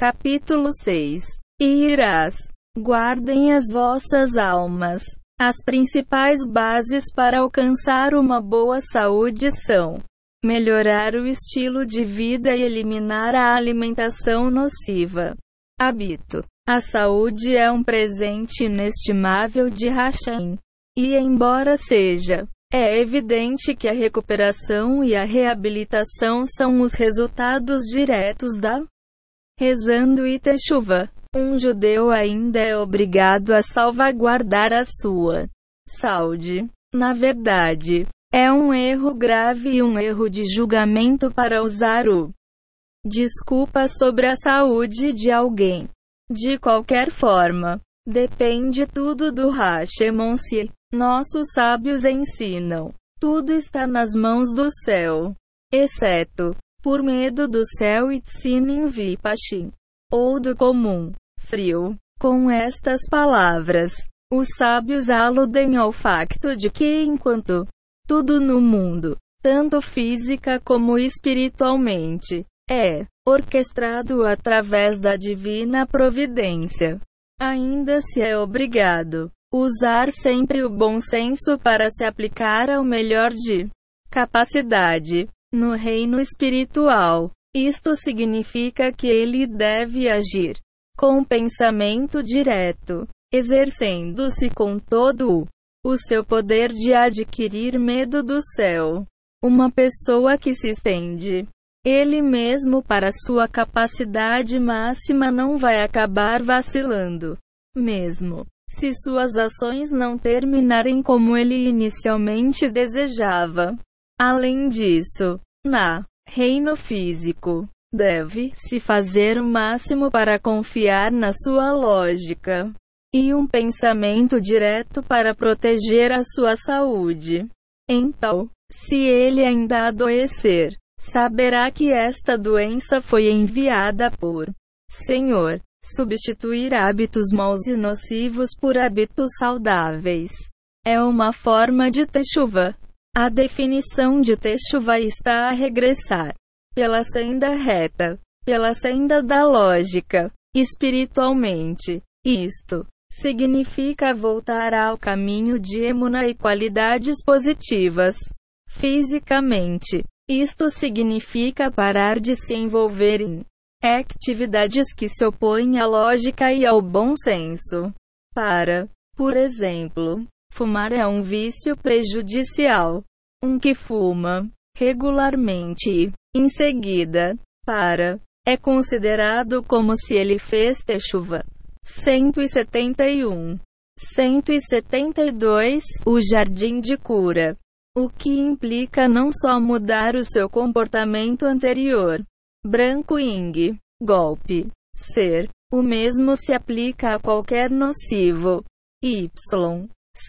Capítulo 6 E irás. Guardem as vossas almas. As principais bases para alcançar uma boa saúde são melhorar o estilo de vida e eliminar a alimentação nociva. Habito. A saúde é um presente inestimável de Hashem. E embora seja, é evidente que a recuperação e a reabilitação são os resultados diretos da rezando e chuva. Um judeu ainda é obrigado a salvaguardar a sua saúde. Na verdade, é um erro grave e um erro de julgamento para usar o desculpa sobre a saúde de alguém. De qualquer forma, depende tudo do Hashemonsi. Nossos sábios ensinam. Tudo está nas mãos do céu, exceto por medo do céu e tsinin vipashin, ou do comum, frio. Com estas palavras, os sábios aludem ao facto de que enquanto tudo no mundo, tanto física como espiritualmente, é orquestrado através da divina providência, ainda se é obrigado usar sempre o bom senso para se aplicar ao melhor de capacidade no reino espiritual. Isto significa que ele deve agir com pensamento direto, exercendo-se com todo o seu poder de adquirir medo do céu. Uma pessoa que se estende ele mesmo para sua capacidade máxima não vai acabar vacilando. Mesmo se suas ações não terminarem como ele inicialmente desejava. Além disso, na reino físico, deve-se fazer o máximo para confiar na sua lógica e um pensamento direto para proteger a sua saúde. Então, se ele ainda adoecer, saberá que esta doença foi enviada por Senhor. Substituir hábitos maus e nocivos por hábitos saudáveis é uma forma de techuva. A definição de Teshuvah está a regressar pela senda reta, pela senda da lógica, espiritualmente. Isto significa voltar ao caminho de emuna e qualidades positivas. Fisicamente, isto significa parar de se envolver em atividades que se opõem à lógica e ao bom senso. Para, por exemplo, Fumar é um vício prejudicial. Um que fuma regularmente, em seguida, para, é considerado como se ele fez chuva. 171. 172. O jardim de cura. O que implica não só mudar o seu comportamento anterior. Branco Ing. Golpe. Ser. O mesmo se aplica a qualquer nocivo. Y.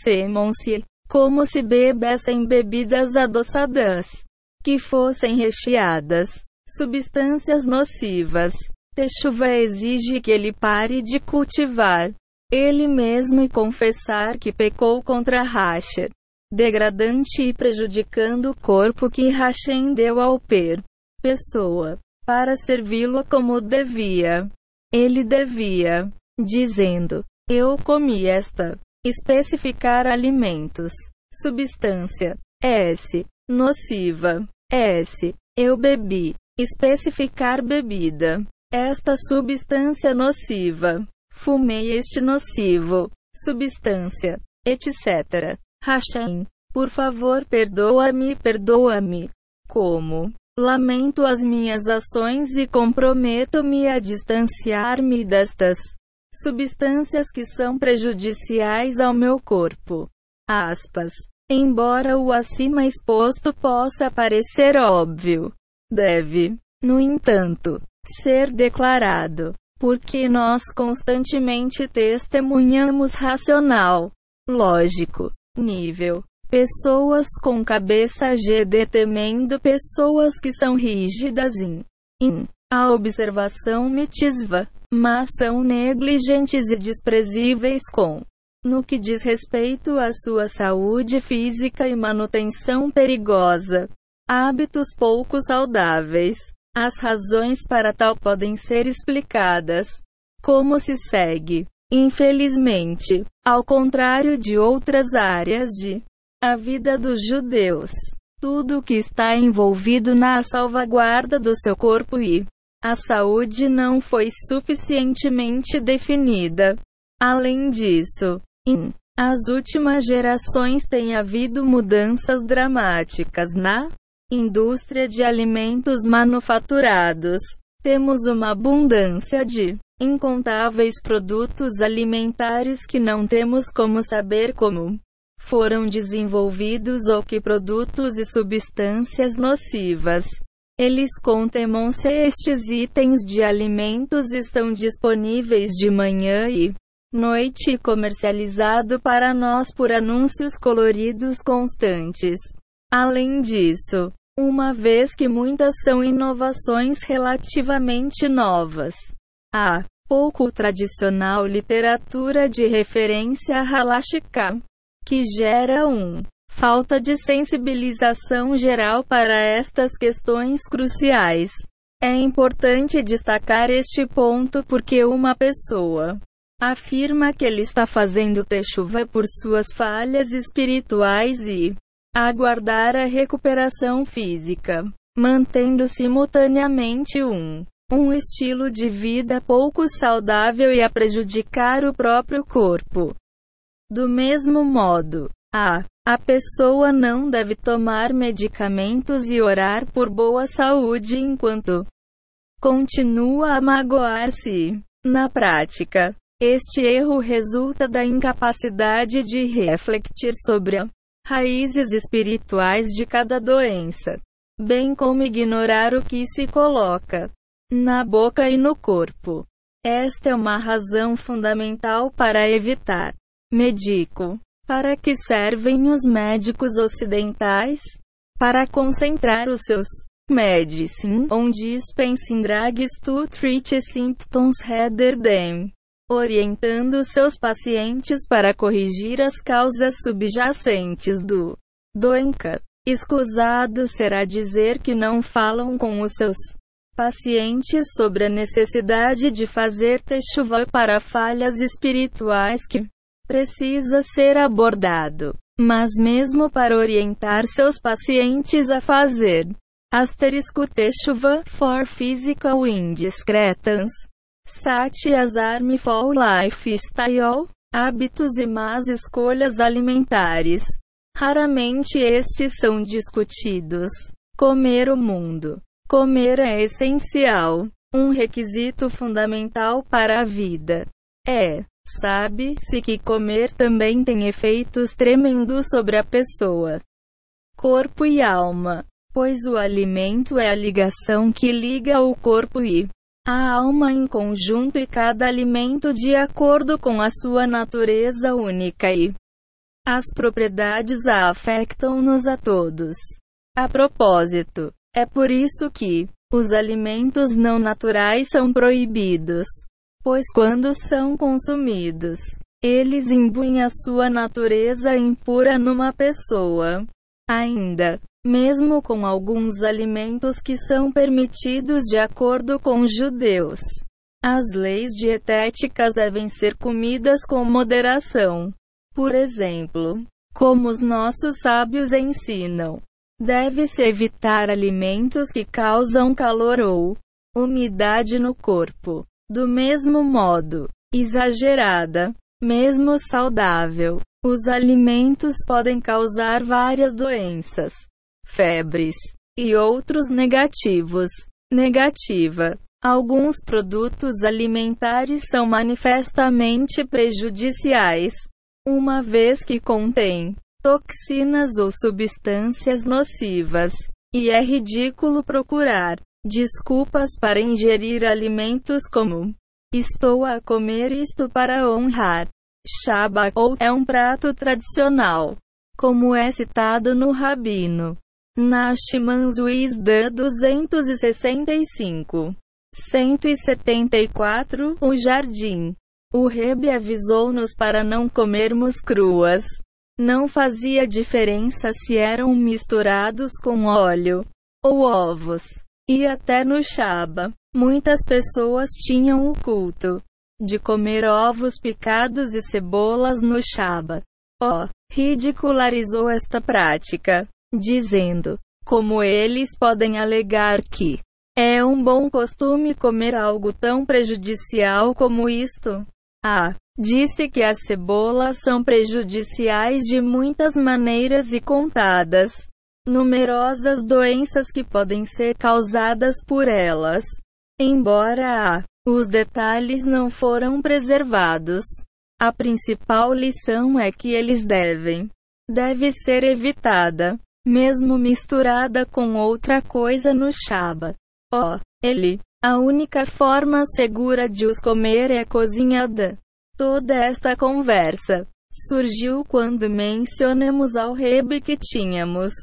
Semam-se como se bebessem bebidas adoçadas, que fossem recheadas, substâncias nocivas. Techuva exige que ele pare de cultivar ele mesmo e confessar que pecou contra Racha, degradante e prejudicando o corpo que Hashem deu ao per pessoa, para servi-lo como devia. Ele devia, dizendo: Eu comi esta Especificar alimentos. Substância. S. Nociva. S. Eu bebi. Especificar bebida. Esta substância nociva. Fumei este nocivo. Substância. Etc. Hashem. Por favor, perdoa-me, perdoa-me. Como? Lamento as minhas ações e comprometo-me a distanciar-me destas substâncias que são prejudiciais ao meu corpo. Aspas. Embora o acima exposto possa parecer óbvio, deve, no entanto, ser declarado, porque nós constantemente testemunhamos racional, lógico, nível, pessoas com cabeça GD temendo pessoas que são rígidas em, em a observação mitisva mas são negligentes e desprezíveis com no que diz respeito à sua saúde física e manutenção perigosa. Hábitos pouco saudáveis. As razões para tal podem ser explicadas. Como se segue? Infelizmente, ao contrário de outras áreas de a vida dos judeus, tudo que está envolvido na salvaguarda do seu corpo e a saúde não foi suficientemente definida. Além disso, em as últimas gerações tem havido mudanças dramáticas na indústria de alimentos manufaturados. Temos uma abundância de incontáveis produtos alimentares que não temos como saber como foram desenvolvidos ou que produtos e substâncias nocivas eles contemam se estes itens de alimentos estão disponíveis de manhã e noite comercializado para nós por anúncios coloridos constantes. Além disso, uma vez que muitas são inovações relativamente novas, a pouco tradicional literatura de referência haláshica, que gera um falta de sensibilização geral para estas questões cruciais. É importante destacar este ponto porque uma pessoa afirma que ele está fazendo techuva por suas falhas espirituais e aguardar a recuperação física, mantendo simultaneamente um um estilo de vida pouco saudável e a prejudicar o próprio corpo. Do mesmo modo, a a pessoa não deve tomar medicamentos e orar por boa saúde enquanto continua a magoar-se. Na prática, este erro resulta da incapacidade de refletir sobre as raízes espirituais de cada doença, bem como ignorar o que se coloca na boca e no corpo. Esta é uma razão fundamental para evitar médico. Para que servem os médicos ocidentais? Para concentrar os seus medicine on dispensing drugs to treat symptoms rather than orientando seus pacientes para corrigir as causas subjacentes do doença. Escusado será dizer que não falam com os seus pacientes sobre a necessidade de fazer techuva para falhas espirituais que precisa ser abordado. Mas mesmo para orientar seus pacientes a fazer asterisco techuva for physical indiscretance Sati Asarme for Lifestyle, hábitos e más escolhas alimentares. Raramente estes são discutidos. Comer o mundo. Comer é essencial. Um requisito fundamental para a vida. É, sabe-se que comer também tem efeitos tremendos sobre a pessoa, corpo e alma, pois o alimento é a ligação que liga o corpo e a alma em conjunto e cada alimento de acordo com a sua natureza única e as propriedades a afetam-nos a todos. A propósito, é por isso que os alimentos não naturais são proibidos, pois quando são consumidos, eles imbuem a sua natureza impura numa pessoa. Ainda, mesmo com alguns alimentos que são permitidos de acordo com judeus. As leis dietéticas devem ser comidas com moderação. Por exemplo, como os nossos sábios ensinam, deve-se evitar alimentos que causam calor ou umidade no corpo. Do mesmo modo, exagerada, mesmo saudável, os alimentos podem causar várias doenças febres e outros negativos. Negativa. Alguns produtos alimentares são manifestamente prejudiciais, uma vez que contêm toxinas ou substâncias nocivas, e é ridículo procurar desculpas para ingerir alimentos como estou a comer isto para honrar Shabbat ou é um prato tradicional, como é citado no Rabino. Nashman Wisdom 265. 174 O Jardim. O Rebe avisou-nos para não comermos cruas. Não fazia diferença se eram misturados com óleo ou ovos. E até no Shaba, muitas pessoas tinham o culto de comer ovos picados e cebolas no Shaba. Oh, ridicularizou esta prática, dizendo: como eles podem alegar que é um bom costume comer algo tão prejudicial como isto? Ah, disse que as cebolas são prejudiciais de muitas maneiras e contadas numerosas doenças que podem ser causadas por elas. Embora os detalhes não foram preservados, a principal lição é que eles devem deve ser evitada, mesmo misturada com outra coisa no Shaba. Oh, ele, a única forma segura de os comer é cozinhada. Toda esta conversa surgiu quando mencionamos ao Rebe que tínhamos.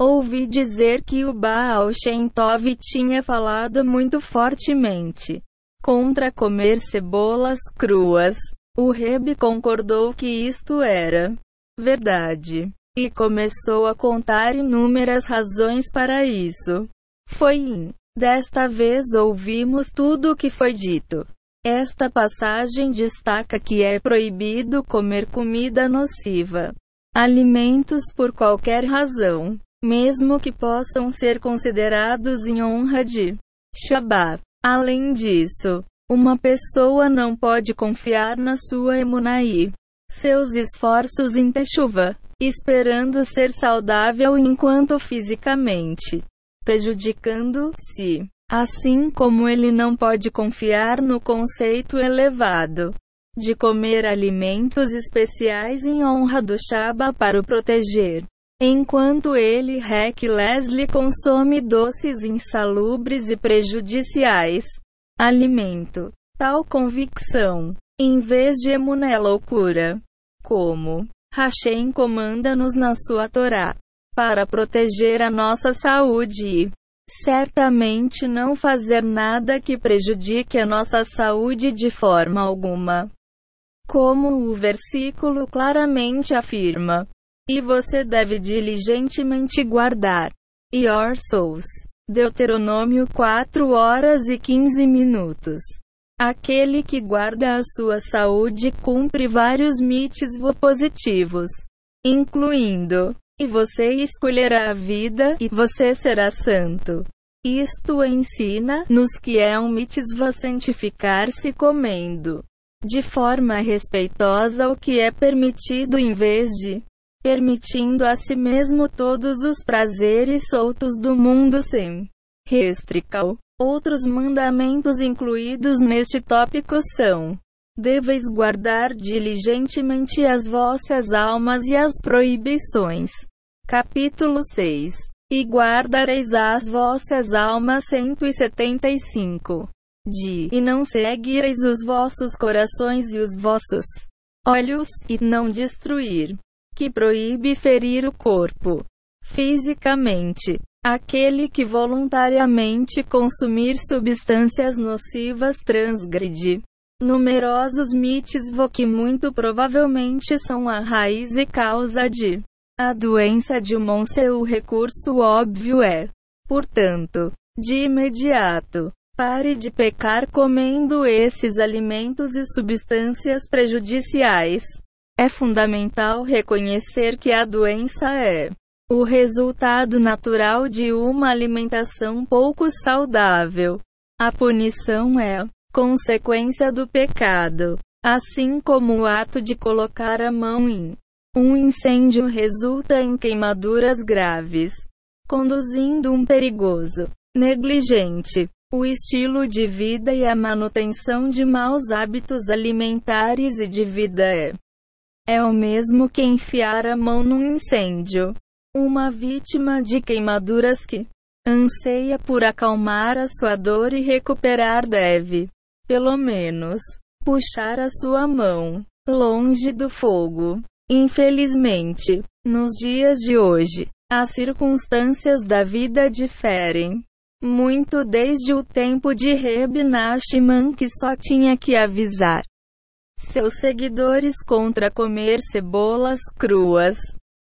Ouvi dizer que o Baal Shem Tov tinha falado muito fortemente contra comer cebolas cruas. O Rebe concordou que isto era verdade e começou a contar inúmeras razões para isso. Foi in. Desta vez ouvimos tudo o que foi dito. Esta passagem destaca que é proibido comer comida nociva, alimentos por qualquer razão, mesmo que possam ser considerados em honra de Shabbat. Além disso, uma pessoa não pode confiar na sua emunaí, seus esforços em Teshuvah, esperando ser saudável enquanto fisicamente prejudicando-se. Assim como ele não pode confiar no conceito elevado de comer alimentos especiais em honra do Shaba para o proteger. Enquanto ele, Rec Leslie, consome doces insalubres e prejudiciais. Alimento. Tal convicção, em vez de emuné loucura. Como Hashem comanda-nos na sua Torá para proteger a nossa saúde e certamente não fazer nada que prejudique a nossa saúde de forma alguma. Como o versículo claramente afirma. E você deve diligentemente guardar. Your souls. Deuteronômio 4 horas e 15 minutos. Aquele que guarda a sua saúde cumpre vários mitzvot positivos, incluindo e você escolherá a vida, e você será santo. Isto ensina-nos que é um mitzvah santificar-se comendo de forma respeitosa o que é permitido em vez de permitindo a si mesmo todos os prazeres soltos do mundo sem restrição. Outros mandamentos incluídos neste tópico são: Deveis guardar diligentemente as vossas almas e as proibições. Capítulo 6. E guardareis as vossas almas 175. De e não seguireis os vossos corações e os vossos olhos, e não destruir. Que proíbe ferir o corpo fisicamente. Aquele que voluntariamente consumir substâncias nocivas transgride numerosos mitos que muito provavelmente são a raiz e causa de a doença de Monse. O recurso óbvio é, portanto, de imediato, pare de pecar comendo esses alimentos e substâncias prejudiciais. É fundamental reconhecer que a doença é o resultado natural de uma alimentação pouco saudável. A punição é consequência do pecado, assim como o ato de colocar a mão em um incêndio resulta em queimaduras graves, conduzindo um perigoso, negligente, o estilo de vida e a manutenção de maus hábitos alimentares e de vida é é o mesmo que enfiar a mão num incêndio. Uma vítima de queimaduras que anseia por acalmar a sua dor e recuperar deve, pelo menos, puxar a sua mão longe do fogo. Infelizmente, nos dias de hoje, as circunstâncias da vida diferem muito desde o tempo de Reb Nachman que só tinha que avisar seus seguidores contra comer cebolas cruas.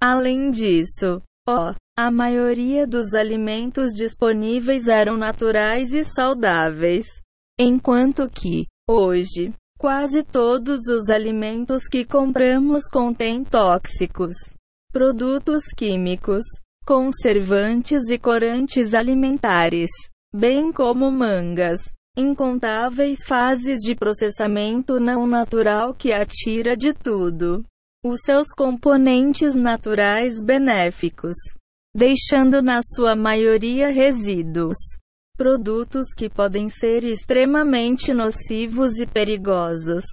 Além disso, ó, A maioria dos alimentos disponíveis eram naturais e saudáveis, enquanto que, hoje, quase todos os alimentos que compramos contêm tóxicos, produtos químicos, conservantes e corantes alimentares, bem como mangas, incontáveis fases de processamento não natural que atira de tudo os seus componentes naturais benéficos deixando na sua maioria resíduos. Produtos que podem ser extremamente nocivos e perigosos.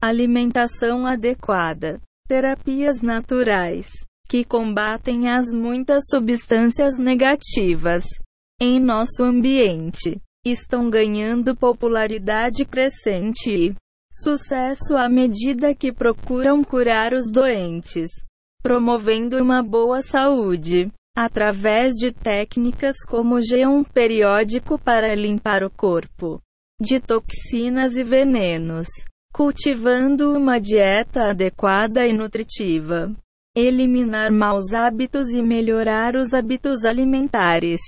Alimentação adequada. Terapias naturais que combatem as muitas substâncias negativas em nosso ambiente estão ganhando popularidade crescente e sucesso à medida que procuram curar os doentes, promovendo uma boa saúde através de técnicas como G1 periódico para limpar o corpo de toxinas e venenos, cultivando uma dieta adequada e nutritiva, eliminar maus hábitos e melhorar os hábitos alimentares.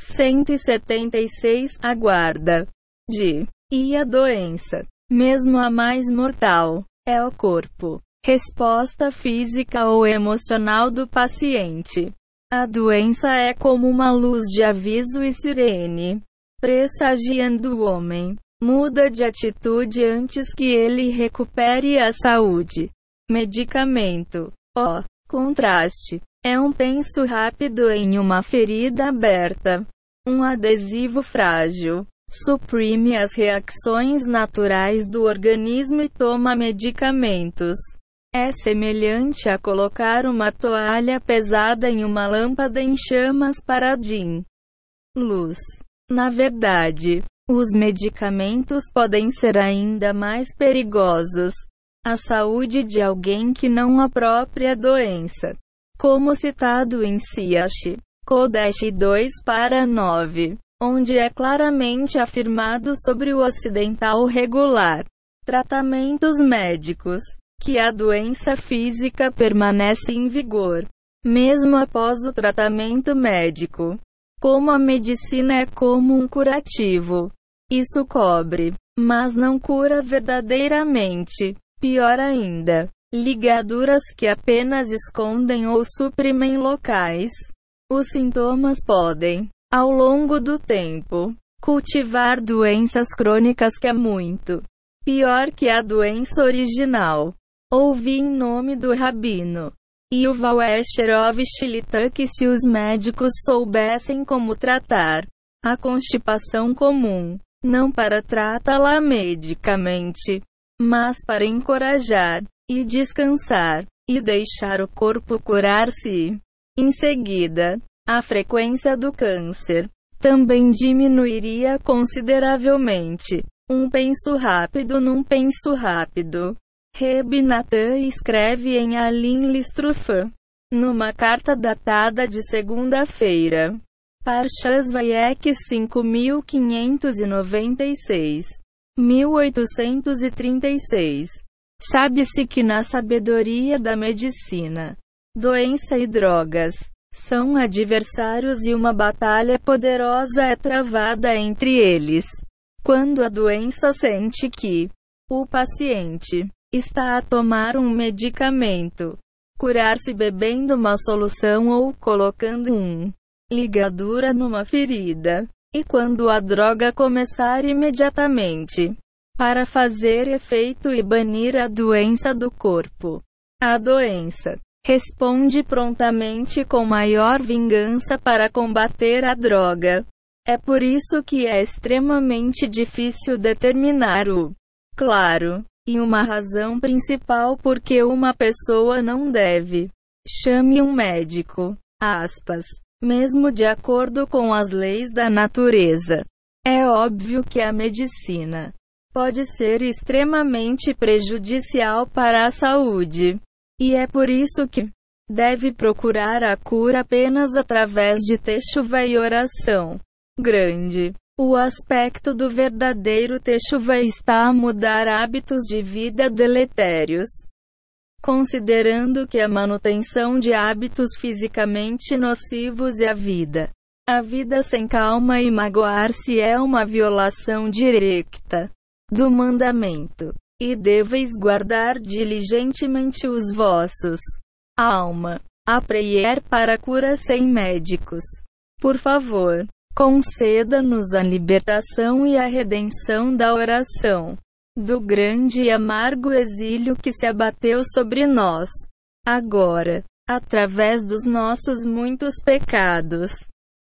176 Aguarda de e a doença, mesmo a mais mortal, é o corpo. Resposta física ou emocional do paciente. A doença é como uma luz de aviso e sirene, pressagiando o homem. Muda de atitude antes que ele recupere a saúde. Medicamento. O contraste é um penso rápido em uma ferida aberta. Um adesivo frágil suprime as reações naturais do organismo e toma medicamentos. É semelhante a colocar uma toalha pesada em uma lâmpada em chamas para DIN. Luz. Na verdade, os medicamentos podem ser ainda mais perigosos. A saúde de alguém que não a própria doença. Como citado em Siash, Kodesh 2 para 9, onde é claramente afirmado sobre o ocidental regular. Tratamentos médicos que a doença física permanece em vigor, mesmo após o tratamento médico. Como a medicina é como um curativo. Isso cobre, mas não cura verdadeiramente. Pior ainda, ligaduras que apenas escondem ou suprimem locais. Os sintomas podem, ao longo do tempo, cultivar doenças crônicas que é muito pior que a doença original. Ouvi em nome do rabino. Yuval Escherov Shilita que se os médicos soubessem como tratar a constipação comum, não para tratá-la medicamente, mas para encorajar e descansar e deixar o corpo curar-se. Em seguida, a frequência do câncer também diminuiria consideravelmente. Um penso rápido num penso rápido. Reb Natan escreve em Alim Listrufan, numa carta datada de segunda-feira. Parshas Vayek 5596, 1836. Sabe-se que na sabedoria da medicina, doença e drogas são adversários e uma batalha poderosa é travada entre eles. Quando a doença sente que o paciente está a tomar um medicamento, curar-se bebendo uma solução ou colocando um ligadura numa ferida. E quando a droga começar imediatamente para fazer efeito e banir a doença do corpo, a doença responde prontamente com maior vingança para combater a droga. É por isso que é extremamente difícil determinar o claro e uma razão principal por que uma pessoa não deve. Chame um médico. Aspas. Mesmo de acordo com as leis da natureza. É óbvio que a medicina pode ser extremamente prejudicial para a saúde. E é por isso que deve procurar a cura apenas através de techuva e oração. Grande. O aspecto do verdadeiro Teshuvah está a mudar hábitos de vida deletérios. considerando que a manutenção de hábitos fisicamente nocivos é a vida. A vida sem calma e magoar-se é uma violação direta do mandamento. E deveis guardar diligentemente os vossos alma. A prayer para cura sem médicos. Por favor, conceda-nos a libertação e a redenção da oração do grande e amargo exílio que se abateu sobre nós. Agora, através dos nossos muitos pecados,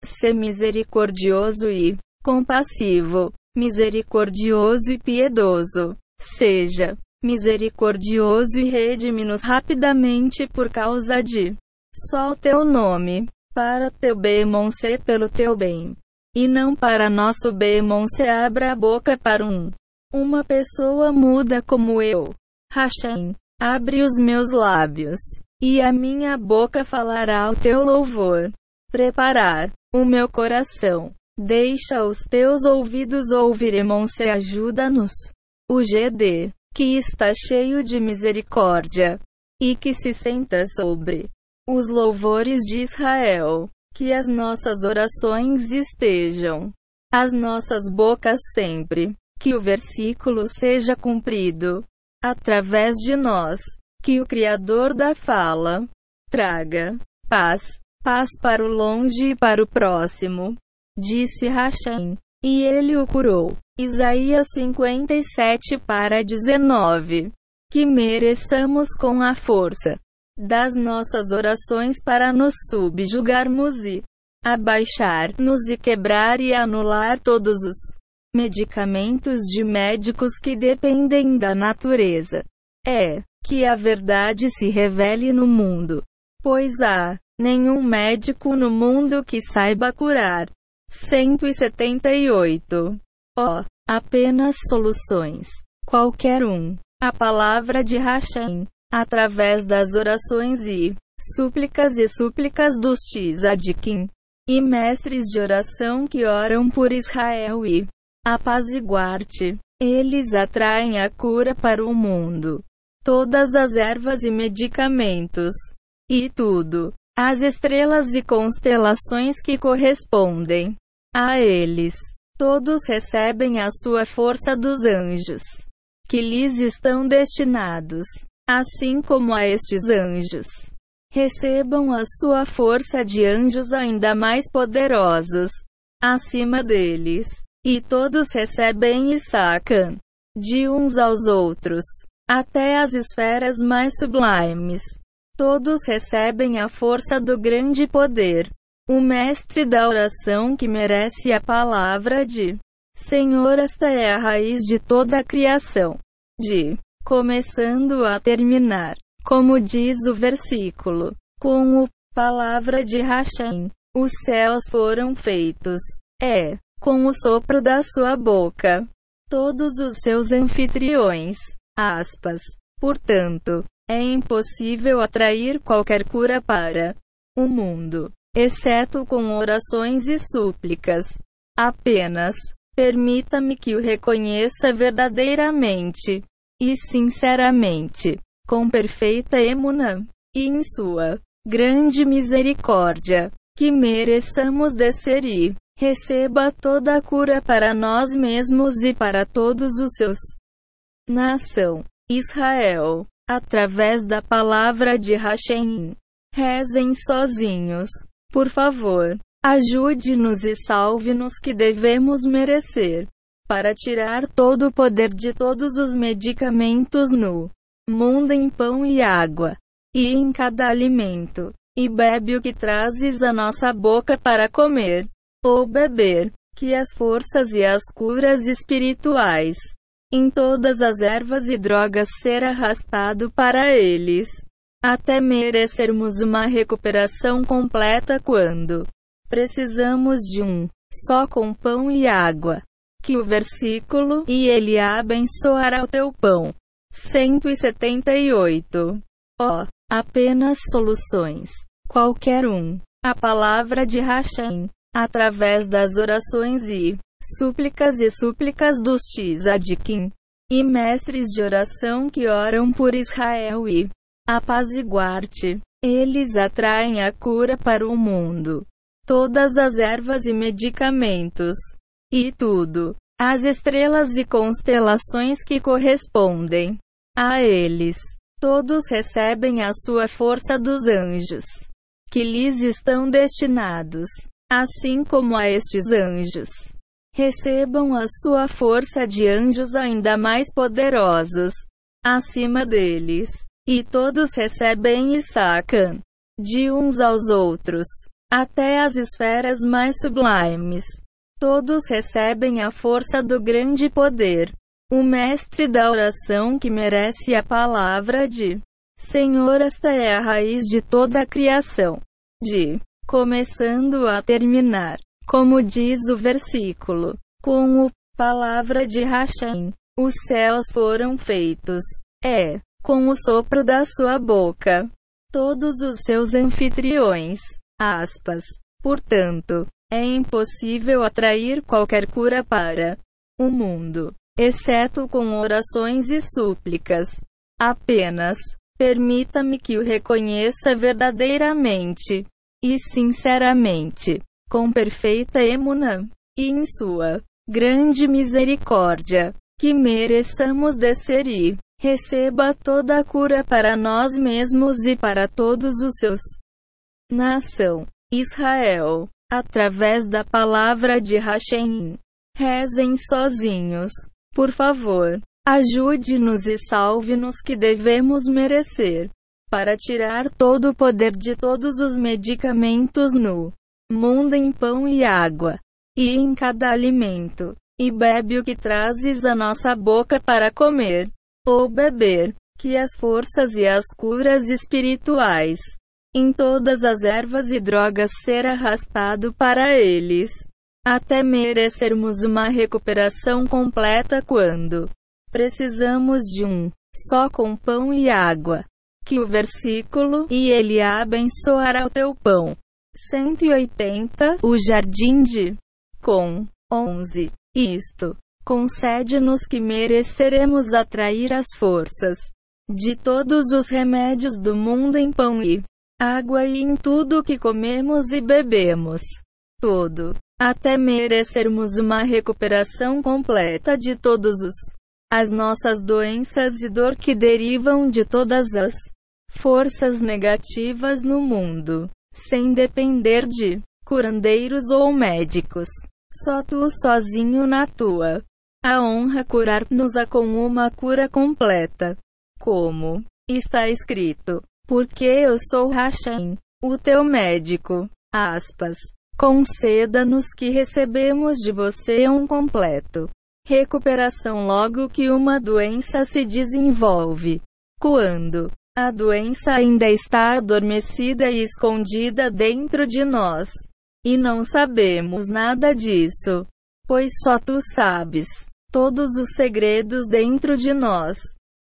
ser misericordioso e compassivo, misericordioso e piedoso. Seja misericordioso e redime-nos rapidamente por causa de só o teu nome, para teu bem ser pelo teu bem, e não para nosso bem se abra a boca para um uma pessoa muda como eu. Hashem, abre os meus lábios, e a minha boca falará o teu louvor. Preparar o meu coração. Deixa os teus ouvidos ouvir, se ajuda-nos. O GD, que está cheio de misericórdia, e que se senta sobre os louvores de Israel. Que as nossas orações estejam, as nossas bocas sempre que o versículo seja cumprido através de nós, que o Criador da fala traga paz, paz para o longe e para o próximo. Disse Hashem, e ele o curou. Isaías 57 para 19. Que mereçamos com a força das nossas orações para nos subjugarmos e abaixar-nos e quebrar e anular todos os medicamentos de médicos que dependem da natureza. É que a verdade se revele no mundo. Pois há nenhum médico no mundo que saiba curar. 178. Ó, oh, apenas soluções. Qualquer um. A palavra de Hashem, através das orações e súplicas e súplicas dos Tzadikim e mestres de oração que oram por Israel e apaziguar-te. Eles atraem a cura para o mundo. Todas as ervas e medicamentos. E tudo. As estrelas e constelações que correspondem a eles. Todos recebem a sua força dos anjos, que lhes estão destinados, assim como a estes anjos. Recebam a sua força de anjos ainda mais poderosos, acima deles. E todos recebem e sacam de uns aos outros, até as esferas mais sublimes. Todos recebem a força do grande poder. O mestre da oração que merece a palavra de Senhor, esta é a raiz de toda a criação. De começando a terminar, como diz o versículo, com o palavra de Hashem, os céus foram feitos. É com o sopro da sua boca. Todos os seus anfitriões. Aspas. Portanto, é impossível atrair qualquer cura para o mundo, exceto com orações e súplicas. Apenas permita-me que o reconheça verdadeiramente e sinceramente, com perfeita emuna, e em sua grande misericórdia, que mereçamos descer e receba toda a cura para nós mesmos e para todos os seus. Nação Israel, através da palavra de Hashem. Rezem sozinhos. Por favor, ajude-nos e salve-nos que devemos merecer. Para tirar todo o poder de todos os medicamentos no mundo em pão e água, e em cada alimento, e bebe o que trazes à nossa boca para comer ou beber, que as forças e as curas espirituais em todas as ervas e drogas ser arrastado para eles, até merecermos uma recuperação completa quando precisamos de um só com pão e água. Que o versículo e ele abençoará o teu pão. 178. Ó, oh, apenas soluções. Qualquer um. A palavra de Hashem através das orações e súplicas e súplicas dos tzadikim e mestres de oração que oram por Israel e apaziguar-te. Eles atraem a cura para o mundo. Todas as ervas e medicamentos. E tudo. As estrelas e constelações que correspondem a eles. Todos recebem a sua força dos anjos, que lhes estão destinados, assim como a estes anjos. Recebam a sua força de anjos ainda mais poderosos, acima deles, e todos recebem e sacam de uns aos outros, até as esferas mais sublimes. Todos recebem a força do grande poder o mestre da oração que merece a palavra de Senhor, esta é a raiz de toda a criação. De começando a terminar, como diz o versículo, com o palavra de Hashem, os céus foram feitos. É, com o sopro da sua boca. Todos os seus anfitriões. Aspas. Portanto, é impossível atrair qualquer cura para o mundo exceto com orações e súplicas. Apenas permita-me que o reconheça verdadeiramente e sinceramente, com perfeita emuna, e em sua grande misericórdia, que mereçamos descer e receba toda a cura para nós mesmos e para todos os seus. Nação Israel, através da palavra de Hashem, rezem sozinhos. Por favor, ajude-nos e salve-nos que devemos merecer. Para tirar todo o poder de todos os medicamentos no mundo em pão e água, e em cada alimento, e bebe o que trazes à nossa boca para comer, ou beber, que as forças e as curas espirituais, em todas as ervas e drogas ser arrastado para eles até merecermos uma recuperação completa quando precisamos de um só com pão e água. Que o versículo e ele abençoará o teu pão. 180 O jardim de com 11 Isto concede-nos que mereceremos atrair as forças de todos os remédios do mundo em pão e água e em tudo que comemos e bebemos. Tudo. Até merecermos uma recuperação completa de todos os as nossas doenças e dor que derivam de todas as forças negativas no mundo, sem depender de curandeiros ou médicos. Só tu sozinho na tua. A honra curar-nos-a com uma cura completa. Como está escrito, porque eu sou Hashem, o teu médico. Aspas. Conceda-nos que recebemos de você um completo recuperação logo que uma doença se desenvolve. Quando a doença ainda está adormecida e escondida dentro de nós. E não sabemos nada disso. Pois só tu sabes todos os segredos dentro de nós.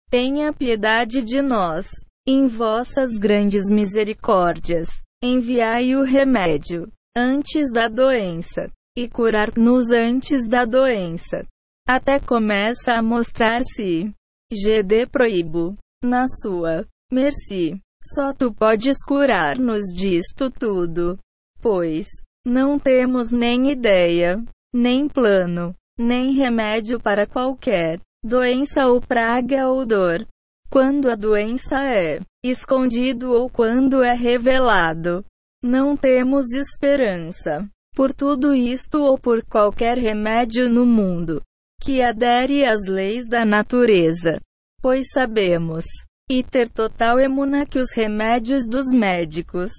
Tenha piedade de nós. Em vossas grandes misericórdias, enviai o remédio antes da doença e curar-nos antes da doença. Até começa a mostrar-se. GD proíbo. Na sua merci. Só tu podes curar-nos disto tudo. Pois não temos nem ideia, nem plano, nem remédio para qualquer doença ou praga ou dor. Quando a doença é escondido ou quando é revelado. Não temos esperança. Por tudo isto ou por qualquer remédio no mundo que adere às leis da natureza. Pois sabemos, e ter total emuna que os remédios dos médicos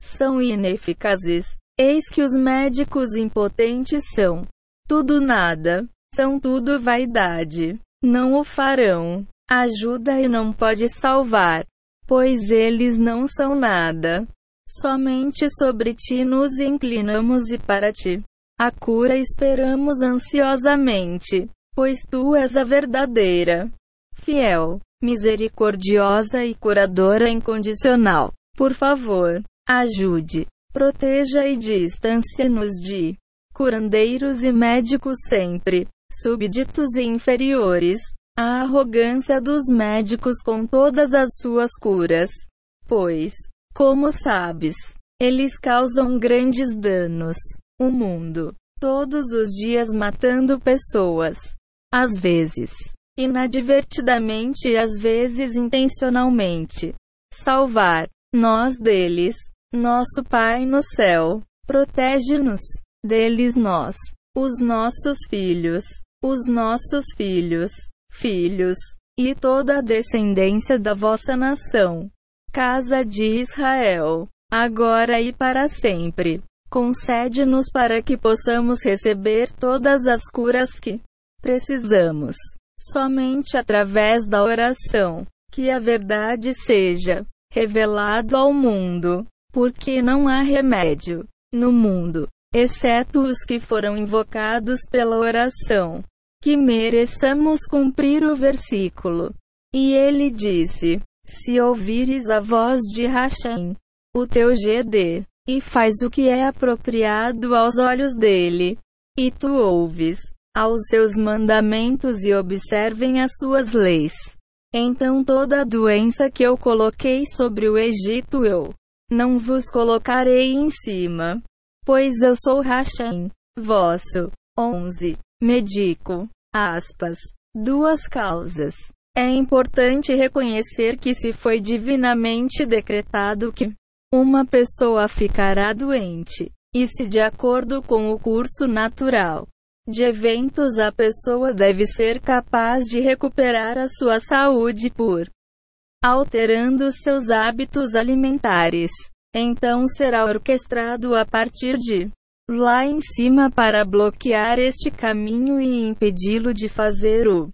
são ineficazes. Eis que os médicos impotentes são tudo nada, são tudo vaidade. Não o farão. Ajuda e não pode salvar, pois eles não são nada. Somente sobre ti nos inclinamos e para ti. A cura esperamos ansiosamente, pois tu és a verdadeira, fiel, misericordiosa e curadora incondicional. Por favor, ajude, proteja e distância-nos de curandeiros e médicos sempre, súbditos e inferiores, a arrogância dos médicos com todas as suas curas. Pois, como sabes, eles causam grandes danos. O mundo, todos os dias matando pessoas. Às vezes, inadvertidamente e às vezes intencionalmente. Salvar nós deles, nosso Pai no céu, protege-nos deles nós, os nossos filhos, os nossos filhos, filhos, e toda a descendência da vossa nação, casa de Israel, agora e para sempre. Concede-nos para que possamos receber todas as curas que precisamos, somente através da oração, que a verdade seja revelado ao mundo, porque não há remédio no mundo, exceto os que foram invocados pela oração, que mereçamos cumprir o versículo. E ele disse: Se ouvires a voz de Hashem, o teu GD, e faz o que é apropriado aos olhos dele, e tu ouves aos seus mandamentos e observem as suas leis. Então toda a doença que eu coloquei sobre o Egito eu não vos colocarei em cima, pois eu sou Hashem, vosso. 11. Medico. Aspas. Duas causas. É importante reconhecer que se foi divinamente decretado que uma pessoa ficará doente, e se de acordo com o curso natural de eventos a pessoa deve ser capaz de recuperar a sua saúde por alterando seus hábitos alimentares. Então será orquestrado a partir de lá em cima para bloquear este caminho e impedi-lo de fazer o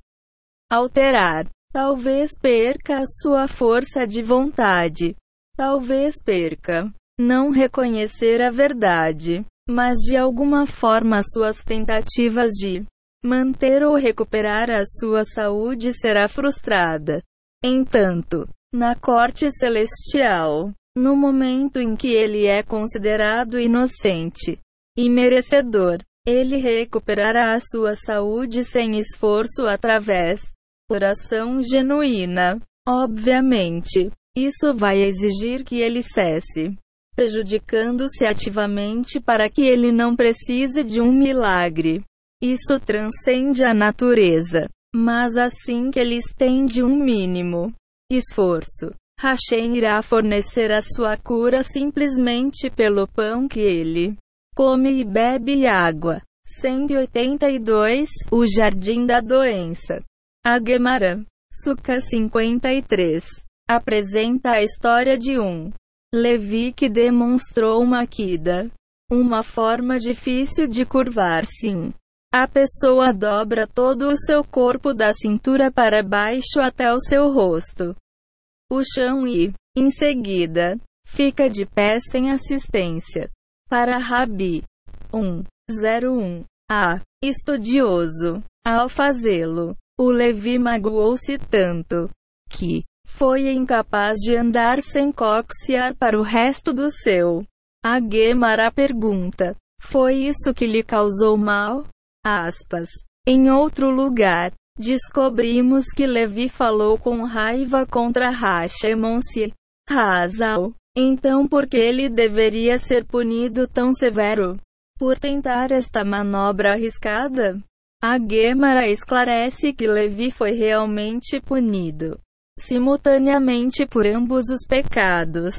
alterar. Talvez perca a sua força de vontade. Talvez perca não reconhecer a verdade mas de alguma forma suas tentativas de manter ou recuperar a sua saúde será frustrada. Entanto, na corte celestial, no momento em que ele é considerado inocente e merecedor, ele recuperará a sua saúde sem esforço através oração genuína. Obviamente, isso vai exigir que ele cesse prejudicando-se ativamente para que ele não precise de um milagre. Isso transcende a natureza. Mas assim que ele estende um mínimo esforço, Hashem irá fornecer a sua cura simplesmente pelo pão que ele come e bebe água. 182 O Jardim da Doença. A Gemara. Suka 53. Apresenta a história de um Levi que demonstrou uma quida, uma forma difícil de curvar-se. A pessoa dobra todo o seu corpo da cintura para baixo até o seu rosto, o chão e, em seguida, fica de pé sem assistência. Para Rabi 101 A. Estudioso. Ao fazê-lo, o Levi magoou-se tanto que, foi incapaz de andar sem coxiar para o resto do seu. A Gemara pergunta: Foi isso que lhe causou mal? Aspas. Em outro lugar, descobrimos que Levi falou com raiva contra Hashemon-se. Hazal. Então por que ele deveria ser punido tão severo? Por tentar esta manobra arriscada? A Gemara esclarece que Levi foi realmente punido simultaneamente por ambos os pecados.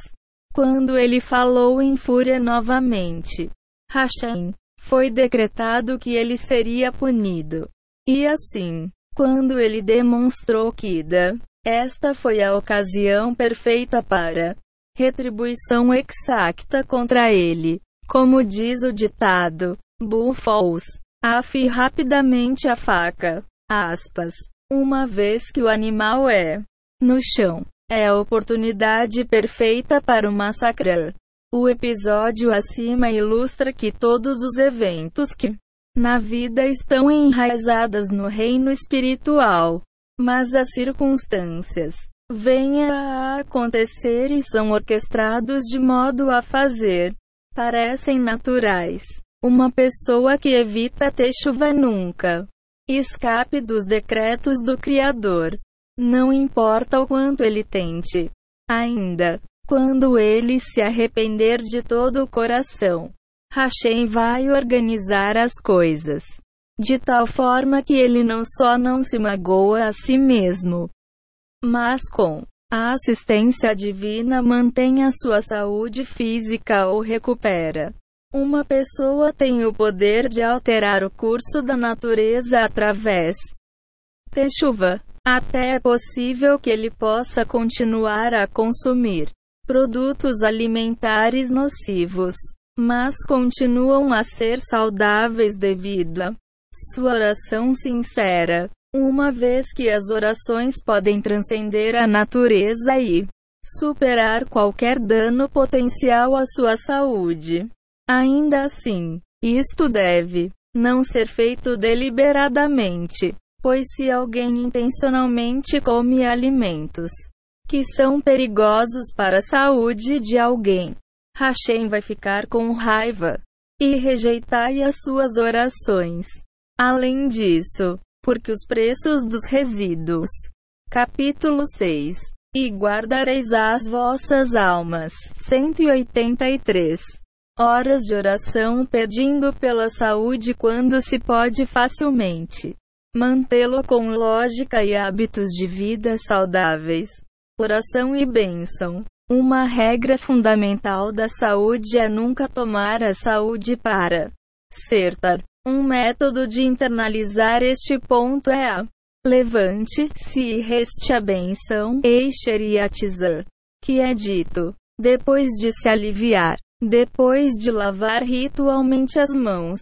Quando ele falou em fúria novamente, Hashem, foi decretado que ele seria punido. E assim, quando ele demonstrou Kida, esta foi a ocasião perfeita para retribuição exacta contra ele. Como diz o ditado, Buffos, afe rapidamente a faca. Aspas. Uma vez que o animal é no chão. É a oportunidade perfeita para o massacrar. O episódio acima ilustra que todos os eventos que na vida estão enraizadas no reino espiritual, mas as circunstâncias venham a acontecer e são orquestrados de modo a fazer parecem naturais. Uma pessoa que evita ter chuva nunca escape dos decretos do Criador. Não importa o quanto ele tente. Ainda, quando ele se arrepender de todo o coração, Hashem vai organizar as coisas de tal forma que ele não só não se magoa a si mesmo, mas com a assistência divina mantém a sua saúde física ou recupera. Uma pessoa tem o poder de alterar o curso da natureza através de chuva. Até é possível que ele possa continuar a consumir produtos alimentares nocivos, mas continuam a ser saudáveis devido a sua oração sincera. Uma vez que as orações podem transcender a natureza e superar qualquer dano potencial à sua saúde. Ainda assim, isto deve não ser feito deliberadamente, pois se alguém intencionalmente come alimentos que são perigosos para a saúde de alguém, Hashem vai ficar com raiva e rejeitar as suas orações. Além disso, porque os preços dos resíduos. Capítulo 6. E guardareis as vossas almas. 183. Horas de oração pedindo pela saúde quando se pode facilmente mantê-lo com lógica e hábitos de vida saudáveis. Oração e bênção. Uma regra fundamental da saúde é nunca tomar a saúde para certar. Um método de internalizar este ponto é a levante-se e reste a benção, Eisheriatizar, que é dito depois de se aliviar, depois de lavar ritualmente as mãos,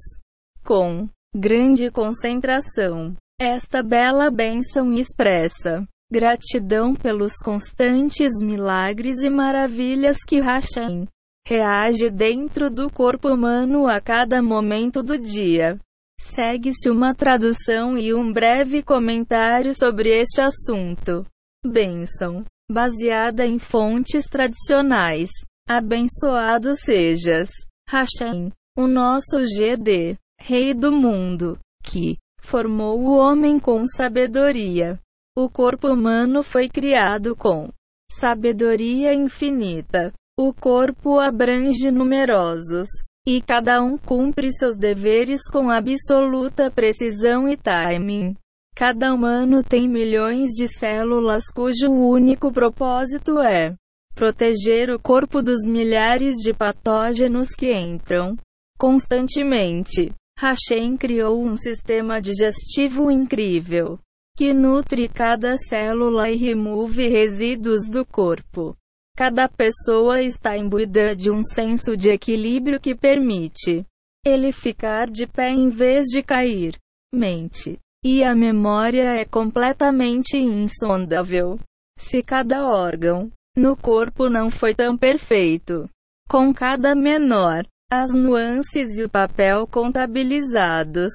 com grande concentração. Esta bela bênção expressa gratidão pelos constantes milagres e maravilhas que Hashem reage dentro do corpo humano a cada momento do dia. Segue-se uma tradução e um breve comentário sobre este assunto. Bênção. Baseada em fontes tradicionais. Abençoado sejas, Hashem, o nosso GD, Rei do mundo, que formou o homem com sabedoria. O corpo humano foi criado com sabedoria infinita. O corpo abrange numerosos, e cada um cumpre seus deveres com absoluta precisão e timing. Cada humano tem milhões de células cujo único propósito é proteger o corpo dos milhares de patógenos que entram constantemente. Hashem criou um sistema digestivo incrível que nutre cada célula e remove resíduos do corpo. Cada pessoa está imbuída de um senso de equilíbrio que permite ele ficar de pé em vez de cair. Mente. E a memória é completamente insondável. Se cada órgão no corpo não foi tão perfeito, com cada menor, as nuances e o papel contabilizados,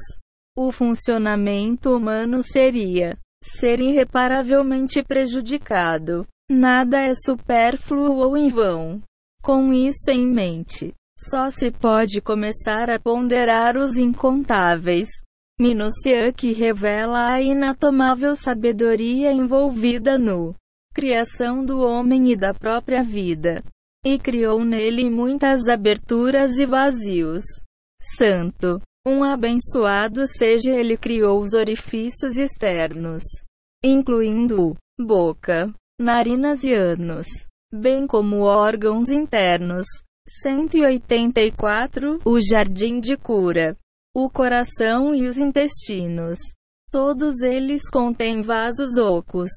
o funcionamento humano seria ser irreparavelmente prejudicado. Nada é supérfluo ou em vão. Com isso em mente, só se pode começar a ponderar os incontáveis minúcia que revela a inatomável sabedoria envolvida no criação do homem e da própria vida. E criou nele muitas aberturas e vazios. Santo, um abençoado seja ele criou os orifícios externos, incluindo boca, narinas e ânus, bem como órgãos internos. 184 O jardim de cura. O coração e os intestinos. Todos eles contêm vasos ocos.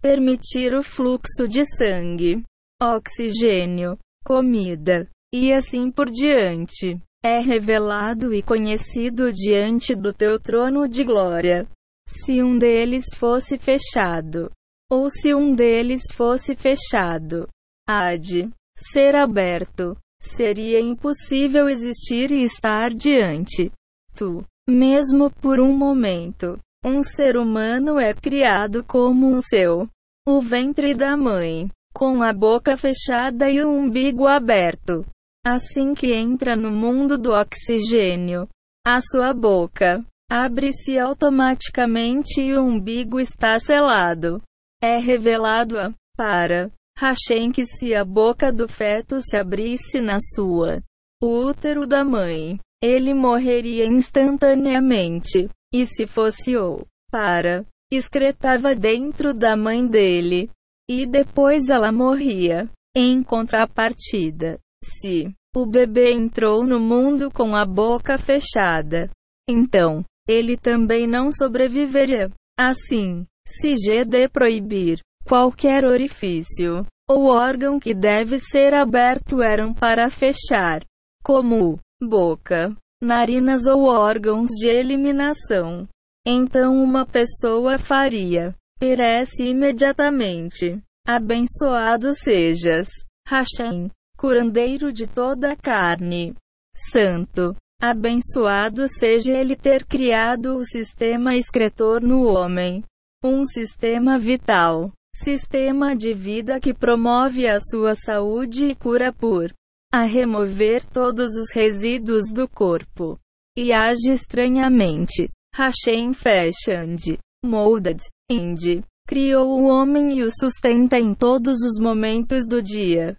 Permitir o fluxo de sangue, oxigênio, comida, e assim por diante. É revelado e conhecido diante do teu trono de glória. Se um deles fosse fechado, ou se um deles fosse fechado, há de ser aberto. Seria impossível existir e estar diante. Tu, mesmo por um momento, um ser humano é criado como um seu. O ventre da mãe, com a boca fechada e o umbigo aberto. Assim que entra no mundo do oxigênio, a sua boca abre-se automaticamente e o umbigo está selado. É revelado a para Hashem que se a boca do feto se abrisse na sua o útero da mãe, ele morreria instantaneamente. E se fosse ou para excretava dentro da mãe dele, e depois ela morria. Em contrapartida, se o bebê entrou no mundo com a boca fechada, então ele também não sobreviveria. Assim, se GD proibir qualquer orifício ou órgão que deve ser aberto eram para fechar, como boca, narinas ou órgãos de eliminação. Então uma pessoa faria, perece imediatamente. Abençoado sejas, Hashem, curandeiro de toda a carne. Santo, abençoado seja ele ter criado o sistema excretor no homem. Um sistema vital, sistema de vida que promove a sua saúde e cura por a remover todos os resíduos do corpo. E age estranhamente. Hashem fashioned, molded, Indy. Criou o homem e o sustenta em todos os momentos do dia.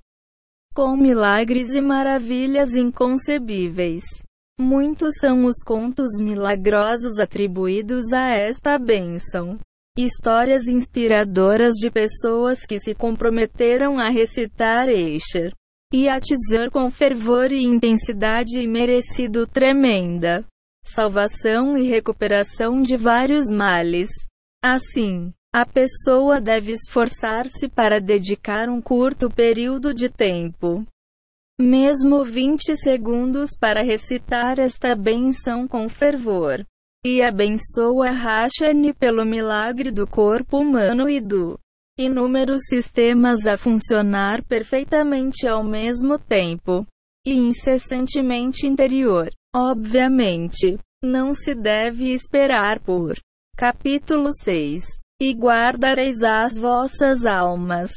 Com milagres e maravilhas inconcebíveis. Muitos são os contos milagrosos atribuídos a esta bênção. Histórias inspiradoras de pessoas que se comprometeram a recitar Escher e a com fervor e intensidade e merecido tremenda salvação e recuperação de vários males. Assim, a pessoa deve esforçar-se para dedicar um curto período de tempo, mesmo 20 segundos, para recitar esta benção com fervor. E abençoa Rachani pelo milagre do corpo humano e do inúmeros sistemas a funcionar perfeitamente ao mesmo tempo e incessantemente interior. Obviamente, não se deve esperar por. Capítulo 6 e guardareis as vossas almas,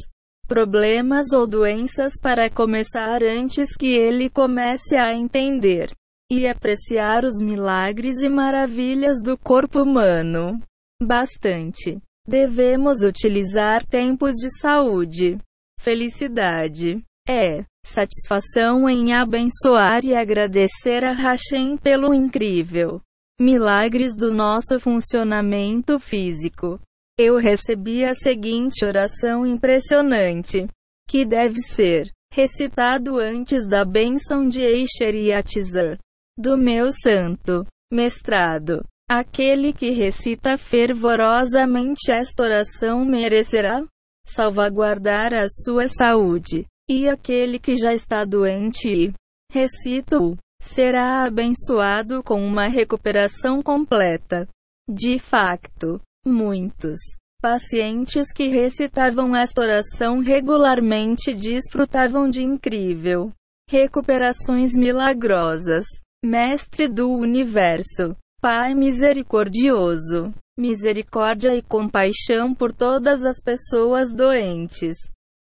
problemas ou doenças para começar antes que ele comece a entender e apreciar os milagres e maravilhas do corpo humano. Bastante. Devemos utilizar tempos de saúde, felicidade, é satisfação em abençoar e agradecer a Hashem pelo incrível milagres do nosso funcionamento físico eu recebi a seguinte oração impressionante, que deve ser recitado antes da bênção de Eisher e Atizar, do meu santo mestrado. Aquele que recita fervorosamente esta oração merecerá salvaguardar a sua saúde, e aquele que já está doente e recita-o será abençoado com uma recuperação completa. De facto, Muitos pacientes que recitavam esta oração regularmente desfrutavam de incrível recuperações milagrosas. Mestre do universo, Pai misericordioso, misericórdia e compaixão por todas as pessoas doentes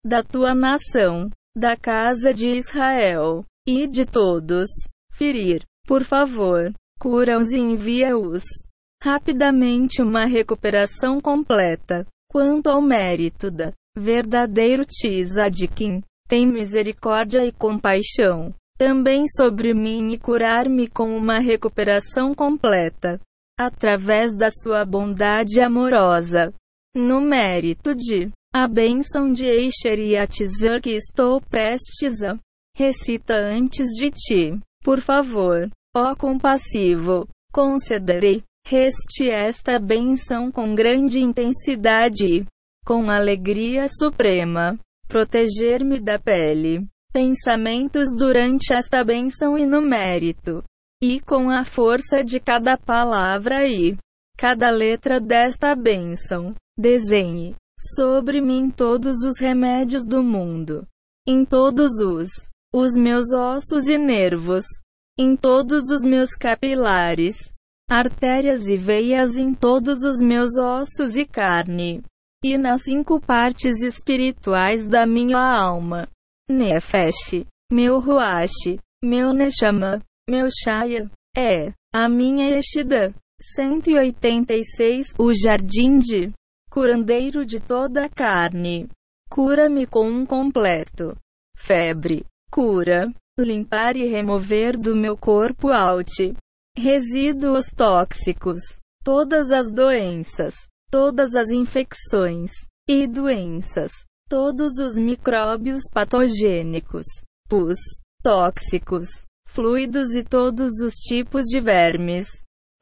da tua nação, da casa de Israel e de todos. Ferir, por favor, cura-os e envia-os rapidamente uma recuperação completa. Quanto ao mérito da verdadeiro Tzadkin, tem misericórdia e compaixão também sobre mim e curar-me com uma recuperação completa, através da sua bondade amorosa. No mérito de a bênção de Eisher e Atizar que estou prestes a. Recita antes de ti, por favor, ó compassivo, concederei Reste esta benção com grande intensidade, com alegria suprema, proteger-me da pele, pensamentos durante esta benção e no mérito, e com a força de cada palavra e cada letra desta benção, desenhe sobre mim todos os remédios do mundo, em todos os os meus ossos e nervos, em todos os meus capilares artérias e veias em todos os meus ossos e carne, e nas cinco partes espirituais da minha alma. Nefesh, meu Ruach, meu Neshama, meu Shaya, é a minha Eshida. 186 O jardim de curandeiro de toda a carne. Cura-me com um completo. Febre. Cura. Limpar e remover do meu corpo alt. Resíduos tóxicos. Todas as doenças. Todas as infecções. E doenças. Todos os micróbios patogênicos. Pus. Tóxicos. Fluidos e todos os tipos de vermes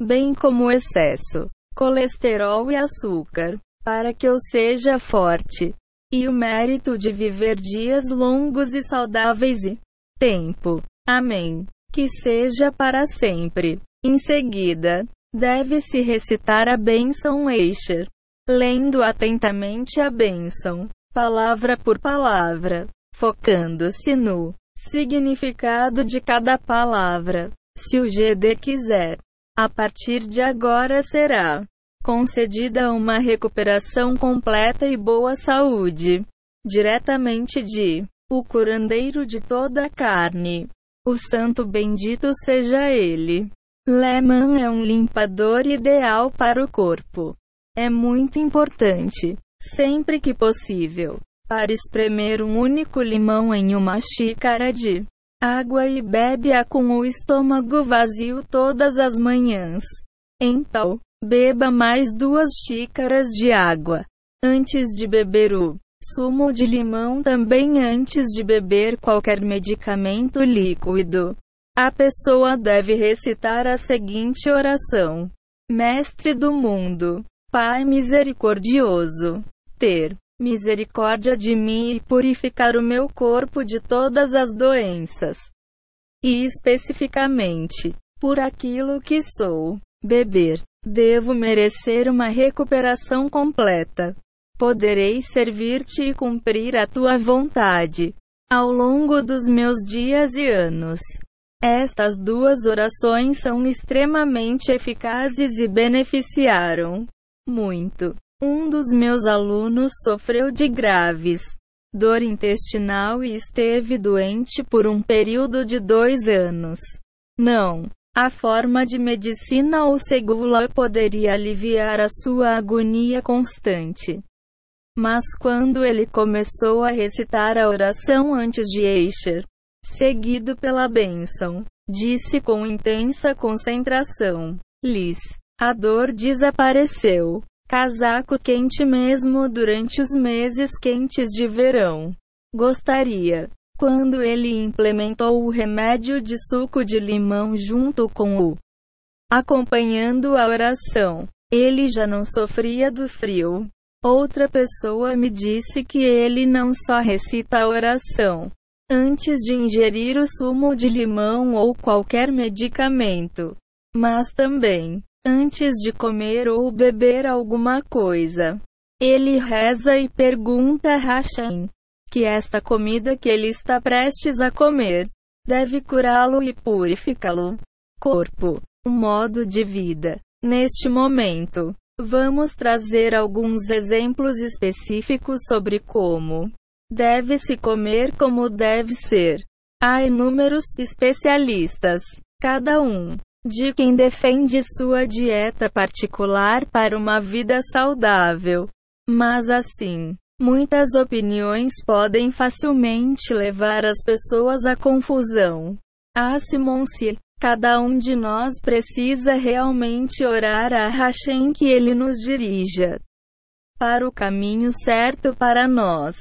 bem como excesso, colesterol e açúcar, para que eu seja forte, e o mérito de viver dias longos e saudáveis e tempo. Amém. Que seja para sempre. Em seguida, deve-se recitar a bênção Eicher, lendo atentamente a bênção, palavra por palavra, focando-se no significado de cada palavra. Se o GD quiser, a partir de agora será concedida uma recuperação completa e boa saúde, diretamente de o curandeiro de toda a carne. O santo bendito seja ele. Lemon é um limpador ideal para o corpo. É muito importante, sempre que possível, para espremer um único limão em uma xícara de água e bebe-a com o estômago vazio todas as manhãs. Então, beba mais duas xícaras de água antes de beber o sumo de limão também antes de beber qualquer medicamento líquido. A pessoa deve recitar a seguinte oração: Mestre do mundo, Pai misericordioso, ter misericórdia de mim e purificar o meu corpo de todas as doenças. E especificamente, por aquilo que sou, beber, devo merecer uma recuperação completa. Poderei servir-te e cumprir a tua vontade ao longo dos meus dias e anos. Estas duas orações são extremamente eficazes e beneficiaram muito um dos meus alunos sofreu de graves dor intestinal e esteve doente por um período de dois anos. Não. A forma de medicina ou segula poderia aliviar a sua agonia constante. Mas quando ele começou a recitar a oração antes de Eicher, seguido pela bênção, disse com intensa concentração: Liz, a dor desapareceu. Casaco quente mesmo durante os meses quentes de verão. Gostaria. Quando ele implementou o remédio de suco de limão junto com o acompanhando a oração, ele já não sofria do frio. Outra pessoa me disse que ele não só recita a oração antes de ingerir o sumo de limão ou qualquer medicamento, mas também antes de comer ou beber alguma coisa. Ele reza e pergunta a Hashem que esta comida que ele está prestes a comer deve curá-lo e purificá-lo. Corpo, um modo de vida. Neste momento, vamos trazer alguns exemplos específicos sobre como deve se comer como deve ser. Há inúmeros especialistas, cada um de quem defende sua dieta particular para uma vida saudável. Mas assim, muitas opiniões podem facilmente levar as pessoas à confusão. Assimon-se. Cada um de nós precisa realmente orar a Hashem que ele nos dirija para o caminho certo para nós.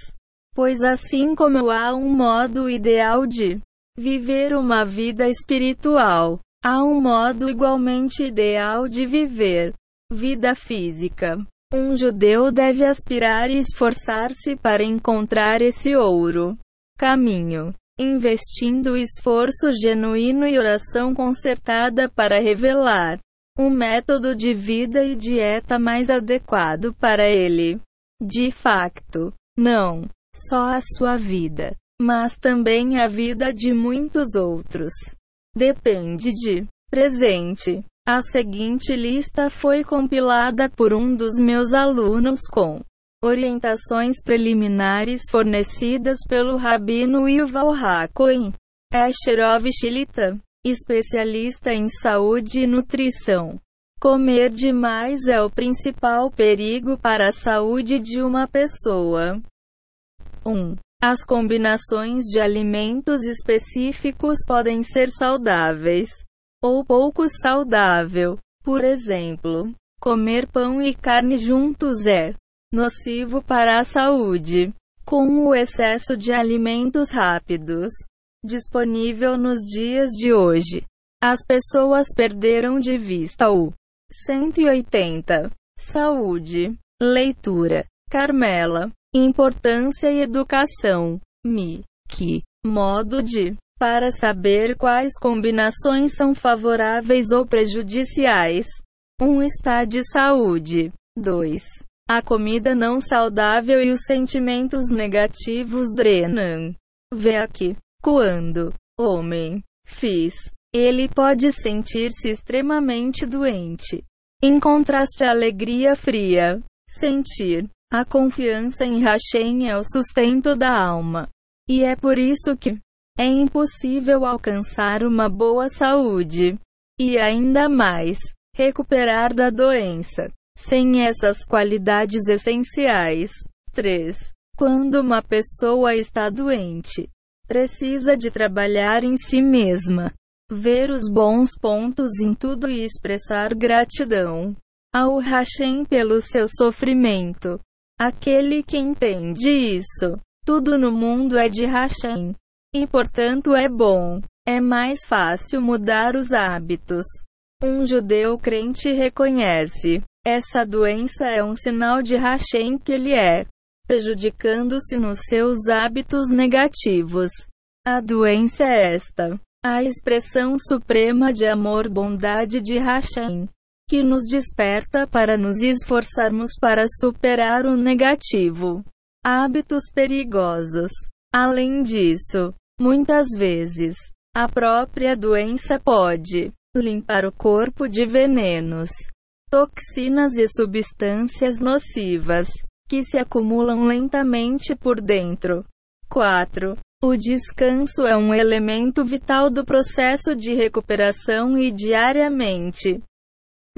Pois assim como há um modo ideal de viver uma vida espiritual, Há um modo igualmente ideal de viver vida física. Um judeu deve aspirar e esforçar-se para encontrar esse ouro caminho, investindo esforço genuíno e oração concertada para revelar um método de vida e dieta mais adequado para ele. De facto, não só a sua vida, mas também a vida de muitos outros. Depende de presente. A seguinte lista foi compilada por um dos meus alunos com orientações preliminares fornecidas pelo Rabino Yuval Hakohen Esherov Shilita, especialista em saúde e nutrição. Comer demais é o principal perigo para a saúde de uma pessoa. 1. As combinações de alimentos específicos podem ser saudáveis ou pouco saudável. Por exemplo, comer pão e carne juntos é nocivo para a saúde. Com o excesso de alimentos rápidos disponível nos dias de hoje, as pessoas perderam de vista o 180. Saúde. Leitura. Carmela. Importância e educação. Mi. Que. Modo de. Para saber quais combinações são favoráveis ou prejudiciais. 1. Um está de saúde. 2. A comida não saudável e os sentimentos negativos drenam. Vê aqui. Quando. Homem. Fiz. Ele pode sentir-se extremamente doente. Em contraste à alegria fria, sentir a confiança em Hashem é o sustento da alma. E é por isso que é impossível alcançar uma boa saúde e ainda mais recuperar da doença sem essas qualidades essenciais. 3. Quando uma pessoa está doente, precisa de trabalhar em si mesma ver os bons pontos em tudo e expressar gratidão ao Hashem pelo seu sofrimento. Aquele que entende isso, tudo no mundo é de Hashem, e portanto é bom. É mais fácil mudar os hábitos. Um judeu crente reconhece: essa doença é um sinal de Hashem que ele é, prejudicando-se nos seus hábitos negativos. A doença é esta. A expressão suprema de amor-bondade de Hashem, que nos desperta para nos esforçarmos para superar o negativo. Hábitos perigosos. Além disso, muitas vezes, a própria doença pode limpar o corpo de venenos, toxinas e substâncias nocivas que se acumulam lentamente por dentro. 4. O descanso é um elemento vital do processo de recuperação e diariamente.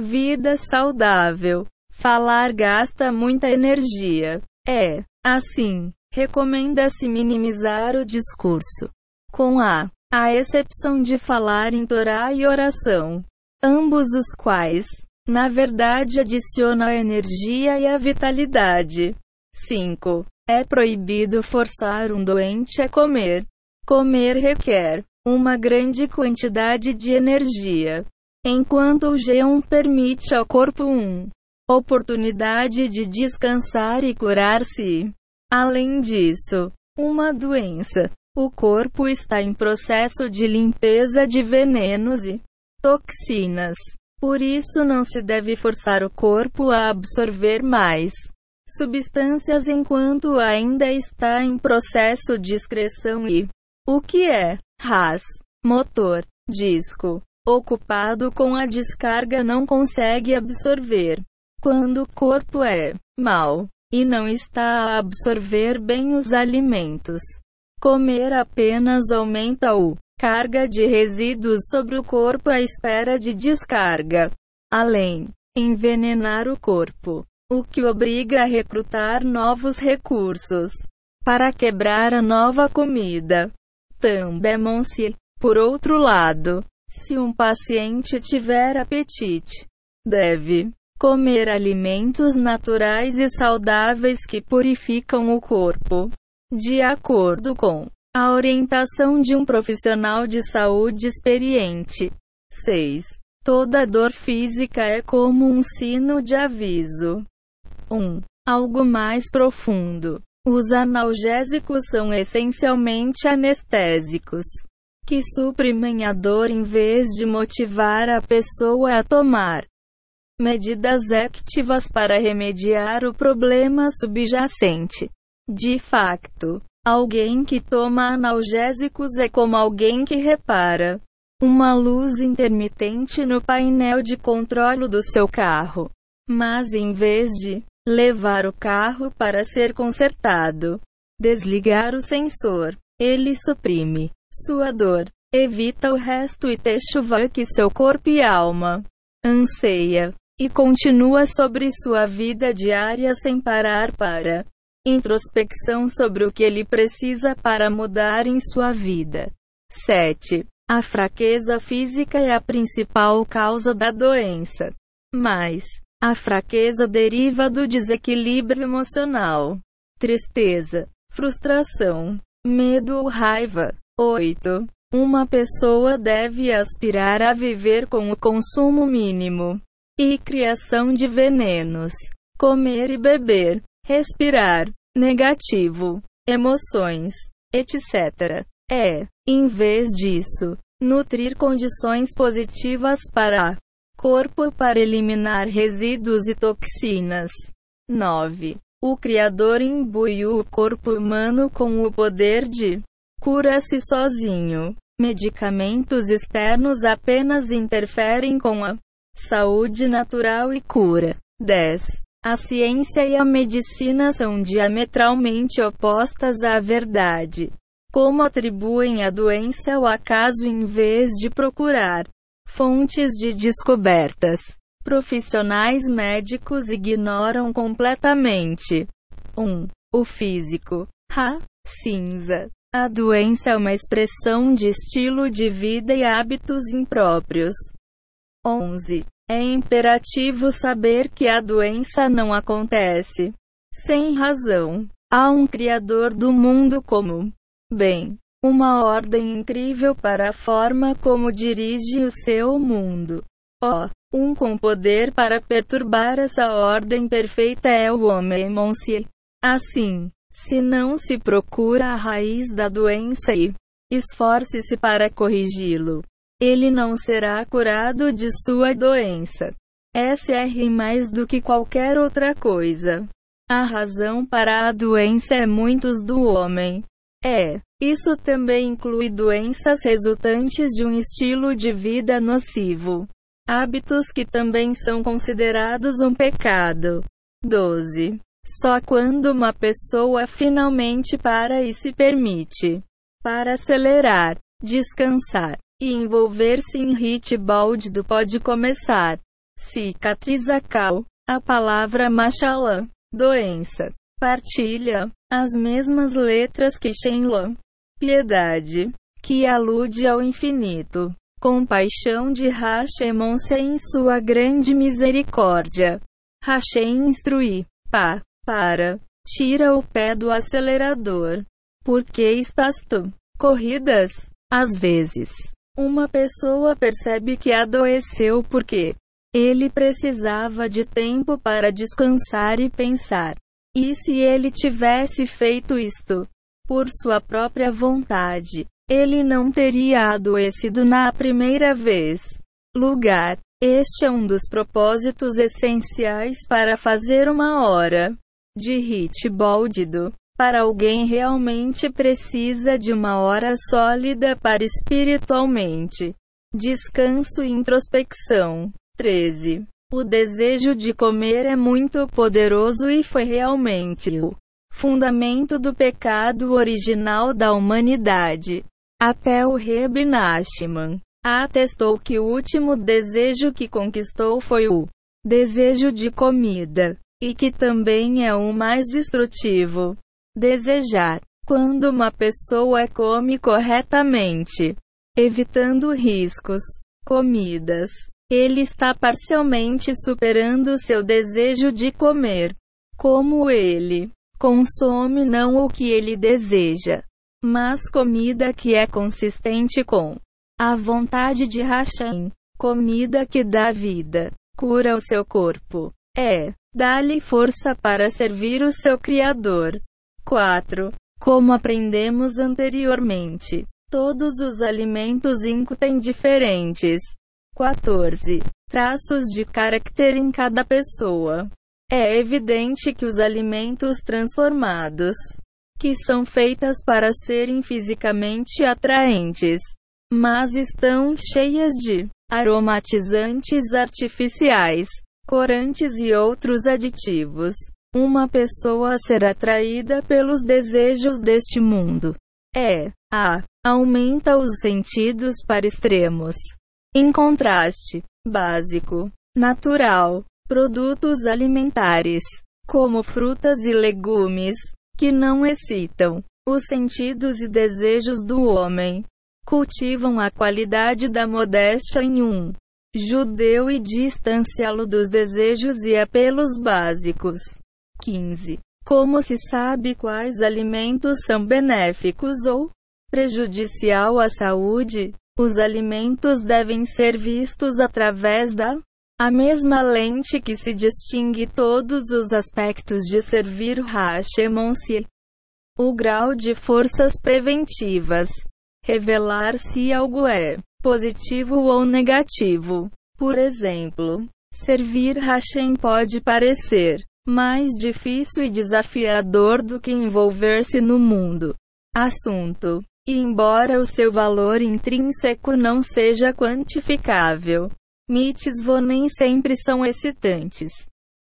Vida saudável. Falar gasta muita energia. É, assim, recomenda-se minimizar o discurso. Com a, a exceção de falar em Torá e oração, ambos os quais, na verdade, adicionam a energia e a vitalidade. 5. É proibido forçar um doente a comer. Comer requer uma grande quantidade de energia, enquanto o jejum permite ao corpo uma oportunidade de descansar e curar-se. Além disso, uma doença. O corpo está em processo de limpeza de venenos e toxinas. Por isso não se deve forçar o corpo a absorver mais substâncias enquanto ainda está em processo de excreção e o que é RAS, motor, disco, ocupado com a descarga não consegue absorver. Quando o corpo é mal e não está a absorver bem os alimentos, comer apenas aumenta o carga de resíduos sobre o corpo à espera de descarga. Além envenenar o corpo o que obriga a recrutar novos recursos para quebrar a nova comida. Também-se, por outro lado, se um paciente tiver apetite, deve comer alimentos naturais e saudáveis que purificam o corpo, de acordo com a orientação de um profissional de saúde experiente. 6. Toda dor física é como um sino de aviso. 1. Algo mais profundo. Os analgésicos são essencialmente anestésicos, que suprimem a dor em vez de motivar a pessoa a tomar medidas ativas para remediar o problema subjacente. De facto, alguém que toma analgésicos é como alguém que repara uma luz intermitente no painel de controle do seu carro. Mas em vez de levar o carro para ser consertado, desligar o sensor. Ele suprime sua dor, evita o resto e te chuva que seu corpo e alma anseia e continua sobre sua vida diária sem parar para introspecção sobre o que ele precisa para mudar em sua vida. 7. A fraqueza física é a principal causa da doença. Mas, a fraqueza deriva do desequilíbrio emocional, tristeza, frustração, medo ou raiva. 8. Uma pessoa deve aspirar a viver com o consumo mínimo e criação de venenos, comer e beber, respirar, negativo, emoções, etc. É, em vez disso, nutrir condições positivas para corpo para eliminar resíduos e toxinas. 9. O Criador imbuiu o corpo humano com o poder de cura-se sozinho. Medicamentos externos apenas interferem com a saúde natural e cura. 10. A ciência e a medicina são diametralmente opostas à verdade. Como atribuem a doença ao acaso em vez de procurar fontes de descobertas? profissionais médicos ignoram completamente. 1. Um, o físico. Ha, cinza. A doença é uma expressão de estilo de vida e hábitos impróprios. 11. É imperativo saber que a doença não acontece sem razão. Há um Criador do mundo como bem, uma ordem incrível para a forma como dirige o seu mundo. Ó, oh, um com poder para perturbar essa ordem perfeita é o homem Monsieur. Assim, se não se procura a raiz da doença e esforce-se para corrigi-lo, ele não será curado de sua doença. SR mais do que qualquer outra coisa. A razão para a doença é muitos do homem. É, isso também inclui doenças resultantes de um estilo de vida nocivo. Hábitos que também são considerados um pecado. 12. Só quando uma pessoa finalmente para e se permite para acelerar, descansar e envolver-se em hit baldido pode começar. Cicatriza cal. A palavra machalã, doença, partilha, as mesmas letras que Shenlong, piedade, que alude ao infinito compaixão de Hashemon-se em sua grande misericórdia. Hashem instrui, pá, para, tira o pé do acelerador. Por que estás tu? Corridas? Às vezes, uma pessoa percebe que adoeceu porque ele precisava de tempo para descansar e pensar. E se ele tivesse feito isto por sua própria vontade, ele não teria adoecido na primeira vez. Lugar. Este é um dos propósitos essenciais para fazer uma hora de hit bóldido. Para alguém realmente precisa de uma hora sólida para espiritualmente. Descanso e introspecção. 13. O desejo de comer é muito poderoso e foi realmente o fundamento do pecado original da humanidade. Até o Reb Nachman atestou que o último desejo que conquistou foi o desejo de comida, e que também é o mais destrutivo. Desejar. Quando uma pessoa come corretamente, evitando riscos, comidas, ele está parcialmente superando seu desejo de comer. Como ele consome não o que ele deseja, mas comida que é consistente com a vontade de Hashem, comida que dá vida, cura o seu corpo, é, dá-lhe força para servir o seu Criador. 4. Como aprendemos anteriormente, todos os alimentos incutem diferentes 14. Traços de caráter em cada pessoa. É evidente que os alimentos transformados que são feitas para serem fisicamente atraentes, mas estão cheias de aromatizantes artificiais, corantes e outros aditivos. Uma pessoa ser atraída pelos desejos deste mundo é a aumenta os sentidos para extremos. Em contraste, básico, natural, produtos alimentares, como frutas e legumes, que não excitam os sentidos e desejos do homem. Cultivam a qualidade da modéstia em um judeu e distanciá-lo dos desejos e apelos básicos. 15. Como se sabe quais alimentos são benéficos ou prejudicial à saúde? Os alimentos devem ser vistos através da a mesma lente que se distingue todos os aspectos de servir Hashemon-se. O grau de forças preventivas. Revelar se algo é positivo ou negativo. Por exemplo, servir Hashem pode parecer mais difícil e desafiador do que envolver-se no mundo. Assunto. E embora o seu valor intrínseco não seja quantificável, mitzvot nem sempre são excitantes.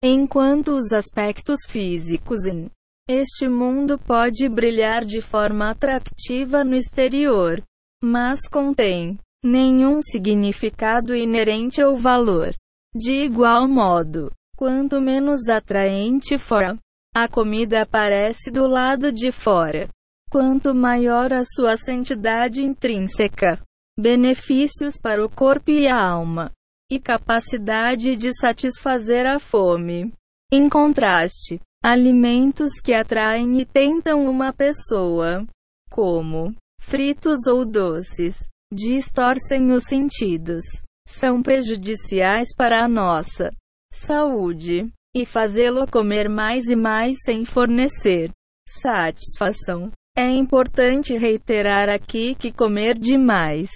Enquanto os aspectos físicos em este mundo pode brilhar de forma atrativa no exterior, mas contém nenhum significado inerente ou valor. De igual modo, quanto menos atraente for. A comida aparece do lado de fora, quanto maior a sua santidade intrínseca, benefícios para o corpo e a alma, e capacidade de satisfazer a fome. Em contraste, alimentos que atraem e tentam uma pessoa, como fritos ou doces, distorcem os sentidos, são prejudiciais para a nossa saúde, e fazê-lo comer mais e mais sem fornecer satisfação. É importante reiterar aqui que comer demais,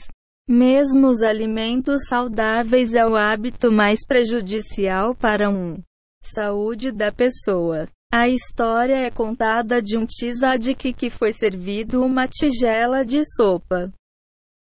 mesmo os alimentos saudáveis, é o hábito mais prejudicial para um saúde da pessoa. A história é contada de um tzadik que foi servido uma tigela de sopa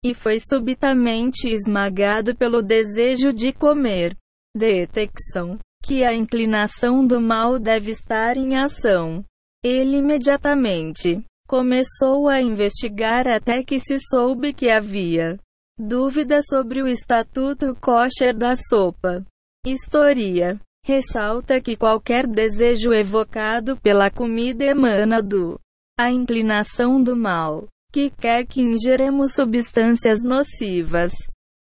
e foi subitamente esmagado pelo desejo de comer. Detecção que a inclinação do mal deve estar em ação. Ele imediatamente começou a investigar até que se soube que havia dúvida sobre o estatuto kosher da sopa. História ressalta que qualquer desejo evocado pela comida emana do a inclinação do mal que quer que ingeremos substâncias nocivas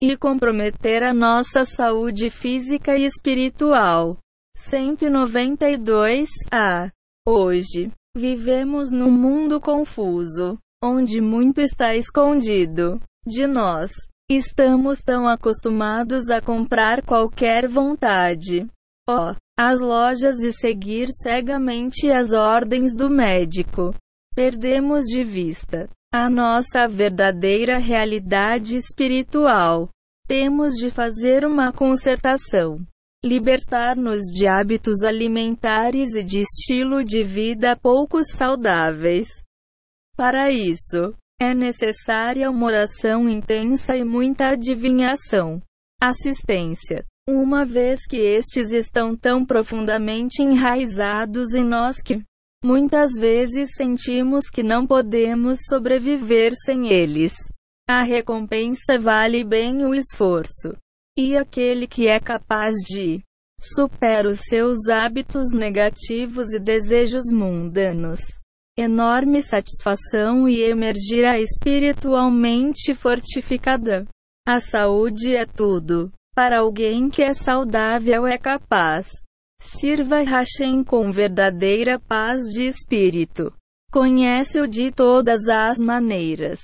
e comprometer a nossa saúde física e espiritual. 192 a Hoje, vivemos num mundo confuso, onde muito está escondido de nós. Estamos tão acostumados a comprar qualquer vontade. Oh, as lojas e seguir cegamente as ordens do médico. Perdemos de vista a nossa verdadeira realidade espiritual. Temos de fazer uma concertação. Libertar-nos de hábitos alimentares e de estilo de vida pouco saudáveis. Para isso, é necessária uma oração intensa e muita adivinhação. Assistência. Uma vez que estes estão tão profundamente enraizados em nós que Muitas vezes sentimos que não podemos sobreviver sem eles. A recompensa vale bem o esforço. E aquele que é capaz de superar os seus hábitos negativos e desejos mundanos. Enorme satisfação e emergirá espiritualmente fortificada. A saúde é tudo. Para alguém que é saudável é capaz Sirva Hashem com verdadeira paz de espírito. Conhece-o de todas as maneiras.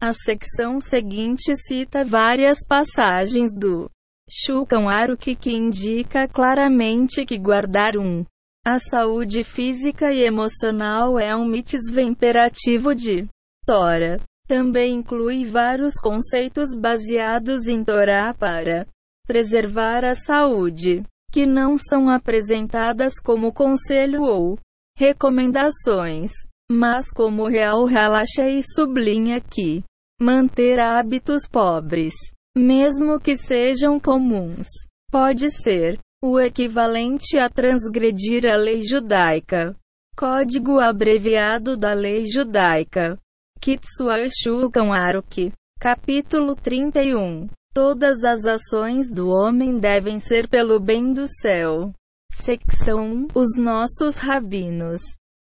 A secção seguinte cita várias passagens do Shulchan Aruch que indica claramente que guardar um a saúde física e emocional é um mitzvah imperativo de Torah. Também inclui vários conceitos baseados em Torá para preservar a saúde que não são apresentadas como conselho ou recomendações, mas como real relaxa e sublinha que manter hábitos pobres, mesmo que sejam comuns, pode ser o equivalente a transgredir a lei judaica. Código abreviado da lei judaica. Kitsua Shulchan Aruki. Capítulo 31. Todas as ações do homem devem ser pelo bem do céu. Secção 1 Os nossos rabinos,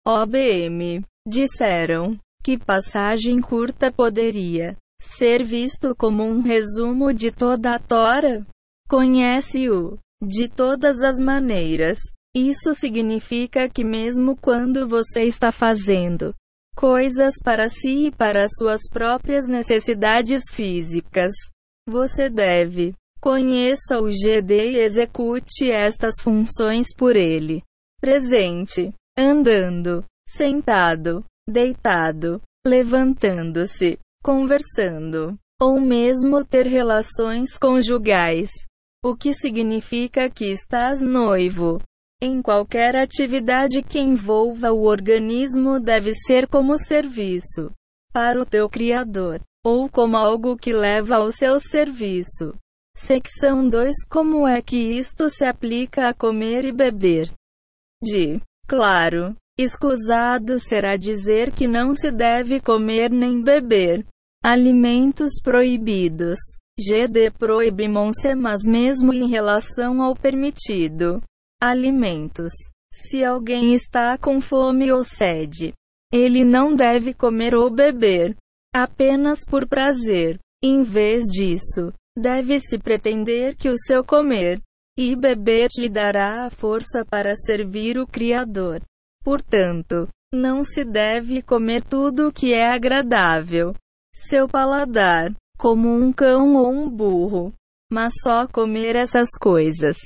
OBM, disseram que passagem curta poderia ser visto como um resumo de toda a Tora. Conhece-o de todas as maneiras. Isso significa que, mesmo quando você está fazendo coisas para si e para suas próprias necessidades físicas, você deve. Conheça o GD e execute estas funções por ele. Presente, andando, sentado, deitado, levantando-se, conversando, ou mesmo ter relações conjugais. O que significa que estás noivo. Em qualquer atividade que envolva o organismo deve ser como serviço. Para o teu Criador, ou como algo que leva ao seu serviço. Secção 2 Como é que isto se aplica a comer e beber? De claro, escusado será dizer que não se deve comer nem beber alimentos proibidos. GD proibimam-se, mas mesmo em relação ao permitido alimentos. Se alguém está com fome ou sede, ele não deve comer ou beber apenas por prazer. Em vez disso, deve-se pretender que o seu comer e beber lhe dará a força para servir o Criador. Portanto, não se deve comer tudo o que é agradável. Seu paladar, como um cão ou um burro, mas só comer essas coisas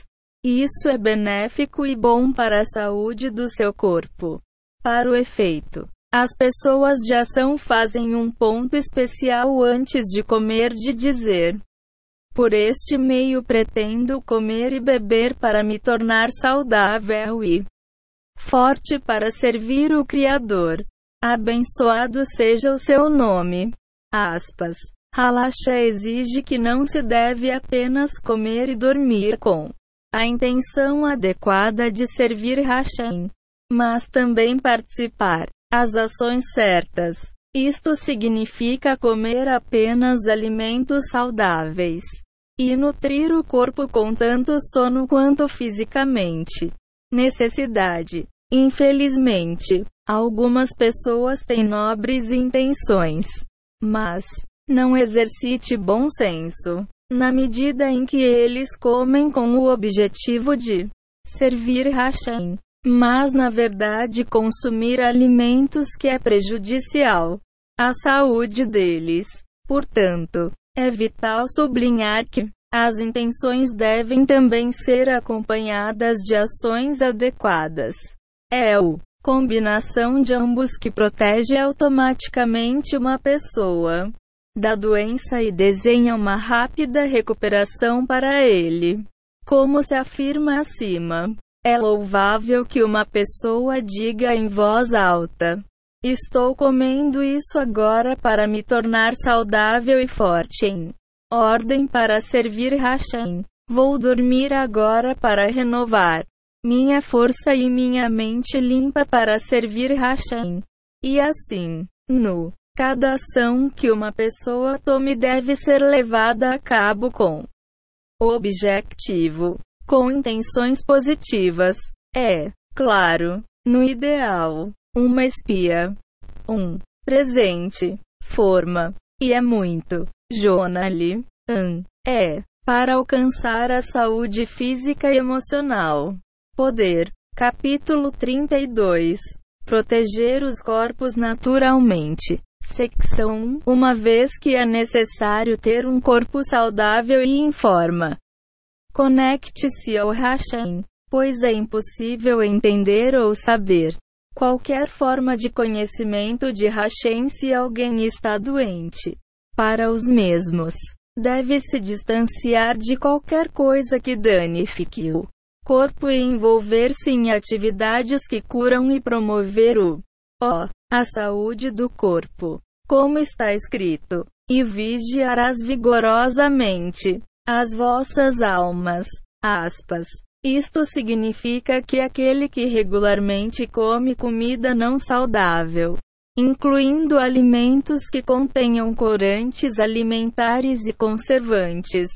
isso é benéfico e bom para a saúde do seu corpo. Para o efeito, as pessoas de ação fazem um ponto especial antes de comer de dizer: Por este meio pretendo comer e beber para me tornar saudável e forte para servir o Criador. Abençoado seja o seu nome. Aspas. Halacha exige que não se deve apenas comer e dormir com a intenção adequada de servir Hashem, mas também participar as ações certas. Isto significa comer apenas alimentos saudáveis e nutrir o corpo com tanto sono quanto fisicamente. Necessidade. Infelizmente, algumas pessoas têm nobres intenções, mas não exercite bom senso na medida em que eles comem com o objetivo de servir Hashem, mas na verdade consumir alimentos que é prejudicial à saúde deles. Portanto, é vital sublinhar que as intenções devem também ser acompanhadas de ações adequadas. É o combinação de ambos que protege automaticamente uma pessoa da doença e desenha uma rápida recuperação para ele. Como se afirma acima, é louvável que uma pessoa diga em voz alta: Estou comendo isso agora para me tornar saudável e forte em ordem para servir Hashem. Vou dormir agora para renovar minha força e minha mente limpa para servir Hashem. E assim, no Cada ação que uma pessoa tome deve ser levada a cabo com objetivo, com intenções positivas. É, claro, no ideal, uma espia, um presente, forma, e é muito, Jonali, an, é, para alcançar a saúde física e emocional. Poder, capítulo 32. Proteger os corpos naturalmente. Secção 1 Uma vez que é necessário ter um corpo saudável e em forma. Conecte-se ao Hashem, pois é impossível entender ou saber qualquer forma de conhecimento de Hashem se alguém está doente. Para os mesmos, deve-se distanciar de qualquer coisa que danifique o corpo e envolver-se em atividades que curam e promover o ó, a saúde do corpo. Como está escrito: E vigiarás vigorosamente as vossas almas. Aspas. Isto significa que aquele que regularmente come comida não saudável incluindo alimentos que contenham corantes alimentares e conservantes.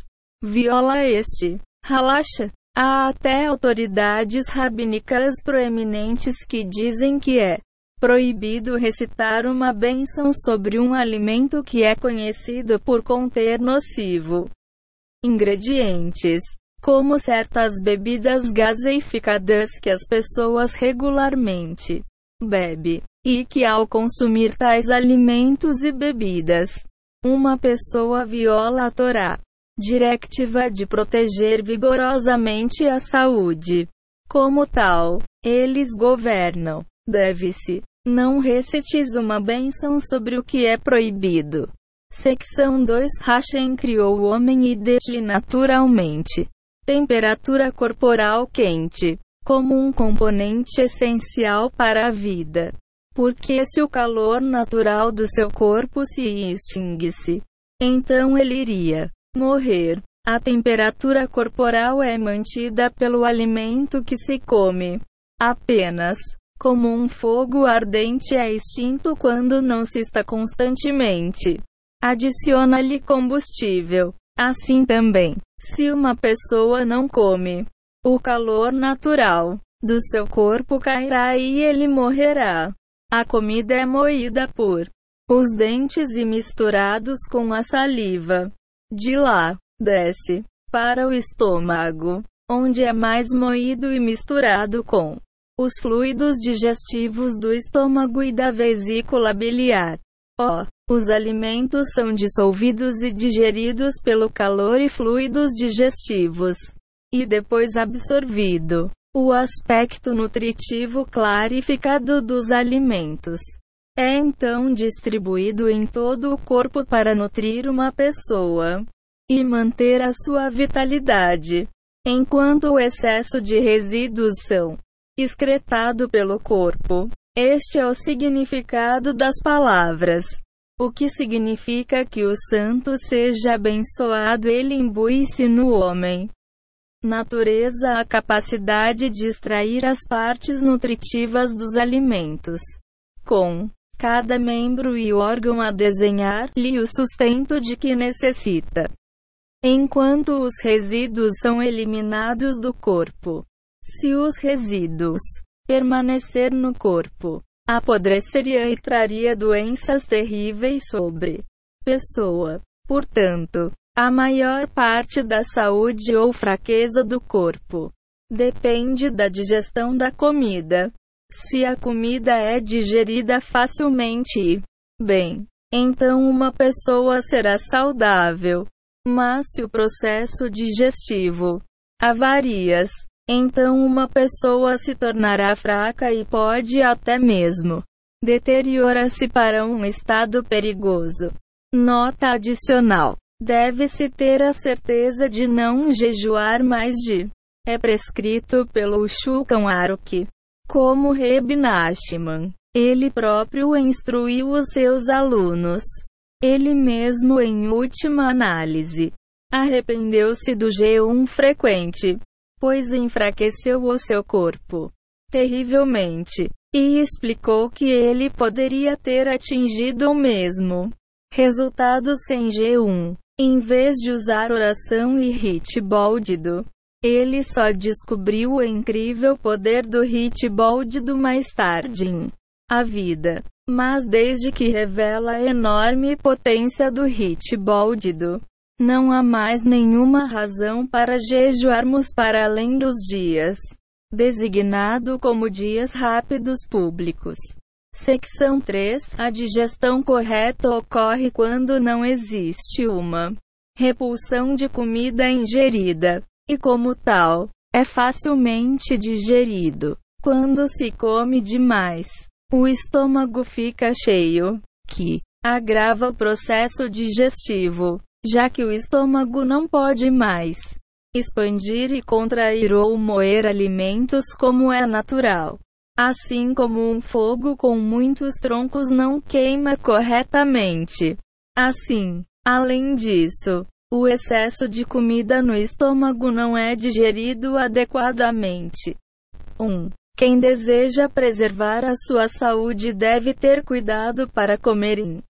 Viola este. Relaxa. Há até autoridades rabínicas proeminentes que dizem que é proibido recitar uma bênção sobre um alimento que é conhecido por conter nocivo ingredientes, como certas bebidas gaseificadas que as pessoas regularmente bebem, e que ao consumir tais alimentos e bebidas, uma pessoa viola a Torá, directiva de proteger vigorosamente a saúde. Como tal, eles governam. Deve-se. Não recites uma bênção sobre o que é proibido. Secção 2 Hashem criou o homem e deu-lhe naturalmente temperatura corporal quente, como um componente essencial para a vida. Porque se o calor natural do seu corpo se extinguisse, então ele iria morrer. A temperatura corporal é mantida pelo alimento que se come. Apenas, como um fogo ardente é extinto quando não se está constantemente. Adiciona-lhe combustível. Assim também, se uma pessoa não come, o calor natural do seu corpo cairá e ele morrerá. A comida é moída por os dentes e misturados com a saliva. De lá, desce para o estômago, onde é mais moído e misturado com os fluidos digestivos do estômago e da vesícula biliar. Ó, oh, os alimentos são dissolvidos e digeridos pelo calor e fluidos digestivos, e depois absorvido. O aspecto nutritivo clarificado dos alimentos é então distribuído em todo o corpo para nutrir uma pessoa e manter a sua vitalidade, enquanto o excesso de resíduos são excretado pelo corpo. Este é o significado das palavras. O que significa que o santo seja abençoado, ele imbui-se no homem. Natureza a capacidade de extrair as partes nutritivas dos alimentos. Com cada membro e órgão a desenhar-lhe o sustento de que necessita. Enquanto os resíduos são eliminados do corpo. Se os resíduos permanecer no corpo, apodreceria e traria doenças terríveis sobre pessoa. Portanto, a maior parte da saúde ou fraqueza do corpo depende da digestão da comida. Se a comida é digerida facilmente e bem, então uma pessoa será saudável. Mas se o processo digestivo avarias, então uma pessoa se tornará fraca e pode até mesmo deteriora-se para um estado perigoso. Nota adicional: deve-se ter a certeza de não jejuar mais de é prescrito pelo Shulchan Aruch, como Reb Nachman. Ele próprio instruiu os seus alunos. Ele mesmo, em última análise, arrependeu-se do jejum frequente pois enfraqueceu o seu corpo terrivelmente, e explicou que ele poderia ter atingido o mesmo resultado sem G1. Em vez de usar oração e hit bóldido, ele só descobriu o incrível poder do hit bóldido mais tarde em a vida. Mas desde que revela a enorme potência do hit bóldido, não há mais nenhuma razão para jejuarmos para além dos dias designado como dias rápidos públicos. Secção 3. A digestão correta ocorre quando não existe uma repulsão de comida ingerida, e como tal, é facilmente digerido. Quando se come demais, o estômago fica cheio, que agrava o processo digestivo já que o estômago não pode mais expandir e contrair ou moer alimentos como é natural. Assim como um fogo com muitos troncos não queima corretamente. Assim, além disso, o excesso de comida no estômago não é digerido adequadamente. 1. Um, Quem deseja preservar a sua saúde deve ter cuidado para comer em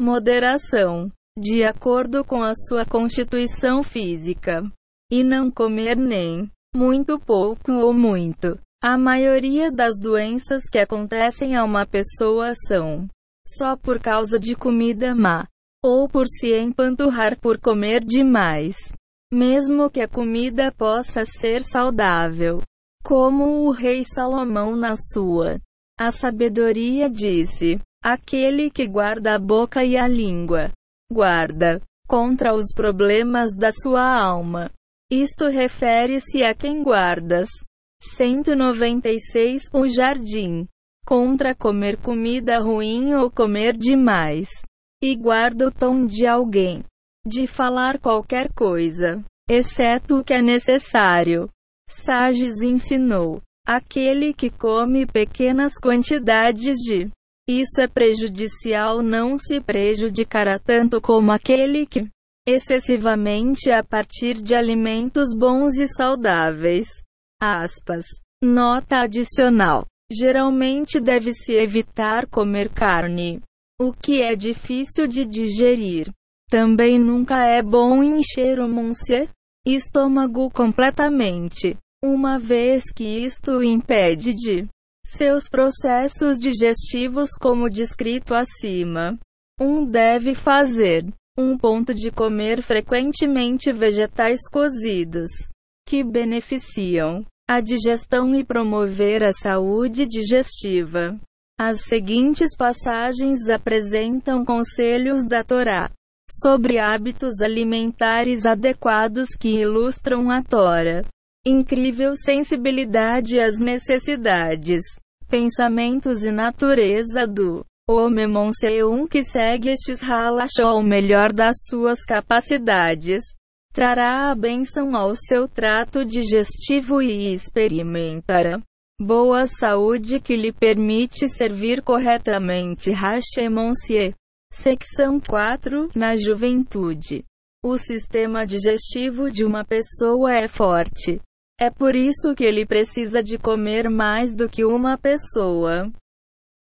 moderação, de acordo com a sua constituição física, e não comer nem muito pouco ou muito. A maioria das doenças que acontecem a uma pessoa são só por causa de comida má, ou por se empanturrar por comer demais. Mesmo que a comida possa ser saudável, como o rei Salomão na sua A sabedoria disse: Aquele que guarda a boca e a língua, guarda contra os problemas da sua alma. Isto refere-se a quem guardas. 196 O jardim. Contra comer comida ruim ou comer demais. E guarda o tom de alguém. De falar qualquer coisa, exceto o que é necessário. Sages ensinou: aquele que come pequenas quantidades de isso é prejudicial não se prejudicará tanto como aquele que excessivamente a partir de alimentos bons e saudáveis. Aspas. Nota adicional. Geralmente deve-se evitar comer carne, o que é difícil de digerir. Também nunca é bom encher o estômago completamente, uma vez que isto impede de seus processos digestivos como descrito acima. Um deve fazer um ponto de comer frequentemente vegetais cozidos, que beneficiam a digestão e promover a saúde digestiva. As seguintes passagens apresentam conselhos da Torá sobre hábitos alimentares adequados que ilustram a Tora. Incrível sensibilidade às necessidades, pensamentos e natureza do homem um que segue estes halachó o melhor das suas capacidades, trará a bênção ao seu trato digestivo e experimentará boa saúde que lhe permite servir corretamente Hashemonsie. Secção 4 Na juventude. O sistema digestivo de uma pessoa é forte. É por isso que ele precisa de comer mais do que uma pessoa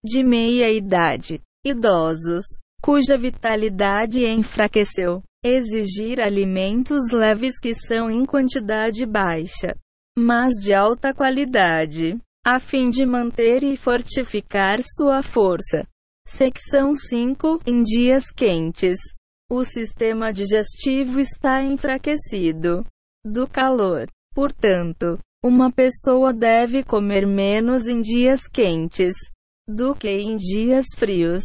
de meia idade. Idosos, cuja vitalidade enfraqueceu. Exigir alimentos leves que são em quantidade baixa, mas de alta qualidade, a fim de manter e fortificar sua força. Secção 5 Em dias quentes, o sistema digestivo está enfraquecido do calor. Portanto, uma pessoa deve comer menos em dias quentes do que em dias frios.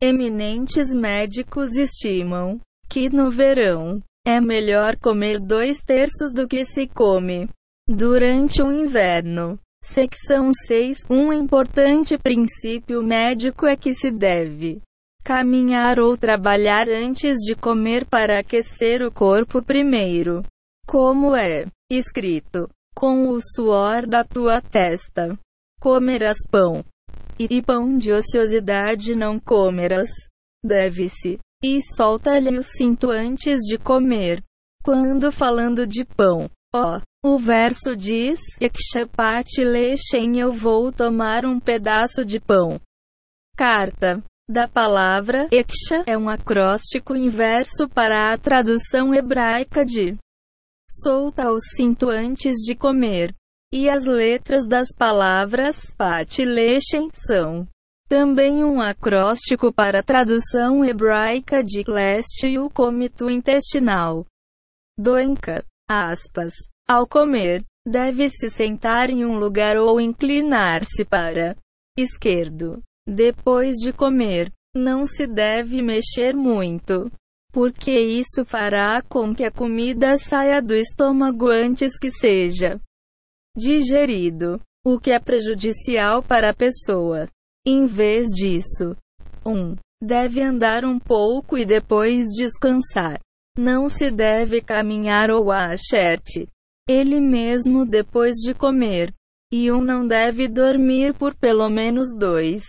Eminentes médicos estimam que no verão é melhor comer dois terços do que se come durante o inverno. Secção 6 Um importante princípio médico é que se deve caminhar ou trabalhar antes de comer para aquecer o corpo primeiro. Como é escrito: com o suor da tua testa comerás pão, e pão de ociosidade não comerás. Deve-se, e solta-lhe o cinto antes de comer. Quando falando de pão, ó, o verso diz: Ekshapati lechem eu vou tomar um pedaço de pão. Carta. Da palavra Eksha é um acróstico inverso para a tradução hebraica de solta o cinto antes de comer. E as letras das palavras Pat lechem são também um acróstico para a tradução hebraica de leste e o cômito intestinal. Doenca. Aspas. Ao comer, deve-se sentar em um lugar ou inclinar-se para esquerdo. Depois de comer, não se deve mexer muito, porque isso fará com que a comida saia do estômago antes que seja digerido, o que é prejudicial para a pessoa. Em vez disso, 1. Um, deve andar um pouco e depois descansar. Não se deve caminhar ou acherte ele mesmo depois de comer. E um não deve dormir por pelo menos dois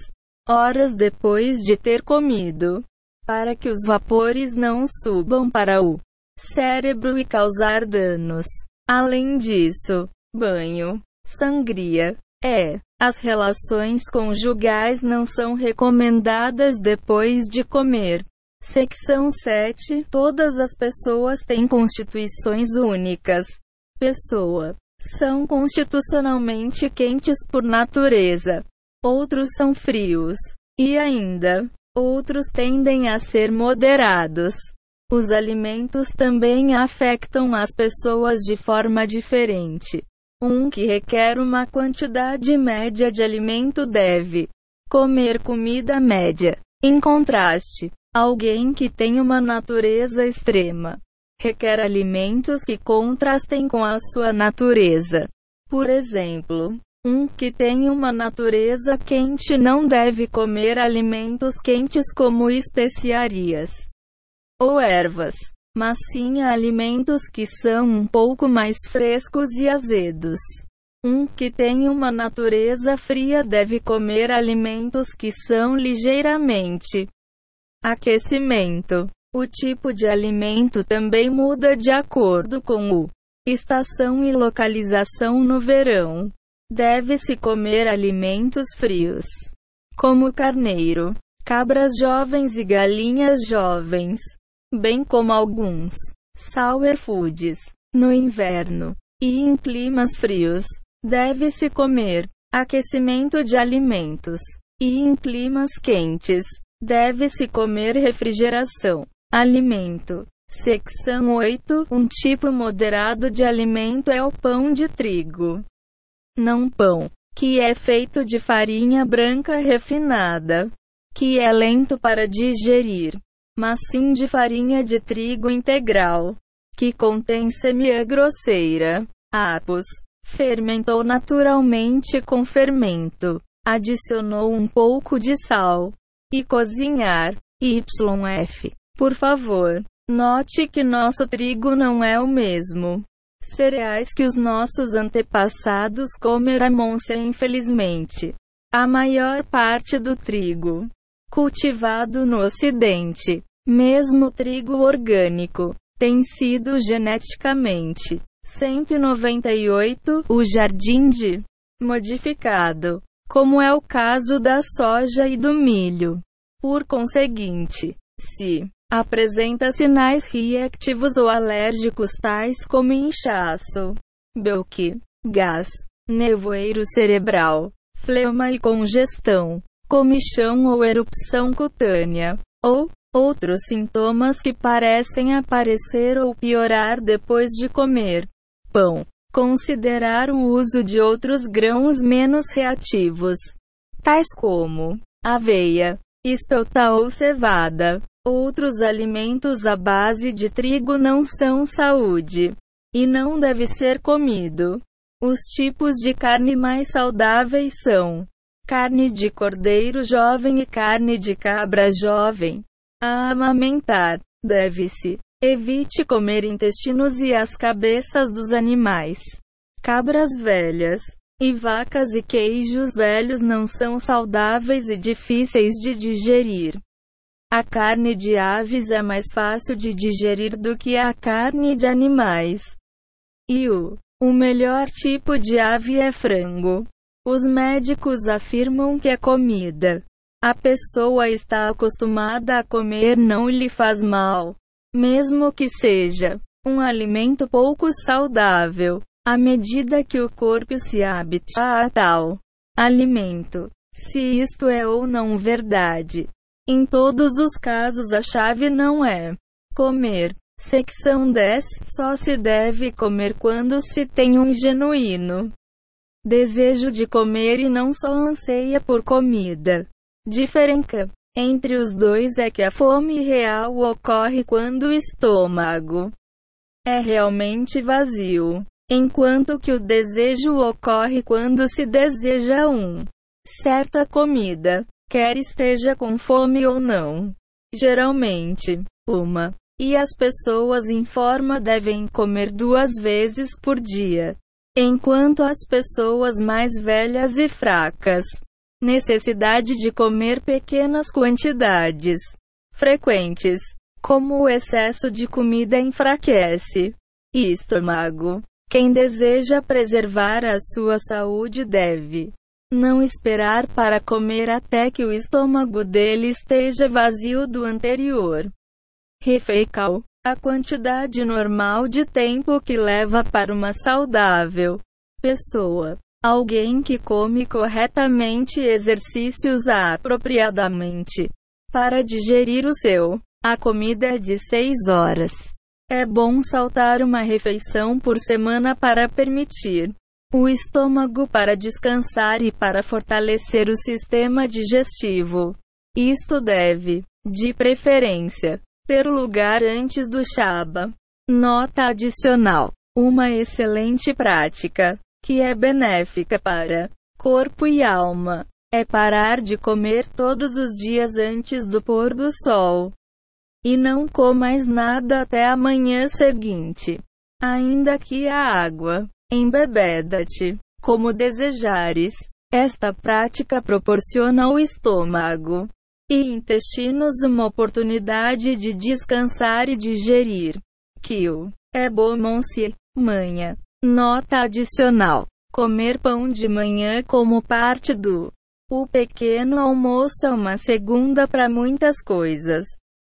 horas depois de ter comido, para que os vapores não subam para o cérebro e causar danos. Além disso, banho, sangria, É. As relações conjugais não são recomendadas depois de comer. Secção 7. Todas as pessoas têm constituições únicas. Pessoa. São constitucionalmente quentes por natureza. Outros são frios. E ainda, outros tendem a ser moderados. Os alimentos também afetam as pessoas de forma diferente. Um que requer uma quantidade média de alimento deve comer comida média. Em contraste, alguém que tem uma natureza extrema requer alimentos que contrastem com a sua natureza. Por exemplo, um que tem uma natureza quente não deve comer alimentos quentes como especiarias ou ervas mas sim alimentos que são um pouco mais frescos e azedos. Um que tem uma natureza fria deve comer alimentos que são ligeiramente aquecimento. O tipo de alimento também muda de acordo com o estação e localização no verão. Deve-se comer alimentos frios, como carneiro, cabras jovens e galinhas jovens bem como alguns sour foods. No inverno e em climas frios, deve-se comer aquecimento de alimentos, e em climas quentes, deve-se comer refrigeração. Alimento. Secção 8. Um tipo moderado de alimento é o pão de trigo. Não pão, que é feito de farinha branca refinada, que é lento para digerir mas sim de farinha de trigo integral, que contém semeia grosseira. Apos. Fermentou naturalmente com fermento. Adicionou um pouco de sal. E cozinhar. YF. Por favor, note que nosso trigo não é o mesmo. Cereais que os nossos antepassados comeram, infelizmente. A maior parte do trigo cultivado no Ocidente mesmo trigo orgânico tem sido geneticamente 198 o jardim de modificado, como é o caso da soja e do milho. Por conseguinte, se apresenta sinais reativos ou alérgicos tais como inchaço, belque, gás, nevoeiro cerebral, flema e congestão, comichão ou erupção cutânea, ou Outros sintomas que parecem aparecer ou piorar depois de comer pão. Considerar o uso de outros grãos menos reativos, tais como aveia, espelta ou cevada. Outros alimentos à base de trigo não são saúde e não deve ser comido. Os tipos de carne mais saudáveis são carne de cordeiro jovem e carne de cabra jovem. A amamentar, deve-se. Evite comer intestinos e as cabeças dos animais. Cabras velhas e vacas e queijos velhos não são saudáveis e difíceis de digerir. A carne de aves é mais fácil de digerir do que a carne de animais. E o, o melhor tipo de ave é frango. Os médicos afirmam que a comida a pessoa está acostumada a comer não lhe faz mal, mesmo que seja um alimento pouco saudável, à medida que o corpo se habita a tal alimento. Se isto é ou não verdade. Em todos os casos, a chave não é comer. Secção 10 Só se deve comer quando se tem um genuíno desejo de comer e não só anseia por comida. Diferença entre os dois é que a fome real ocorre quando o estômago é realmente vazio, enquanto que o desejo ocorre quando se deseja um certa comida, quer esteja com fome ou não. Geralmente, uma. E as pessoas em forma devem comer duas vezes por dia, enquanto as pessoas mais velhas e fracas necessidade de comer pequenas quantidades frequentes, como o excesso de comida enfraquece estômago. Quem deseja preservar a sua saúde deve não esperar para comer até que o estômago dele esteja vazio do anterior. Refeição. A quantidade normal de tempo que leva para uma saudável pessoa. Alguém que come corretamente exercícios apropriadamente para digerir o seu. A comida é de 6 horas. É bom saltar uma refeição por semana para permitir o estômago para descansar e para fortalecer o sistema digestivo. Isto deve, de preferência, ter lugar antes do Shaba. Nota adicional: uma excelente prática, que é benéfica para corpo e alma, é parar de comer todos os dias antes do pôr do sol. E não mais nada até a manhã seguinte. Ainda que a água embebeda-te, como desejares. Esta prática proporciona ao estômago e intestinos uma oportunidade de descansar e digerir. Kill. É bom se manhã. Nota adicional. Comer pão de manhã como parte do o pequeno almoço é uma segunda para muitas coisas.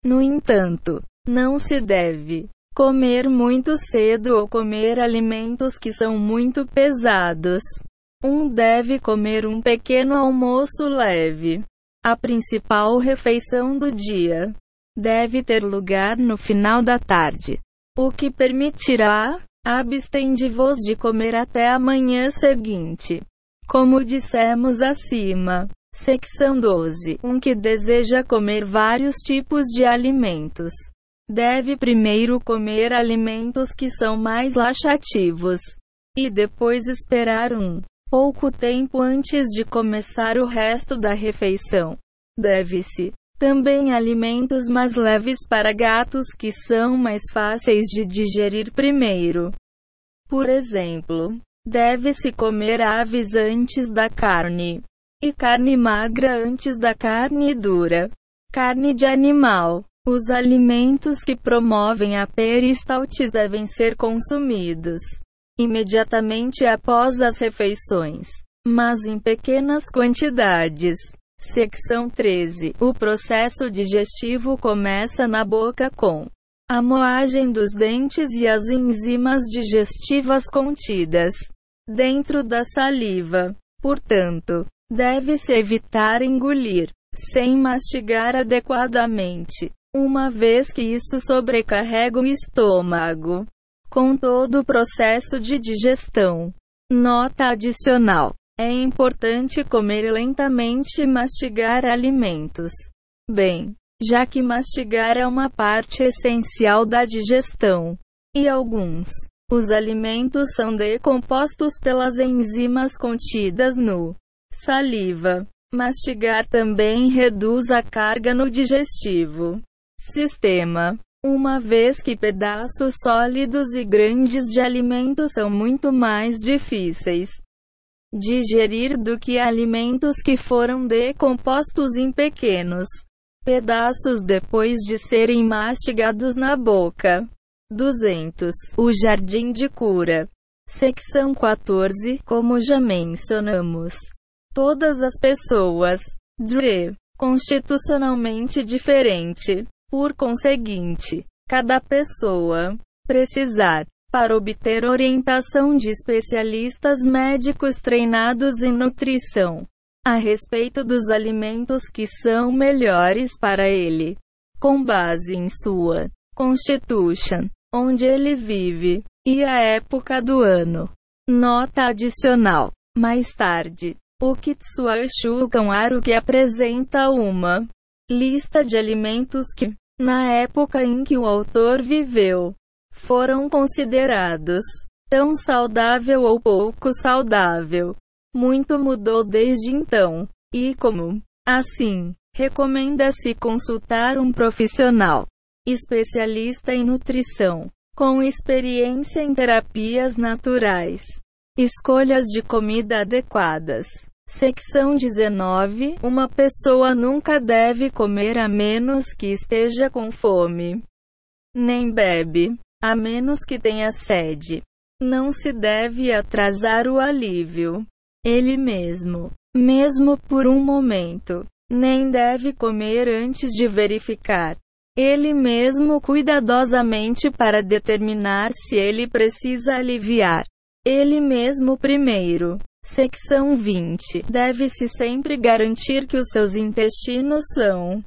No entanto, não se deve comer muito cedo ou comer alimentos que são muito pesados. Um deve comer um pequeno almoço leve. A principal refeição do dia deve ter lugar no final da tarde, o que permitirá abstende-vos de comer até a manhã seguinte. Como dissemos acima, secção 12, um que deseja comer vários tipos de alimentos deve primeiro comer alimentos que são mais laxativos e depois esperar um pouco tempo antes de começar o resto da refeição. Deve-se também alimentos mais leves para gatos que são mais fáceis de digerir primeiro. Por exemplo, deve-se comer aves antes da carne e carne magra antes da carne dura. Carne de animal os alimentos que promovem a peristaltes devem ser consumidos imediatamente após as refeições, mas em pequenas quantidades. Secção 13. O processo digestivo começa na boca com a moagem dos dentes e as enzimas digestivas contidas dentro da saliva. Portanto, deve-se evitar engolir sem mastigar adequadamente uma vez que isso sobrecarrega o estômago com todo o processo de digestão. Nota adicional: é importante comer lentamente e mastigar alimentos. Bem, já que mastigar é uma parte essencial da digestão. E alguns os alimentos são decompostos pelas enzimas contidas no saliva. Mastigar também reduz a carga no digestivo sistema. Uma vez que pedaços sólidos e grandes de alimento são muito mais difíceis digerir do que alimentos que foram decompostos em pequenos pedaços depois de serem mastigados na boca. 200. O Jardim de Cura. Secção 14. Como já mencionamos, todas as pessoas, DRE, constitucionalmente diferente, por conseguinte, cada pessoa precisar para obter orientação de especialistas médicos treinados em nutrição a respeito dos alimentos que são melhores para ele, com base em sua constitution, onde ele vive, e a época do ano. Nota adicional. Mais tarde, o Kitsuashu Kanwaru que apresenta uma lista de alimentos que, na época em que o autor viveu, foram considerados tão saudável ou pouco saudável. Muito mudou desde então, e como, assim, recomenda-se consultar um profissional especialista em nutrição, com experiência em terapias naturais. Escolhas de comida adequadas. Secção 19. Uma pessoa nunca deve comer a menos que esteja com fome. Nem bebe, a menos que tenha sede. Não se deve atrasar o alívio. Ele mesmo, mesmo por um momento, nem deve comer antes de verificar ele mesmo cuidadosamente para determinar se ele precisa aliviar ele mesmo primeiro. Secção 20. Deve-se sempre garantir que os seus intestinos são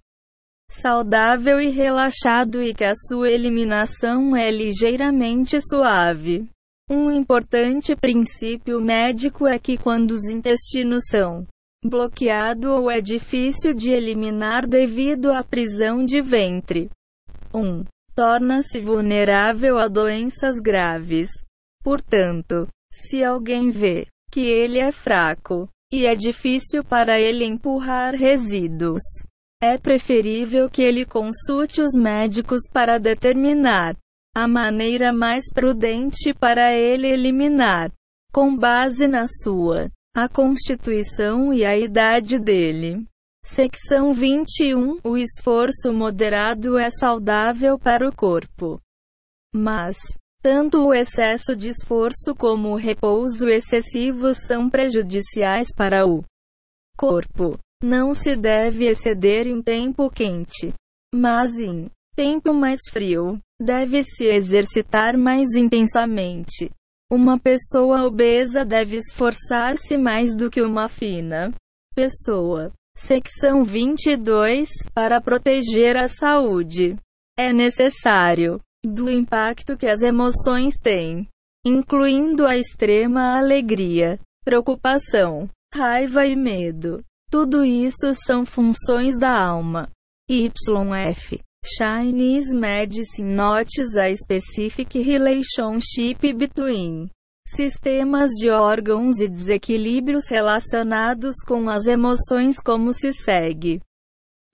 saudável e relaxado e que a sua eliminação é ligeiramente suave. Um importante princípio médico é que quando os intestinos são bloqueados ou é difícil de eliminar devido à prisão de ventre, 1. Um, Torna-se vulnerável a doenças graves. Portanto, se alguém vê que ele é fraco e é difícil para ele empurrar resíduos, é preferível que ele consulte os médicos para determinar a maneira mais prudente para ele eliminar, com base na sua a constituição e a idade dele. Secção 21 O esforço moderado é saudável para o corpo. Mas, tanto o excesso de esforço como o repouso excessivo são prejudiciais para o corpo. Não se deve exceder em tempo quente, mas em tempo mais frio, deve-se exercitar mais intensamente. Uma pessoa obesa deve esforçar-se mais do que uma fina pessoa. Secção 22 Para proteger a saúde, é necessário do impacto que as emoções têm, incluindo a extrema alegria, preocupação, raiva e medo. Tudo isso são funções da alma. YF Chinese Medicine notes a specific relationship between sistemas de órgãos e desequilíbrios relacionados com as emoções como se segue.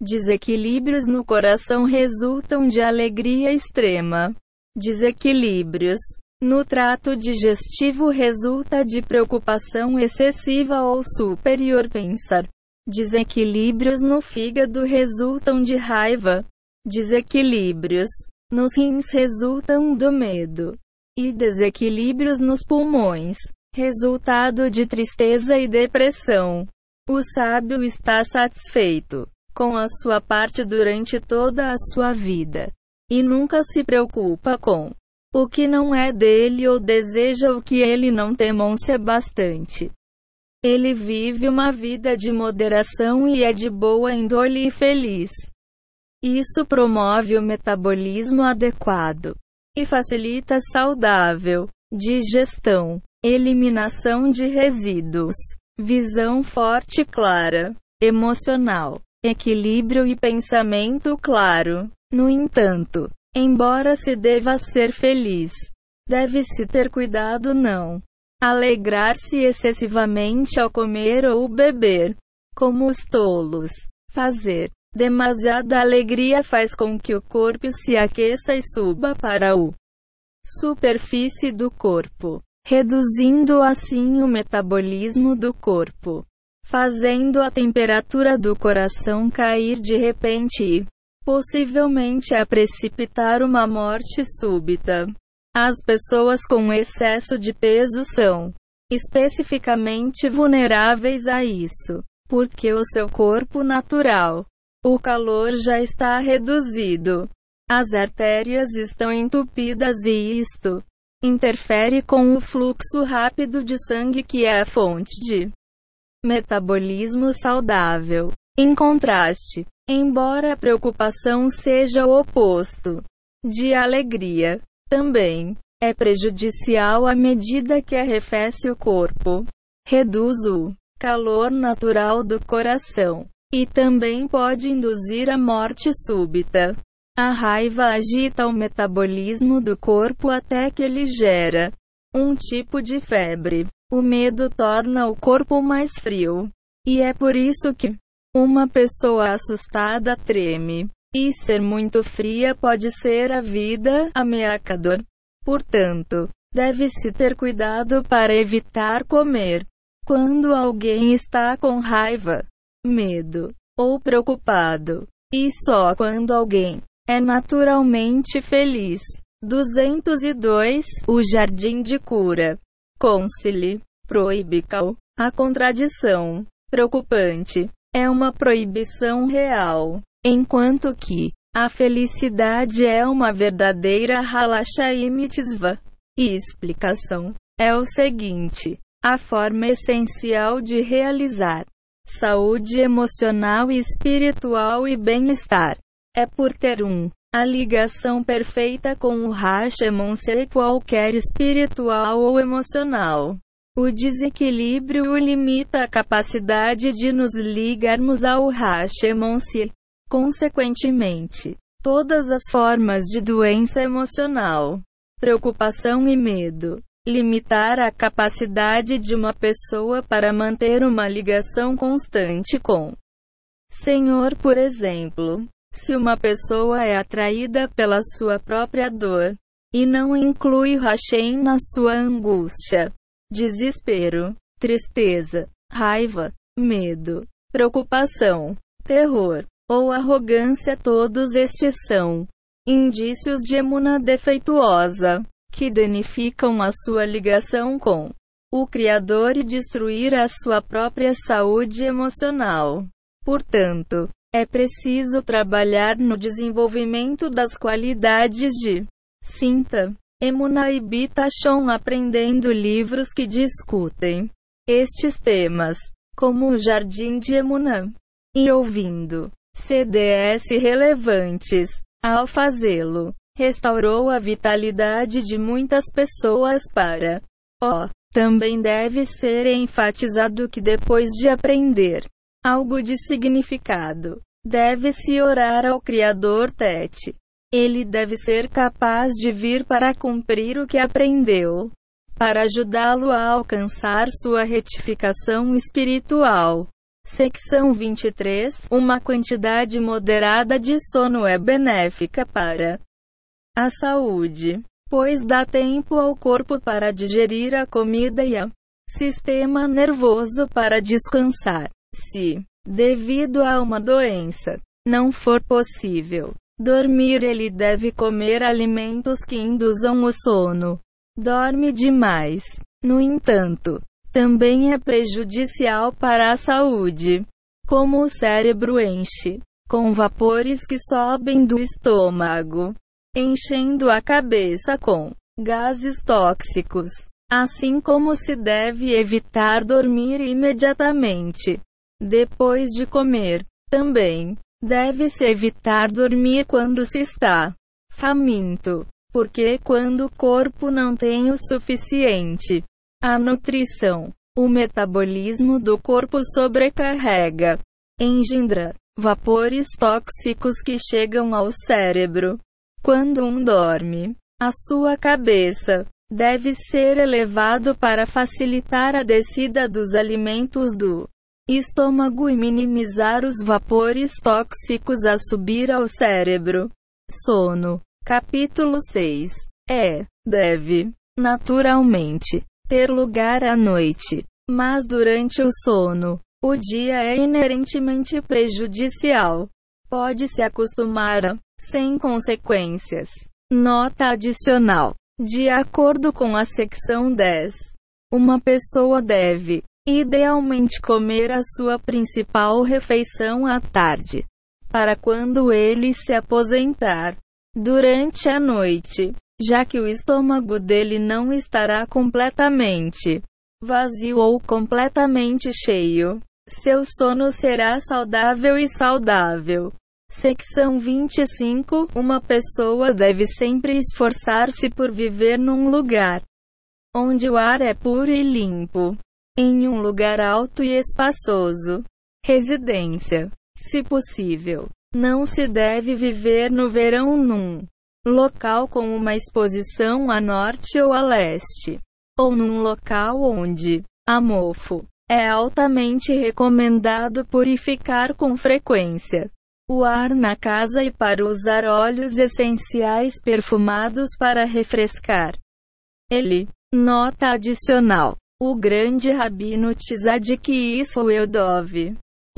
Desequilíbrios no coração resultam de alegria extrema. Desequilíbrios no trato digestivo resulta de preocupação excessiva ou superior pensar. Desequilíbrios no fígado resultam de raiva. Desequilíbrios nos rins resultam do medo. E desequilíbrios nos pulmões, resultado de tristeza e depressão. O sábio está satisfeito com a sua parte durante toda a sua vida. E nunca se preocupa com o que não é dele ou deseja o que ele não demonstra bastante. Ele vive uma vida de moderação e é de boa índole e feliz. Isso promove o metabolismo adequado e facilita saudável digestão, eliminação de resíduos, visão forte e clara, emocional equilíbrio e pensamento claro. No entanto, embora se deva ser feliz, deve-se ter cuidado não alegrar-se excessivamente ao comer ou beber, como os tolos. Fazer demasiada alegria faz com que o corpo se aqueça e suba para o superfície do corpo, reduzindo assim o metabolismo do corpo fazendo a temperatura do coração cair de repente e, possivelmente, a precipitar uma morte súbita. As pessoas com excesso de peso são especificamente vulneráveis a isso, porque o seu corpo natural, o calor já está reduzido. As artérias estão entupidas e isto interfere com o fluxo rápido de sangue que é a fonte de Metabolismo saudável. Em contraste, embora a preocupação seja o oposto de alegria, também é prejudicial à medida que arrefece o corpo, reduz o calor natural do coração e também pode induzir a morte súbita. A raiva agita o metabolismo do corpo até que ele gera um tipo de febre. O medo torna o corpo mais frio. E é por isso que uma pessoa assustada treme. E ser muito fria pode ser a vida ameaçador. Portanto, deve-se ter cuidado para evitar comer. Quando alguém está com raiva, medo ou preocupado. E só quando alguém é naturalmente feliz 202. O jardim de cura. Concile. Proibical. A contradição. Preocupante. É uma proibição real. Enquanto que a felicidade é uma verdadeira halachaim mitzvah. E explicação é o seguinte: a forma essencial de realizar saúde emocional e espiritual e bem-estar é por ter um a ligação perfeita com o Rashomon ser qualquer espiritual ou emocional. O desequilíbrio limita a capacidade de nos ligarmos ao Rashomon se, consequentemente, todas as formas de doença emocional, preocupação e medo, limitar a capacidade de uma pessoa para manter uma ligação constante com Senhor, por exemplo, se uma pessoa é atraída pela sua própria dor e não inclui Hashem na sua angústia, desespero, tristeza, raiva, medo, preocupação, terror ou arrogância, todos estes são indícios de emuna defeituosa que danificam a sua ligação com o Criador e destruir a sua própria saúde emocional. Portanto, é preciso trabalhar no desenvolvimento das qualidades de Sinta, Emuna e Bitachon aprendendo livros que discutem estes temas, como o Jardim de Emuna, e ouvindo CDS relevantes. Ao fazê-lo, restaurou a vitalidade de muitas pessoas para. Oh, também deve ser enfatizado que depois de aprender algo de significado. Deve-se orar ao Criador Tete. Ele deve ser capaz de vir para cumprir o que aprendeu, para ajudá-lo a alcançar sua retificação espiritual. Secção 23 Uma quantidade moderada de sono é benéfica para a saúde, pois dá tempo ao corpo para digerir a comida e ao sistema nervoso para descansar. Se, devido a uma doença, não for possível dormir, ele deve comer alimentos que induzam o sono. Dorme demais. No entanto, também é prejudicial para a saúde, como o cérebro enche com vapores que sobem do estômago, enchendo a cabeça com gases tóxicos. Assim como se deve evitar dormir imediatamente depois de comer. Também deve-se evitar dormir quando se está faminto, porque quando o corpo não tem o suficiente, a nutrição, o metabolismo do corpo sobrecarrega, engendra vapores tóxicos que chegam ao cérebro. Quando um dorme, a sua cabeça deve ser elevado para facilitar a descida dos alimentos do estômago e minimizar os vapores tóxicos a subir ao cérebro. Sono. Capítulo 6. É, deve, naturalmente, ter lugar à noite, mas durante o sono, o dia é inerentemente prejudicial. Pode-se acostumar a, sem consequências. Nota adicional. De acordo com a secção 10, uma pessoa deve, idealmente, comer a sua principal refeição à tarde, para quando ele se aposentar. Durante a noite, já que o estômago dele não estará completamente vazio ou completamente cheio. Seu sono será saudável e saudável. Secção 25 Uma pessoa deve sempre esforçar-se por viver num lugar onde o ar é puro e limpo, em um lugar alto e espaçoso. Residência. Se possível, não se deve viver no verão num local com uma exposição a norte ou a leste, ou num local onde a mofo é altamente recomendado purificar com frequência o ar na casa e para usar óleos essenciais perfumados para refrescar. Ele. Nota adicional. O grande rabino Tzadik Isroeldov,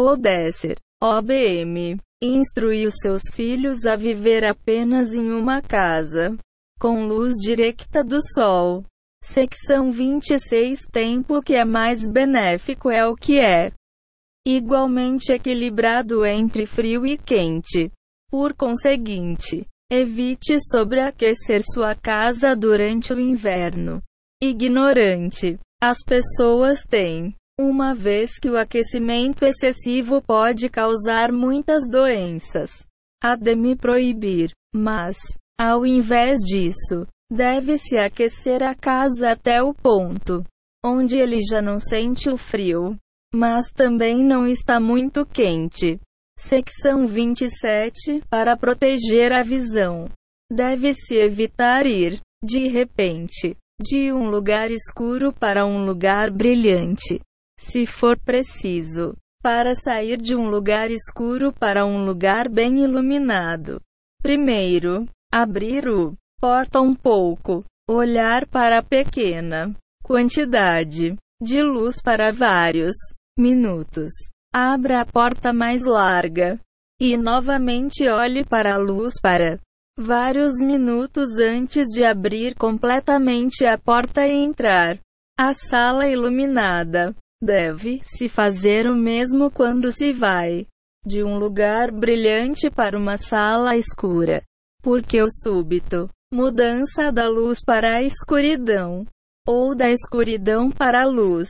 Odesser, OBM, instruiu seus filhos a viver apenas em uma casa. com luz direta do Sol. Secção 26 Tempo que é mais benéfico é o que é igualmente equilibrado entre frio e quente. Por conseguinte, evite sobreaquecer sua casa durante o inverno. Ignorante. As pessoas têm, uma vez que o aquecimento excessivo pode causar muitas doenças, a de me proibir, mas, ao invés disso, deve-se aquecer a casa até o ponto onde ele já não sente o frio, mas também não está muito quente. Secção 27 Para proteger a visão, deve-se evitar ir, de repente, de um lugar escuro para um lugar brilhante, se for preciso, para sair de um lugar escuro para um lugar bem iluminado. Primeiro, abrir o porta um pouco, olhar para a pequena quantidade de luz para vários minutos. Abra a porta mais larga e novamente olhe para a luz para vários minutos antes de abrir completamente a porta e entrar. A sala iluminada deve-se fazer o mesmo quando se vai de um lugar brilhante para uma sala escura, porque o súbito mudança da luz para a escuridão ou da escuridão para a luz,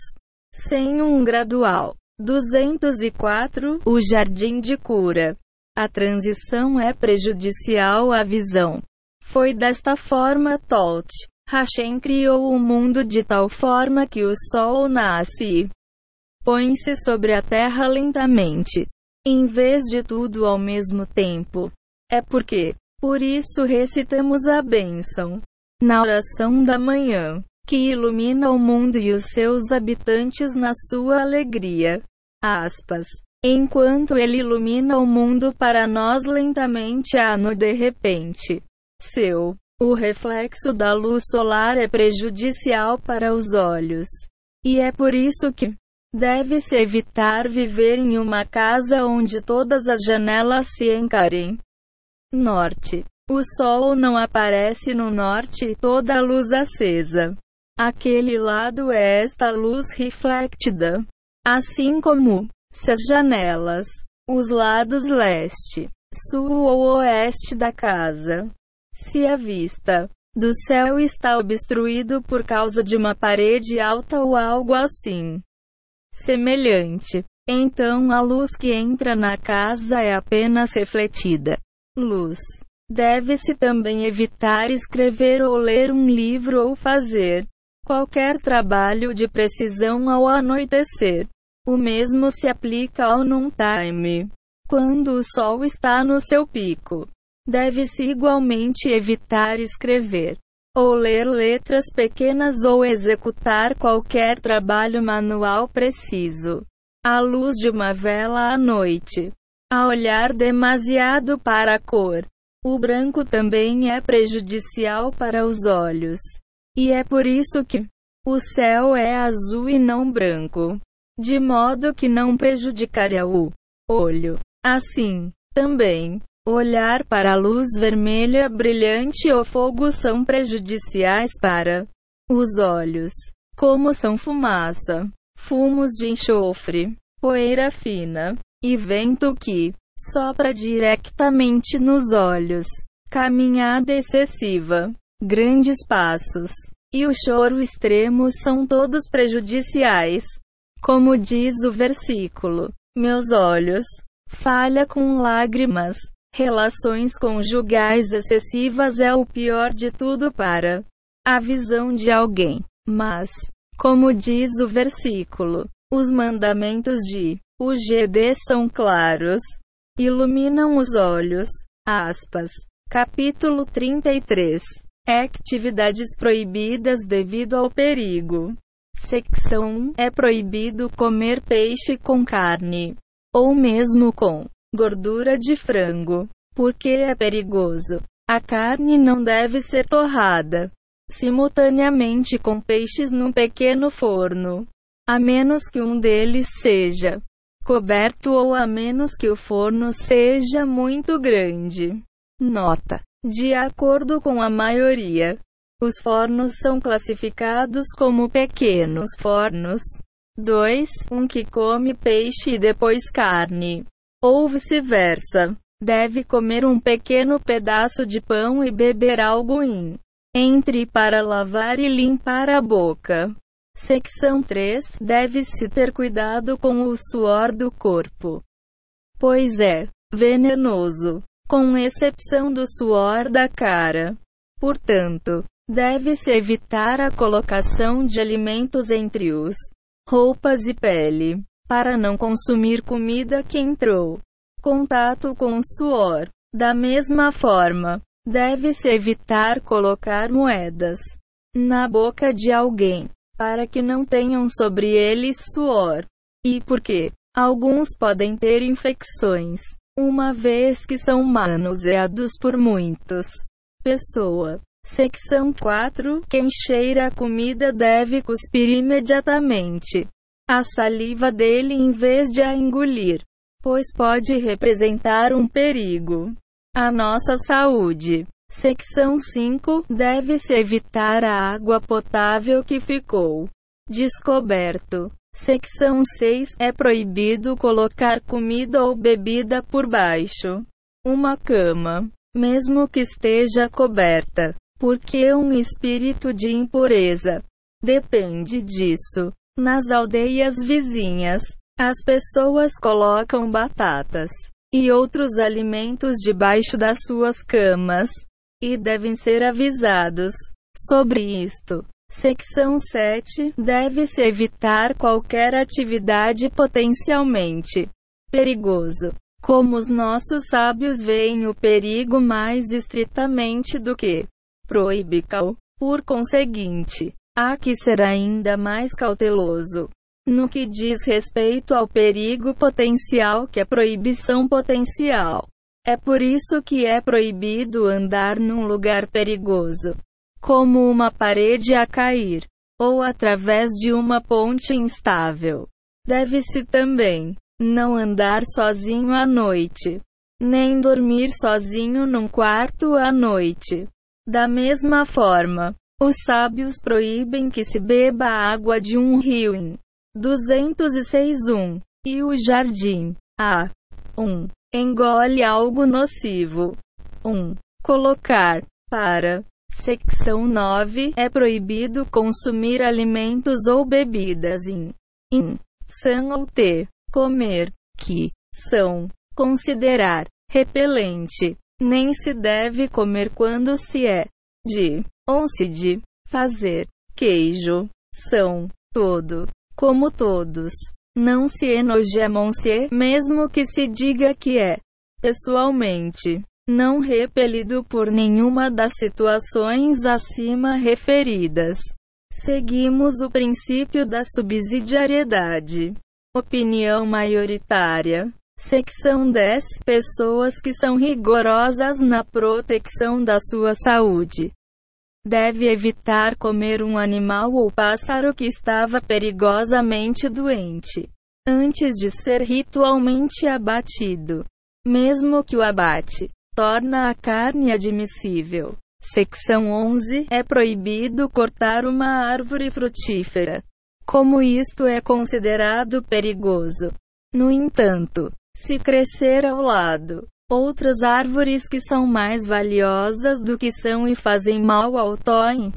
sem um gradual 204, o jardim de cura. A transição é prejudicial à visão. Foi desta forma Tolt. Hashem criou o mundo de tal forma que o sol nasce e põe-se sobre a terra lentamente, em vez de tudo ao mesmo tempo. É porque, por isso recitamos a bênção na oração da manhã, que ilumina o mundo e os seus habitantes na sua alegria. Aspas. Enquanto ele ilumina o mundo para nós lentamente há no de repente. Seu. O reflexo da luz solar é prejudicial para os olhos. E é por isso que deve-se evitar viver em uma casa onde todas as janelas se encarem. Norte. O sol não aparece no norte e toda a luz acesa. Aquele lado é esta luz reflectida. Assim como se as janelas, os lados leste, sul ou oeste da casa, se a vista do céu está obstruído por causa de uma parede alta ou algo assim semelhante, então a luz que entra na casa é apenas refletida. Luz. Deve-se também evitar escrever ou ler um livro ou fazer qualquer trabalho de precisão ao anoitecer. O mesmo se aplica ao noontime. Quando o sol está no seu pico, deve-se igualmente evitar escrever ou ler letras pequenas ou executar qualquer trabalho manual preciso. À luz de uma vela à noite. A olhar demasiado para a cor. O branco também é prejudicial para os olhos. E é por isso que o céu é azul e não branco, de modo que não prejudicaria o olho. Assim, também, olhar para a luz vermelha brilhante ou fogo são prejudiciais para os olhos, como são fumaça, fumos de enxofre, poeira fina e vento que sopra diretamente nos olhos, caminhada excessiva, grandes passos e o choro extremo são todos prejudiciais. Como diz o versículo: Meus olhos, falha com lágrimas. Relações conjugais excessivas é o pior de tudo para a visão de alguém. Mas, como diz o versículo, os mandamentos de o GD são claros, iluminam os olhos. Aspas. Capítulo 33 Atividades proibidas devido ao perigo. Secção 1. É proibido comer peixe com carne, ou mesmo com gordura de frango, porque é perigoso. A carne não deve ser torrada simultaneamente com peixes num pequeno forno, a menos que um deles seja coberto ou a menos que o forno seja muito grande. Nota: De acordo com a maioria, os fornos são classificados como pequenos fornos. 2. Um que come peixe e depois carne. Ou vice-versa. Deve comer um pequeno pedaço de pão e beber algo in. Entre para lavar e limpar a boca. Secção 3. Deve-se ter cuidado com o suor do corpo. Pois é venenoso com exceção do suor da cara. Portanto, deve-se evitar a colocação de alimentos entre os roupas e pele, para não consumir comida que entrou contato com suor. Da mesma forma, deve-se evitar colocar moedas na boca de alguém, para que não tenham sobre eles suor. E porque alguns podem ter infecções uma vez que são manuseados por muitos. Pessoa. Secção 4. Quem cheira a comida deve cuspir imediatamente a saliva dele em vez de a engolir, pois pode representar um perigo à nossa saúde. Secção 5. Deve-se evitar a água potável que ficou descoberto Secção 6 É proibido colocar comida ou bebida por baixo. Uma cama, mesmo que esteja coberta, porque um espírito de impureza depende disso. Nas aldeias vizinhas, as pessoas colocam batatas e outros alimentos debaixo das suas camas e devem ser avisados sobre isto. Secção 7. Deve-se evitar qualquer atividade potencialmente perigoso. Como os nossos sábios veem o perigo mais estritamente do que proibical. Por conseguinte, há que ser ainda mais cauteloso no que diz respeito ao perigo potencial que a proibição potencial. É por isso que é proibido andar num lugar perigoso como uma parede a cair, ou através de uma ponte instável. Deve-se também não andar sozinho à noite, nem dormir sozinho num quarto à noite. Da mesma forma, os sábios proíbem que se beba água de um rio em 206.1 e o jardim a 1. Engole algo nocivo. 1. Colocar para Secção 9. É proibido consumir alimentos ou bebidas in, in, san ou te, comer, que, são, considerar, repelente. Nem se deve comer quando se é, de, ou se de, fazer, queijo, são, todo, como todos. Não se enojamam-se, mesmo que se diga que é, pessoalmente não repelido por nenhuma das situações acima referidas. Seguimos o princípio da subsidiariedade. Opinião maioritária. Secção 10. Pessoas que são rigorosas na proteção da sua saúde. Deve evitar comer um animal ou pássaro que estava perigosamente doente antes de ser ritualmente abatido. Mesmo que o abate torna a carne admissível. Secção 11. É proibido cortar uma árvore frutífera. Como isto é considerado perigoso. No entanto, se crescer ao lado, outras árvores que são mais valiosas do que são e fazem mal ao toem,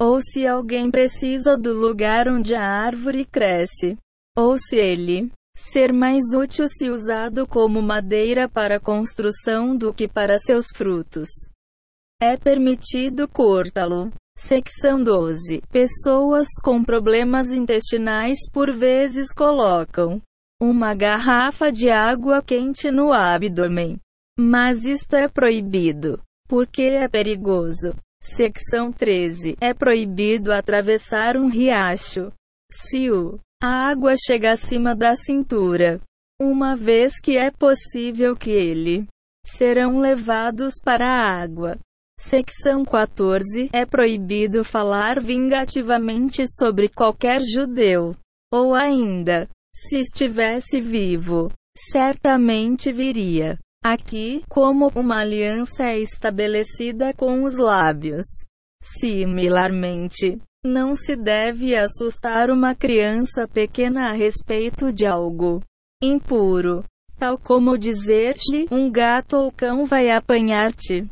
ou se alguém precisa do lugar onde a árvore cresce, ou se ele ser mais útil se usado como madeira para construção do que para seus frutos. É permitido cortá-lo. Secção 12. Pessoas com problemas intestinais por vezes colocam uma garrafa de água quente no abdômen. Mas isto é proibido, porque é perigoso. Secção 13. É proibido atravessar um riacho. Se o a água chega acima da cintura. Uma vez que é possível que ele serão levados para a água. Secção 14 É proibido falar vingativamente sobre qualquer judeu. Ou ainda, se estivesse vivo, certamente viria Aqui, como uma aliança é estabelecida com os lábios. Similarmente, não se deve assustar uma criança pequena a respeito de algo impuro, tal como dizer-te: um gato ou cão vai apanhar-te.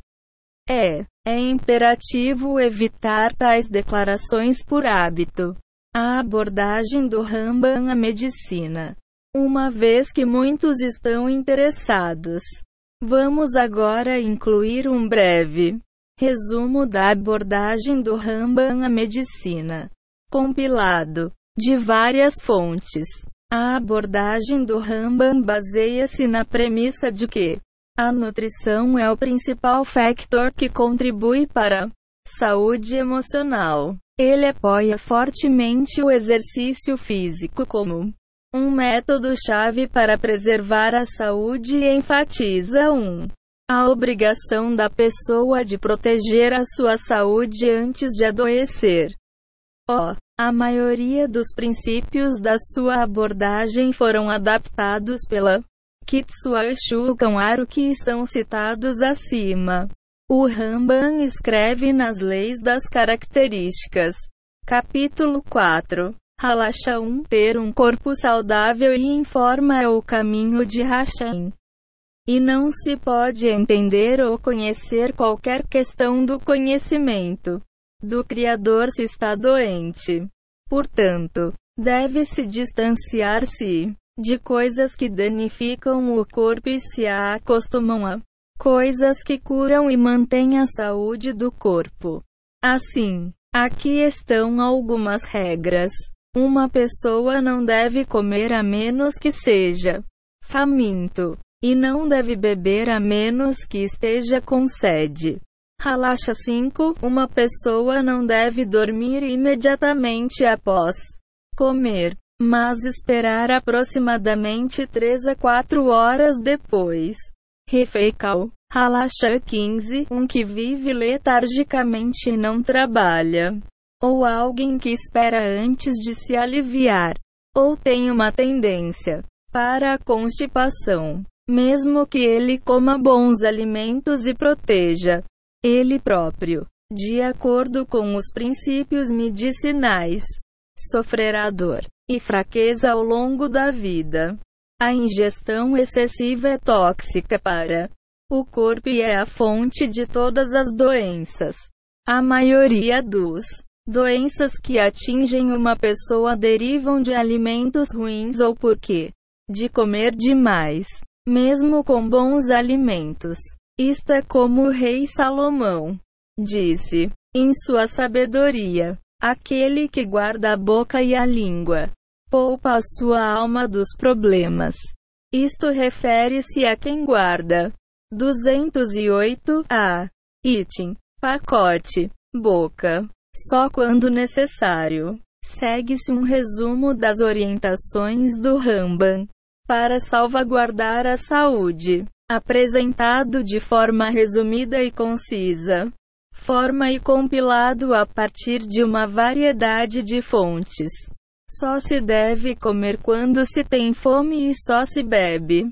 É, é imperativo evitar tais declarações por hábito. A abordagem do Rambam à medicina. Uma vez que muitos estão interessados, vamos agora incluir um breve resumo da abordagem do Rambam à medicina, compilado de várias fontes. A abordagem do Rambam baseia-se na premissa de que a nutrição é o principal factor que contribui para a saúde emocional. Ele apoia fortemente o exercício físico como um método-chave para preservar a saúde e enfatiza um a obrigação da pessoa de proteger a sua saúde antes de adoecer. Oh, a maioria dos princípios da sua abordagem foram adaptados pela Kitsua Shukan que são citados acima. O Ramban escreve nas Leis das Características. Capítulo 4. Halacha 1. Ter um corpo saudável e em forma é o caminho de Hashem. E não se pode entender ou conhecer qualquer questão do conhecimento do Criador se está doente. Portanto, deve-se distanciar-se de coisas que danificam o corpo e se acostumam a coisas que curam e mantêm a saúde do corpo. Assim, aqui estão algumas regras. Uma pessoa não deve comer a menos que seja faminto, e não deve beber a menos que esteja com sede. Relaxa 5. Uma pessoa não deve dormir imediatamente após comer, mas esperar aproximadamente 3 a 4 horas depois. Refeical. Halacha 15. Um que vive letargicamente e não trabalha. Ou alguém que espera antes de se aliviar. Ou tem uma tendência para a constipação. Mesmo que ele coma bons alimentos e proteja ele próprio, de acordo com os princípios medicinais, sofrerá dor e fraqueza ao longo da vida. A ingestão excessiva é tóxica para o corpo e é a fonte de todas as doenças. A maioria dos doenças que atingem uma pessoa derivam de alimentos ruins ou porque de comer demais, mesmo com bons alimentos. Isto é como o rei Salomão disse em sua sabedoria: aquele que guarda a boca e a língua poupa a sua alma dos problemas. Isto refere-se a quem guarda. 208 a item pacote boca só quando necessário. Segue-se um resumo das orientações do Ramban para salvaguardar a saúde, apresentado de forma resumida e concisa. Forma e compilado a partir de uma variedade de fontes. Só se deve comer quando se tem fome e só se bebe.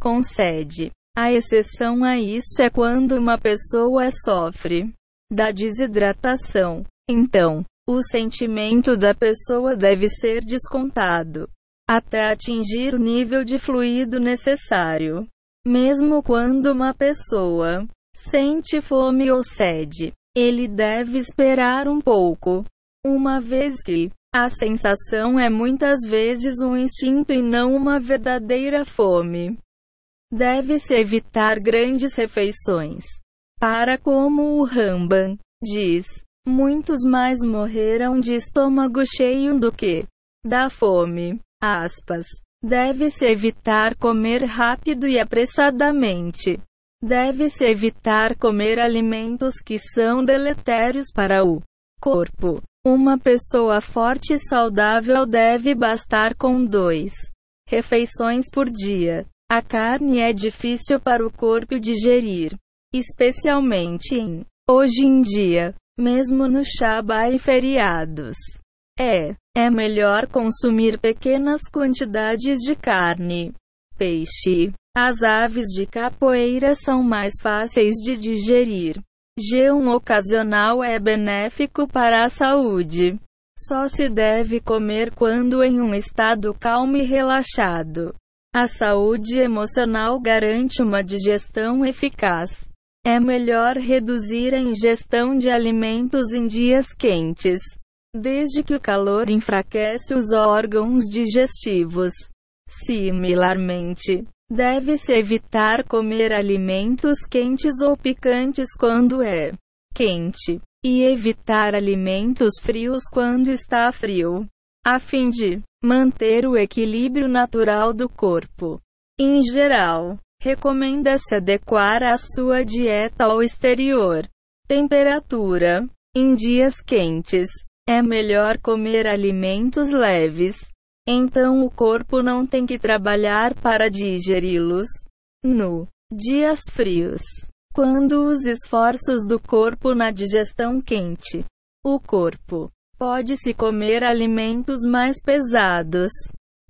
Concede. A exceção a isso é quando uma pessoa sofre da desidratação. Então, o sentimento da pessoa deve ser descontado até atingir o nível de fluido necessário. Mesmo quando uma pessoa sente fome ou sede, ele deve esperar um pouco, uma vez que a sensação é muitas vezes um instinto e não uma verdadeira fome. Deve-se evitar grandes refeições. Para como o Ramban diz, muitos mais morreram de estômago cheio do que da fome. Aspas. Deve-se evitar comer rápido e apressadamente. Deve-se evitar comer alimentos que são deletérios para o corpo. Uma pessoa forte e saudável deve bastar com dois refeições por dia. A carne é difícil para o corpo digerir, especialmente em hoje em dia, mesmo no Shabá e feriados. É, é melhor consumir pequenas quantidades de carne, peixe, As aves de capoeira são mais fáceis de digerir. Jejum ocasional é benéfico para a saúde. Só se deve comer quando em um estado calmo e relaxado. A saúde emocional garante uma digestão eficaz. É melhor reduzir a ingestão de alimentos em dias quentes, desde que o calor enfraquece os órgãos digestivos. Similarmente, deve-se evitar comer alimentos quentes ou picantes quando é quente e evitar alimentos frios quando está frio, a fim de manter o equilíbrio natural do corpo. Em geral, recomenda-se adequar a sua dieta ao exterior. Temperatura: em dias quentes, é melhor comer alimentos leves. Então o corpo não tem que trabalhar para digeri-los. No dias frios, quando os esforços do corpo na digestão quente, o corpo pode-se comer alimentos mais pesados.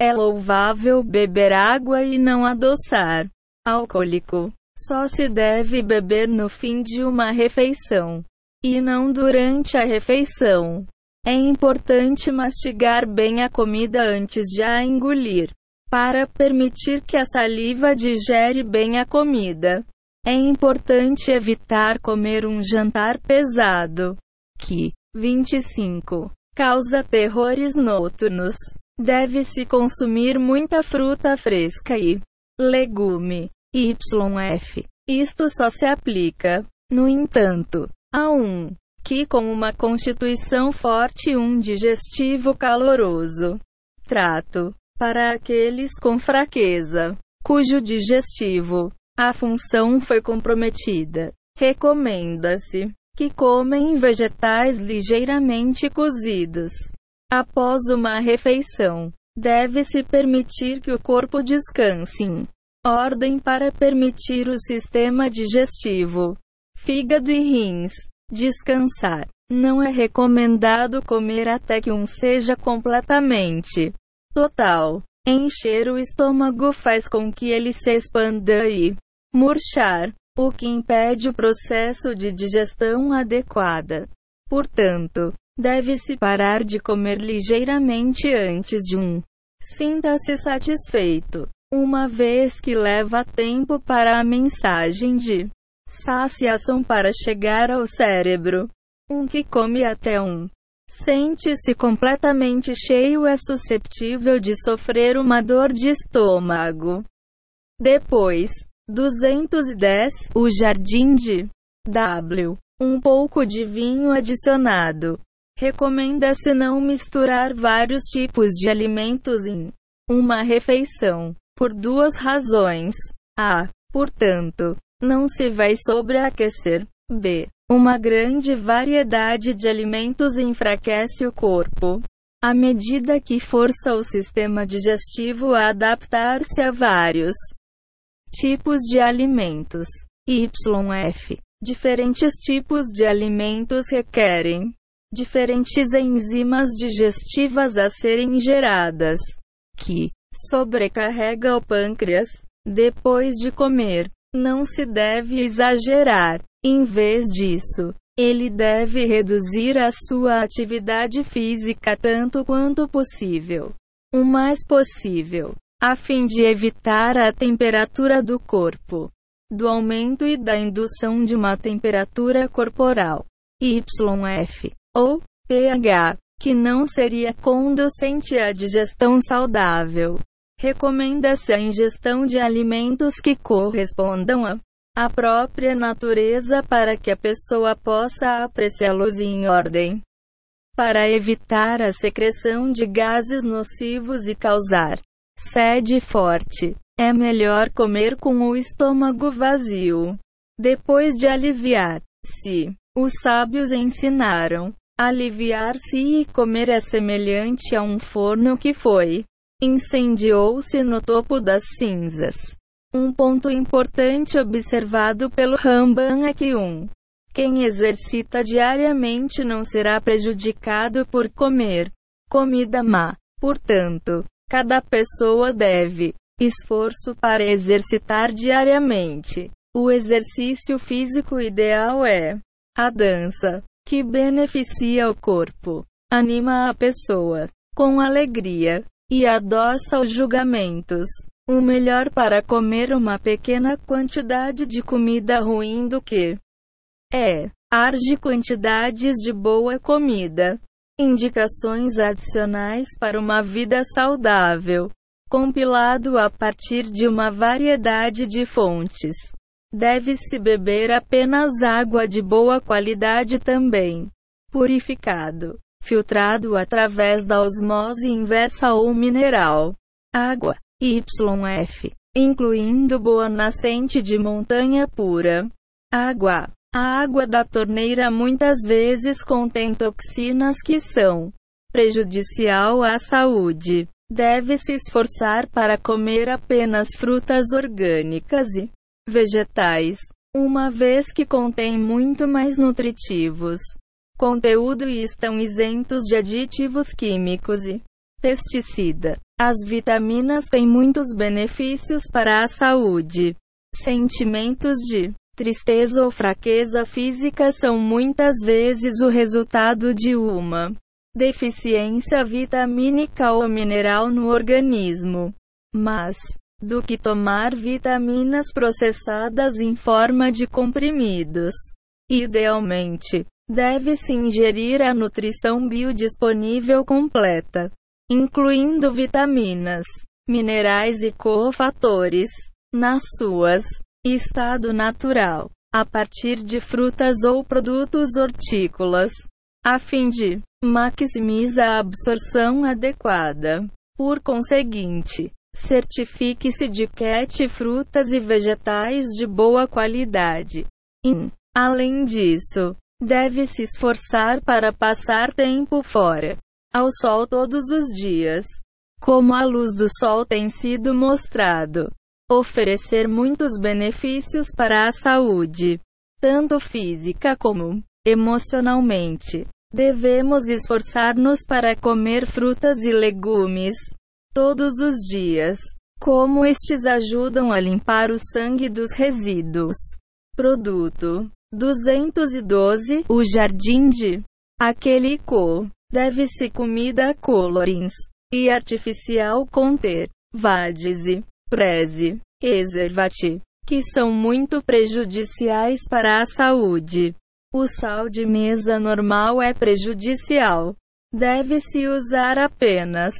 É louvável beber água e não adoçar. Alcoólico. Só se deve beber no fim de uma refeição. E não durante a refeição. É importante mastigar bem a comida antes de a engolir. Para permitir que a saliva digere bem a comida. É importante evitar comer um jantar pesado, que 25 causa terrores noturnos. Deve-se consumir muita fruta fresca e legume. YF. Isto só se aplica, no entanto, a um que com uma constituição forte e um digestivo caloroso. Trato para aqueles com fraqueza, cujo digestivo a função foi comprometida. Recomenda-se que comem vegetais ligeiramente cozidos. Após uma refeição, deve-se permitir que o corpo descanse. Ordem para permitir o sistema digestivo, fígado e rins descansar. Não é recomendado comer até que um seja completamente total. Encher o estômago faz com que ele se expanda e murchar, o que impede o processo de digestão adequada. Portanto, deve-se parar de comer ligeiramente antes de um. Sinta-se satisfeito, uma vez que leva tempo para a mensagem de saciação para chegar ao cérebro. Um que come até um Sente-se completamente cheio é susceptível de sofrer uma dor de estômago. Depois, 210, o jardim de W. Um pouco de vinho adicionado. Recomenda-se não misturar vários tipos de alimentos em uma refeição, por duas razões. A. Portanto, não se vai sobreaquecer. B. Uma grande variedade de alimentos enfraquece o corpo. À medida que força o sistema digestivo a adaptar-se a vários tipos de alimentos. YF. Diferentes tipos de alimentos requerem diferentes enzimas digestivas a serem geradas, que sobrecarrega o pâncreas depois de comer. Não se deve exagerar. Em vez disso, ele deve reduzir a sua atividade física tanto quanto possível. O mais possível, a fim de evitar a temperatura do corpo, do aumento e da indução de uma temperatura corporal, YF, ou pH, que não seria conducente à digestão saudável. Recomenda-se a ingestão de alimentos que correspondam a a própria natureza para que a pessoa possa apreciá-los em ordem. Para evitar a secreção de gases nocivos e causar sede forte, é melhor comer com o estômago vazio. Depois de aliviar-se, os sábios ensinaram: aliviar-se e comer é semelhante a um forno que foi incendiou-se no topo das cinzas. Um ponto importante observado pelo Ramban é que um quem exercita diariamente não será prejudicado por comer comida má. Portanto, cada pessoa deve Esforço para exercitar diariamente. O exercício físico ideal é a dança, que beneficia o corpo, anima a pessoa com alegria e adoça os julgamentos. O melhor para comer uma pequena quantidade de comida ruim do que é arde quantidades de boa comida. Indicações adicionais para uma vida saudável. Compilado a partir de uma variedade de fontes. Deve-se beber apenas água de boa qualidade também. Purificado. Filtrado através da osmose inversa ou mineral. Água. YF. Incluindo boa nascente de montanha pura. Água. A água da torneira muitas vezes contém toxinas que são prejudicial à saúde. Deve-se esforçar para comer apenas frutas orgânicas e vegetais, uma vez que contém muito mais nutritivos conteúdo e estão isentos de aditivos químicos e pesticida. As vitaminas têm muitos benefícios para a saúde. Sentimentos de tristeza ou fraqueza física são muitas vezes o resultado de uma deficiência vitamínica ou mineral no organismo. Mas, do que tomar vitaminas processadas em forma de comprimidos. Idealmente, deve-se ingerir a nutrição biodisponível completa, incluindo vitaminas, minerais e cofatores, nas suas estado natural, a partir de frutas ou produtos hortícolas, a fim de maximizar a absorção adequada. Por conseguinte, certifique-se de que frutas e vegetais de boa qualidade. In. Além disso, deve se esforçar para passar tempo fora, ao sol todos os dias. Como a luz do sol tem sido mostrado, oferecer muitos benefícios para a saúde, tanto física como emocionalmente. Devemos esforçar-nos para comer frutas e legumes todos os dias, como estes ajudam a limpar o sangue dos resíduos. Produto 212 O jardim de aquele co deve-se comida colorins e artificial conter vadise, preze, exervate, que são muito prejudiciais para a saúde. O sal de mesa normal é prejudicial. Deve-se usar apenas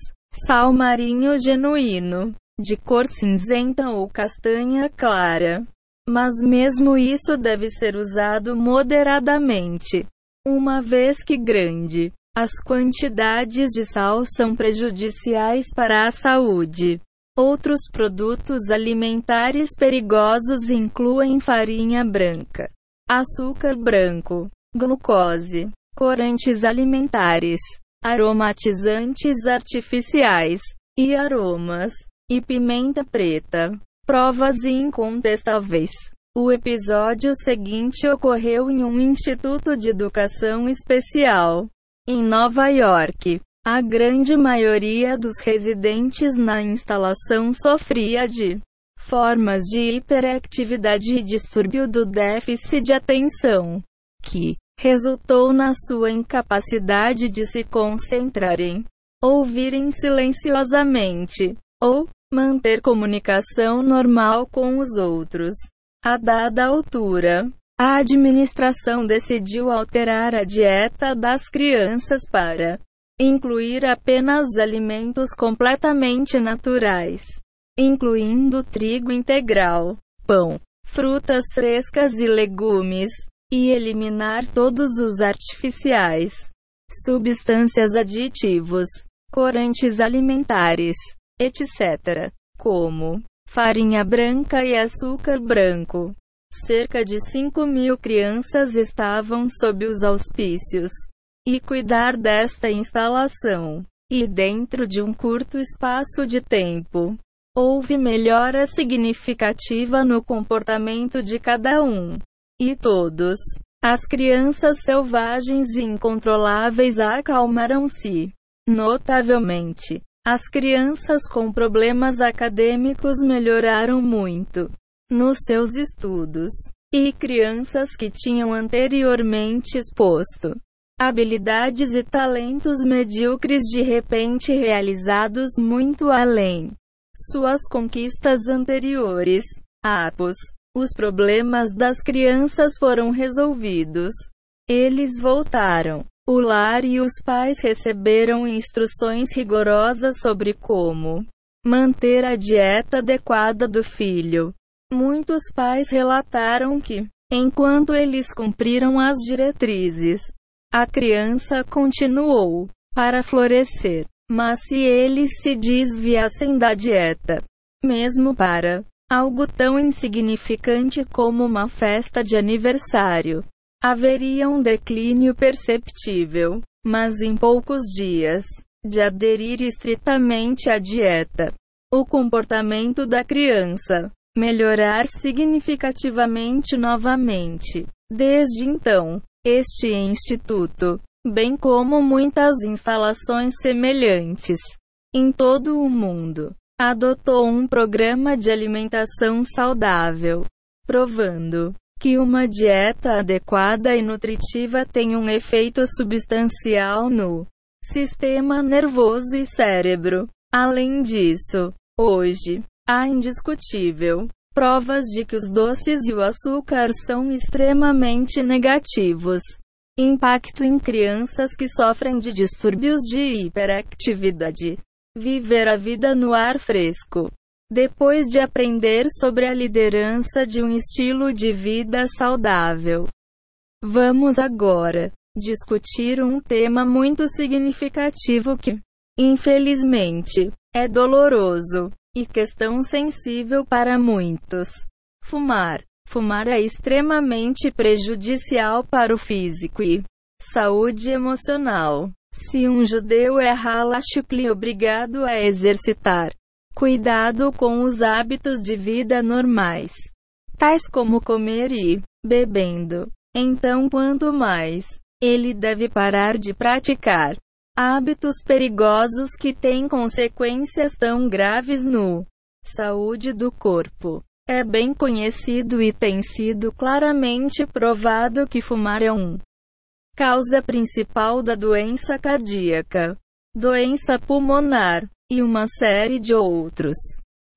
sal marinho genuíno, de cor cinzenta ou castanha clara. Mas mesmo isso deve ser usado moderadamente, uma vez que grande. As quantidades de sal são prejudiciais para a saúde. Outros produtos alimentares perigosos incluem farinha branca, açúcar branco, glucose, corantes alimentares, aromatizantes artificiais e aromas, e pimenta preta. Provas incontestáveis. O episódio seguinte ocorreu em um instituto de educação especial em Nova York. A grande maioria dos residentes na instalação sofria de formas de hiperatividade e distúrbio do déficit de atenção, que resultou na sua incapacidade de se concentrarem, ouvirem silenciosamente, ou manter comunicação normal com os outros. A dada altura, a administração decidiu alterar a dieta das crianças para incluir apenas alimentos completamente naturais, incluindo trigo integral, pão, frutas frescas e legumes, e eliminar todos os artificiais, substâncias aditivos, corantes alimentares, etc., como farinha branca e açúcar branco. Cerca de 5 mil crianças estavam sob os auspícios e cuidar desta instalação. E dentro de um curto espaço de tempo, houve melhora significativa no comportamento de cada um. E todos, as crianças selvagens e incontroláveis acalmaram-se notavelmente. As crianças com problemas acadêmicos melhoraram muito nos seus estudos, e crianças que tinham anteriormente exposto habilidades e talentos medíocres de repente realizados muito além suas conquistas anteriores. Apos. Os problemas das crianças foram resolvidos. Eles voltaram. O lar e os pais receberam instruções rigorosas sobre como manter a dieta adequada do filho. Muitos pais relataram que, enquanto eles cumpriram as diretrizes, a criança continuou para florescer. Mas se eles se desviassem da dieta, mesmo para algo tão insignificante como uma festa de aniversário, haveria um declínio perceptível. Mas em poucos dias de aderir estritamente à dieta, o comportamento da criança melhorar significativamente novamente. Desde então, este instituto, bem como muitas instalações semelhantes em todo o mundo, adotou um programa de alimentação saudável, provando que uma dieta adequada e nutritiva tem um efeito substancial no sistema nervoso e cérebro. Além disso, hoje, há indiscutível provas de que os doces e o açúcar são extremamente negativos. Impacto em crianças que sofrem de distúrbios de hiperatividade. Viver a vida no ar fresco. Depois de aprender sobre a liderança de um estilo de vida saudável, vamos agora discutir um tema muito significativo que, infelizmente, é doloroso e questão sensível para muitos. Fumar. Fumar é extremamente prejudicial para o físico e saúde emocional. Se um judeu é halachicli obrigado a exercitar cuidado com os hábitos de vida normais, tais como comer e bebendo, então quanto mais ele deve parar de praticar hábitos perigosos que têm consequências tão graves no saúde do corpo. É bem conhecido e tem sido claramente provado que fumar é um causa principal da doença cardíaca, doença pulmonar e uma série de outros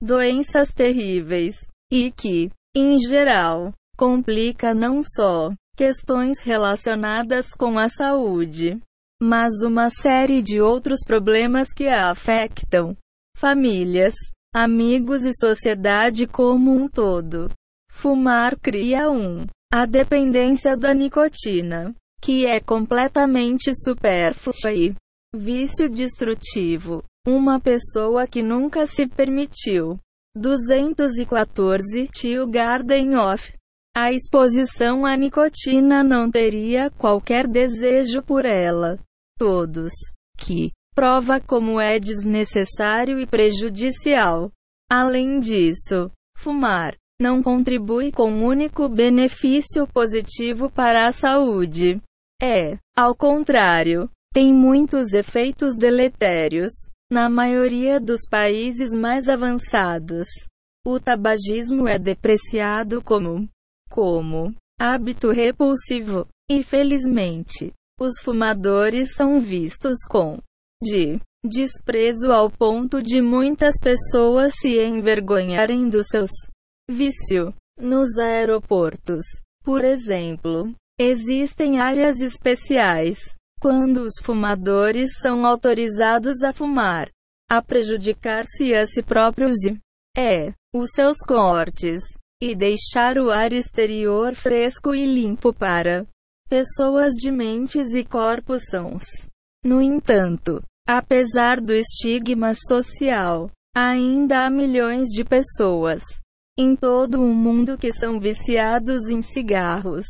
doenças terríveis e que, em geral, complica não só questões relacionadas com a saúde, mas uma série de outros problemas que a afetam famílias, amigos e sociedade como um todo. Fumar cria um a dependência da nicotina, que é completamente supérflua e vício destrutivo. Uma pessoa que nunca se permitiu. 214 Tio Garden Off. A exposição à nicotina não teria qualquer desejo por ela. Todos. Que prova como é desnecessário e prejudicial. Além disso, fumar não contribui com um único benefício positivo para a saúde. É, ao contrário, tem muitos efeitos deletérios. Na maioria dos países mais avançados, o tabagismo é depreciado como como hábito repulsivo. E felizmente, os fumadores são vistos com de desprezo ao ponto de muitas pessoas se envergonharem dos seus vício. Nos aeroportos, por exemplo, existem áreas especiais quando os fumadores são autorizados a fumar, a prejudicar-se a si próprios e é os seus cortes e deixar o ar exterior fresco e limpo para pessoas de mentes e corpos sãos. No entanto, apesar do estigma social, ainda há milhões de pessoas em todo o mundo que são viciados em cigarros,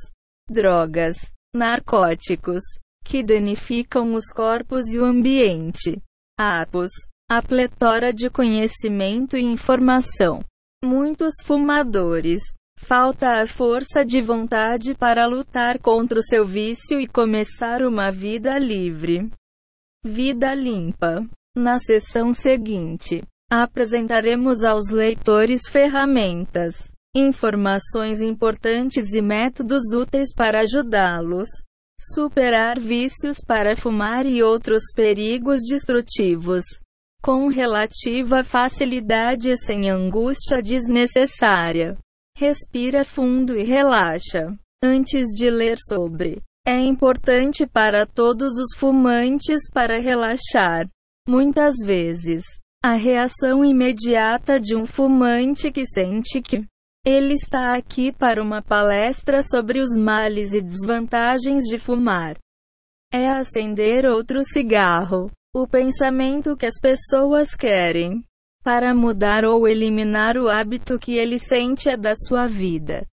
drogas, narcóticos, que danificam os corpos e o ambiente. Apos, a pletora de conhecimento e informação. Muitos fumadores. Falta a força de vontade para lutar contra o seu vício e começar uma vida livre. Vida limpa. Na sessão seguinte, apresentaremos aos leitores ferramentas, informações importantes e métodos úteis para ajudá-los superar vícios para fumar e outros perigos destrutivos com relativa facilidade e sem angústia desnecessária. Respira fundo e relaxa. Antes de ler sobre, é importante para todos os fumantes para relaxar. Muitas vezes, a reação imediata de um fumante que sente que ele está aqui para uma palestra sobre os males e desvantagens de fumar é acender outro cigarro. O pensamento que as pessoas querem para mudar ou eliminar o hábito que ele sente é da sua vida.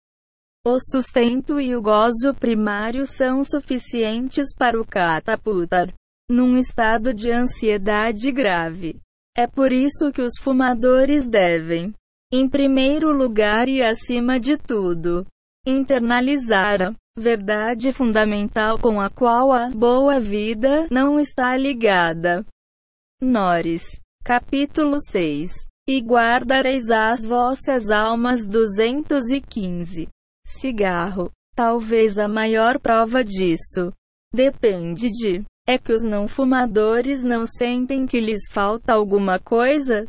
O sustento e o gozo primário são suficientes para o catapultar num estado de ansiedade grave. É por isso que os fumadores devem, em primeiro lugar e acima de tudo, internalizar a verdade fundamental com a qual a boa vida não está ligada. Nores. Capítulo 6. E guardareis as vossas almas 215. Cigarro. Talvez a maior prova disso. Depende de. É que os não fumadores não sentem que lhes falta alguma coisa?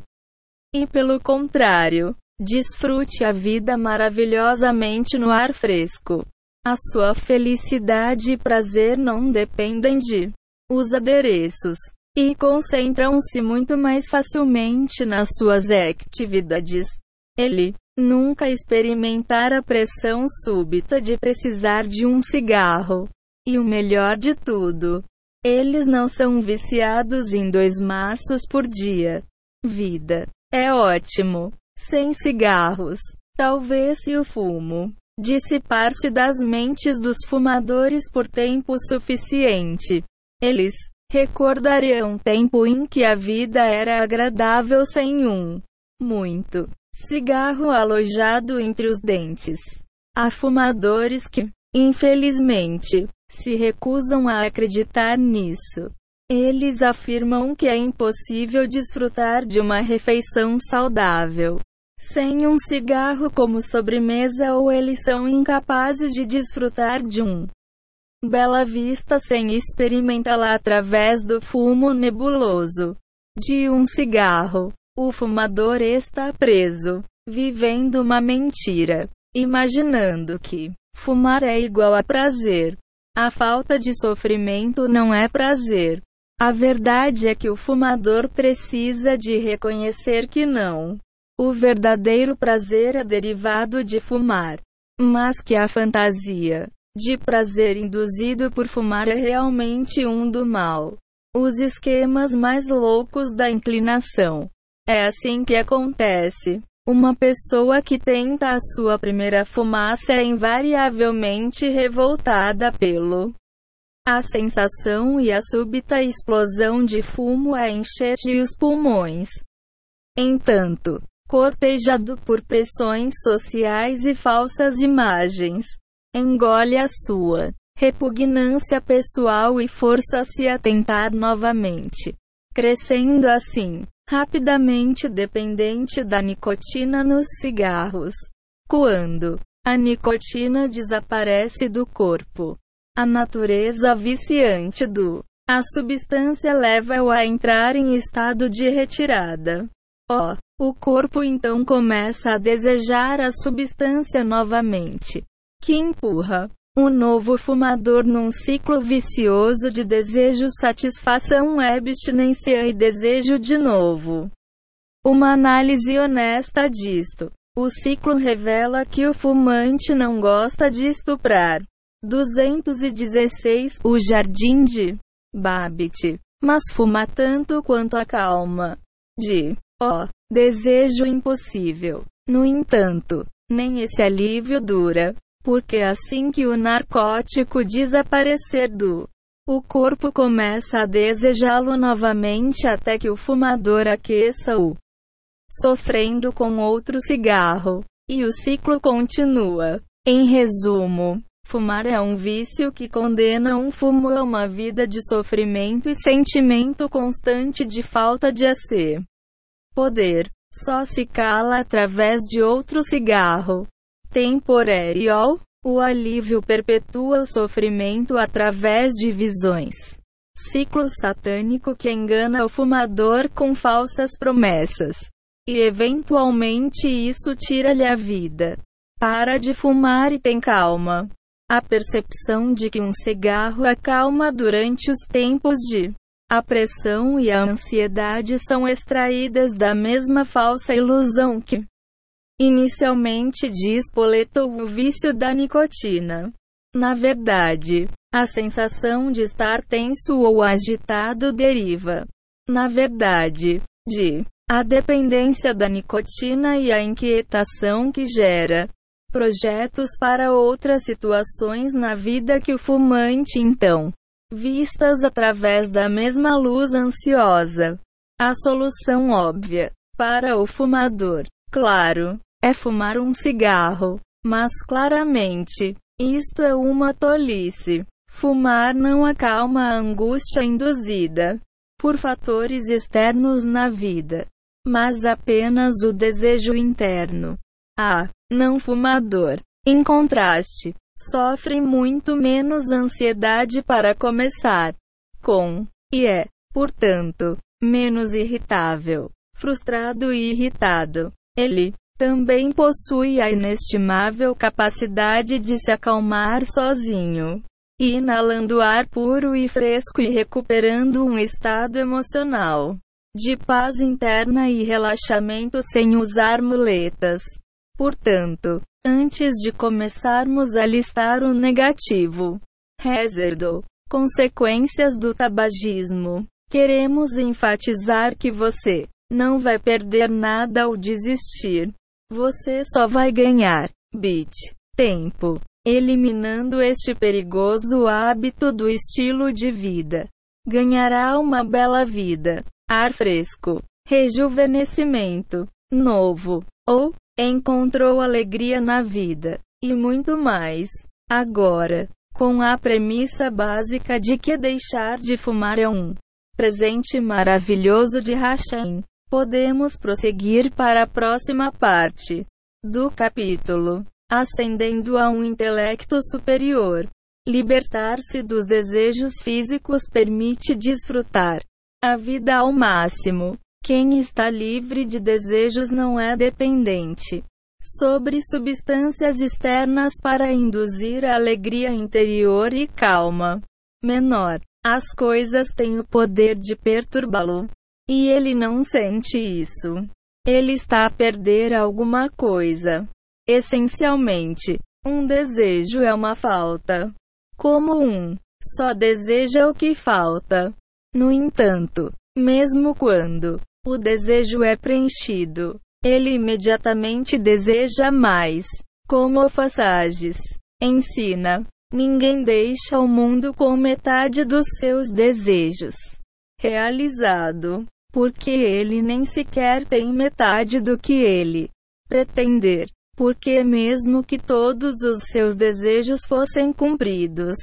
E pelo contrário, desfrute a vida maravilhosamente no ar fresco. A sua felicidade e prazer não dependem de os adereços e concentram-se muito mais facilmente nas suas atividades. Ele nunca experimentara a pressão súbita de precisar de um cigarro. E o melhor de tudo, eles não são viciados em dois maços por dia. Vida é ótimo sem cigarros. Talvez se o fumo dissipar-se das mentes dos fumadores por tempo suficiente. Eles recordariam tempo em que a vida era agradável sem um muito cigarro alojado entre os dentes. Há fumadores que, infelizmente, se recusam a acreditar nisso. Eles afirmam que é impossível desfrutar de uma refeição saudável sem um cigarro como sobremesa ou eles são incapazes de desfrutar de um bela vista sem experimentá-la através do fumo nebuloso de um cigarro. O fumador está preso, vivendo uma mentira, imaginando que fumar é igual a prazer. A falta de sofrimento não é prazer. A verdade é que o fumador precisa de reconhecer que não o verdadeiro prazer é derivado de fumar. Mas que a fantasia de prazer induzido por fumar é realmente um do mal. Os esquemas mais loucos da inclinação. É assim que acontece. Uma pessoa que tenta a sua primeira fumaça é invariavelmente revoltada pelo a sensação e a súbita explosão de fumo a encher-lhe os pulmões. Entanto, cortejado por pressões sociais e falsas imagens. Engole a sua repugnância pessoal e força-se a tentar novamente, crescendo assim, rapidamente dependente da nicotina nos cigarros. Quando a nicotina desaparece do corpo, a natureza viciante do a substância leva-o a entrar em estado de retirada. Oh, o corpo então começa a desejar a substância novamente, que empurra o novo fumador num ciclo vicioso de desejo, satisfação, abstinência e desejo de novo. Uma análise honesta disto. O ciclo revela que o fumante não gosta de estuprar. 216 O Jardim de Babbitt. Mas fuma tanto quanto a calma. De Oh, desejo impossível. No entanto, nem esse alívio dura, porque assim que o narcótico desaparecer do o corpo começa a desejá-lo novamente até que o fumador aqueça-o, sofrendo com outro cigarro, e o ciclo continua. Em resumo, Fumar é um vício que condena um fumo a uma vida de sofrimento e sentimento constante de falta de AC. Poder. Só se cala através de outro cigarro. Temporário. O alívio perpetua o sofrimento através de visões. Ciclo satânico que engana o fumador com falsas promessas. E eventualmente isso tira-lhe a vida. Para de fumar e tem calma. A percepção de que um cigarro acalma durante os tempos de a pressão e a ansiedade são extraídas da mesma falsa ilusão que inicialmente despoletou o vício da nicotina. Na verdade, a sensação de estar tenso ou agitado deriva, na verdade, de a dependência da nicotina e a inquietação que gera projetos para outras situações na vida que o fumante então, vistas através da mesma luz ansiosa. A solução óbvia para o fumador, claro, é fumar um cigarro, mas claramente, isto é uma tolice. Fumar não acalma a angústia induzida por fatores externos na vida, mas apenas o desejo interno. A não fumador, em contraste, sofre muito menos ansiedade para começar com, e é, portanto, menos irritável, frustrado e irritado. Ele também possui a inestimável capacidade de se acalmar sozinho, inalando ar puro e fresco e recuperando um estado emocional de paz interna e relaxamento sem usar muletas. Portanto, antes de começarmos a listar o negativo, hazardo, consequências do tabagismo, queremos enfatizar que você não vai perder nada ao desistir. Você só vai ganhar. Bit tempo. Eliminando este perigoso hábito do estilo de vida. Ganhará uma bela vida, ar fresco, rejuvenescimento, novo, ou encontrou alegria na vida, e muito mais. Agora, com a premissa básica de que deixar de fumar é um presente maravilhoso de Hashem, podemos prosseguir para a próxima parte do capítulo, ascendendo a um intelecto superior. Libertar-se dos desejos físicos permite desfrutar a vida ao máximo. Quem está livre de desejos não é dependente sobre substâncias externas para induzir a alegria interior e calma. Menor. As coisas têm o poder de perturbá-lo. E ele não sente isso. Ele está a perder alguma coisa. Essencialmente, um desejo é uma falta. Como um só deseja o que falta. No entanto, mesmo quando o desejo é preenchido. Ele imediatamente deseja mais. Como Façages ensina, ninguém deixa o mundo com metade dos seus desejos realizado, porque ele nem sequer tem metade do que ele pretender. Porque mesmo que todos os seus desejos fossem cumpridos,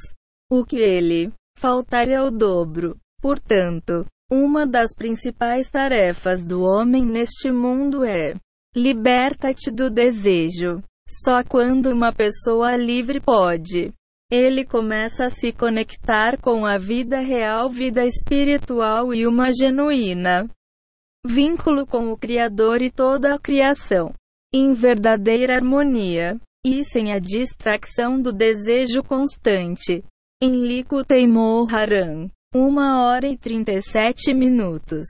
o que ele faltaria é o dobro. Portanto, uma das principais tarefas do homem neste mundo é liberta-te do desejo. Só quando uma pessoa livre pode. Ele começa a se conectar com a vida real, vida espiritual e uma genuína vínculo com o Criador e toda a criação. Em verdadeira harmonia. E sem a distração do desejo constante. Em Liku Teimor Haran. 1 hora e 37 minutos.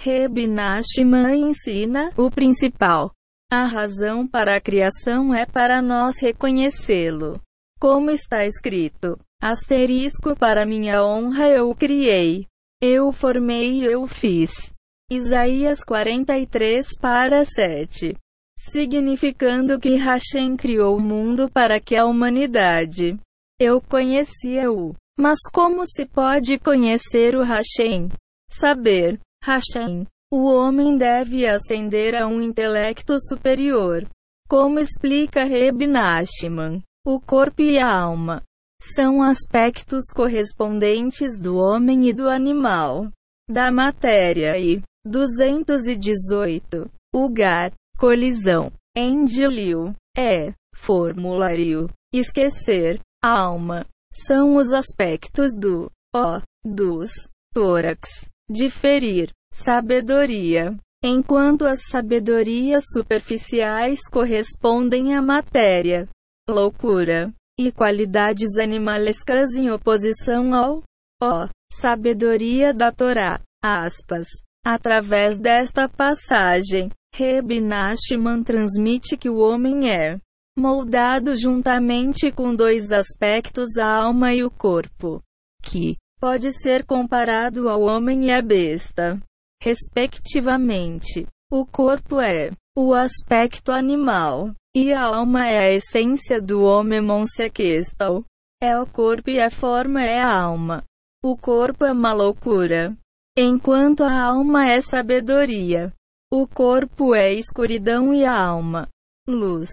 Reb Nachman ensina o principal. A razão para a criação é para nós reconhecê-lo. Como está escrito: asterisco para minha honra eu criei. Eu o formei e eu fiz. Isaías 43 para 7. Significando que Hashem criou o mundo para que a humanidade eu conhecia-o mas como se pode conhecer o Hashem? Saber, Hashem. O homem deve ascender a um intelecto superior. Como explica Reb Nachman, O corpo e a alma são aspectos correspondentes do homem e do animal, da matéria e 218. Lugar, colisão, endilio, é, formulário, esquecer, alma, são os aspectos do, ó, dos, tórax, diferir, sabedoria, enquanto as sabedorias superficiais correspondem à matéria, loucura, e qualidades animalescas em oposição ao, ó, sabedoria da Torá, aspas. Através desta passagem, Reb Nachman transmite que o homem é moldado juntamente com dois aspectos, a alma e o corpo, que pode ser comparado ao homem e à besta, respectivamente. O corpo é o aspecto animal, e a alma é a essência do homem monsequestal. É o corpo e a forma é a alma. O corpo é uma loucura, enquanto a alma é sabedoria. O corpo é escuridão e a alma, luz,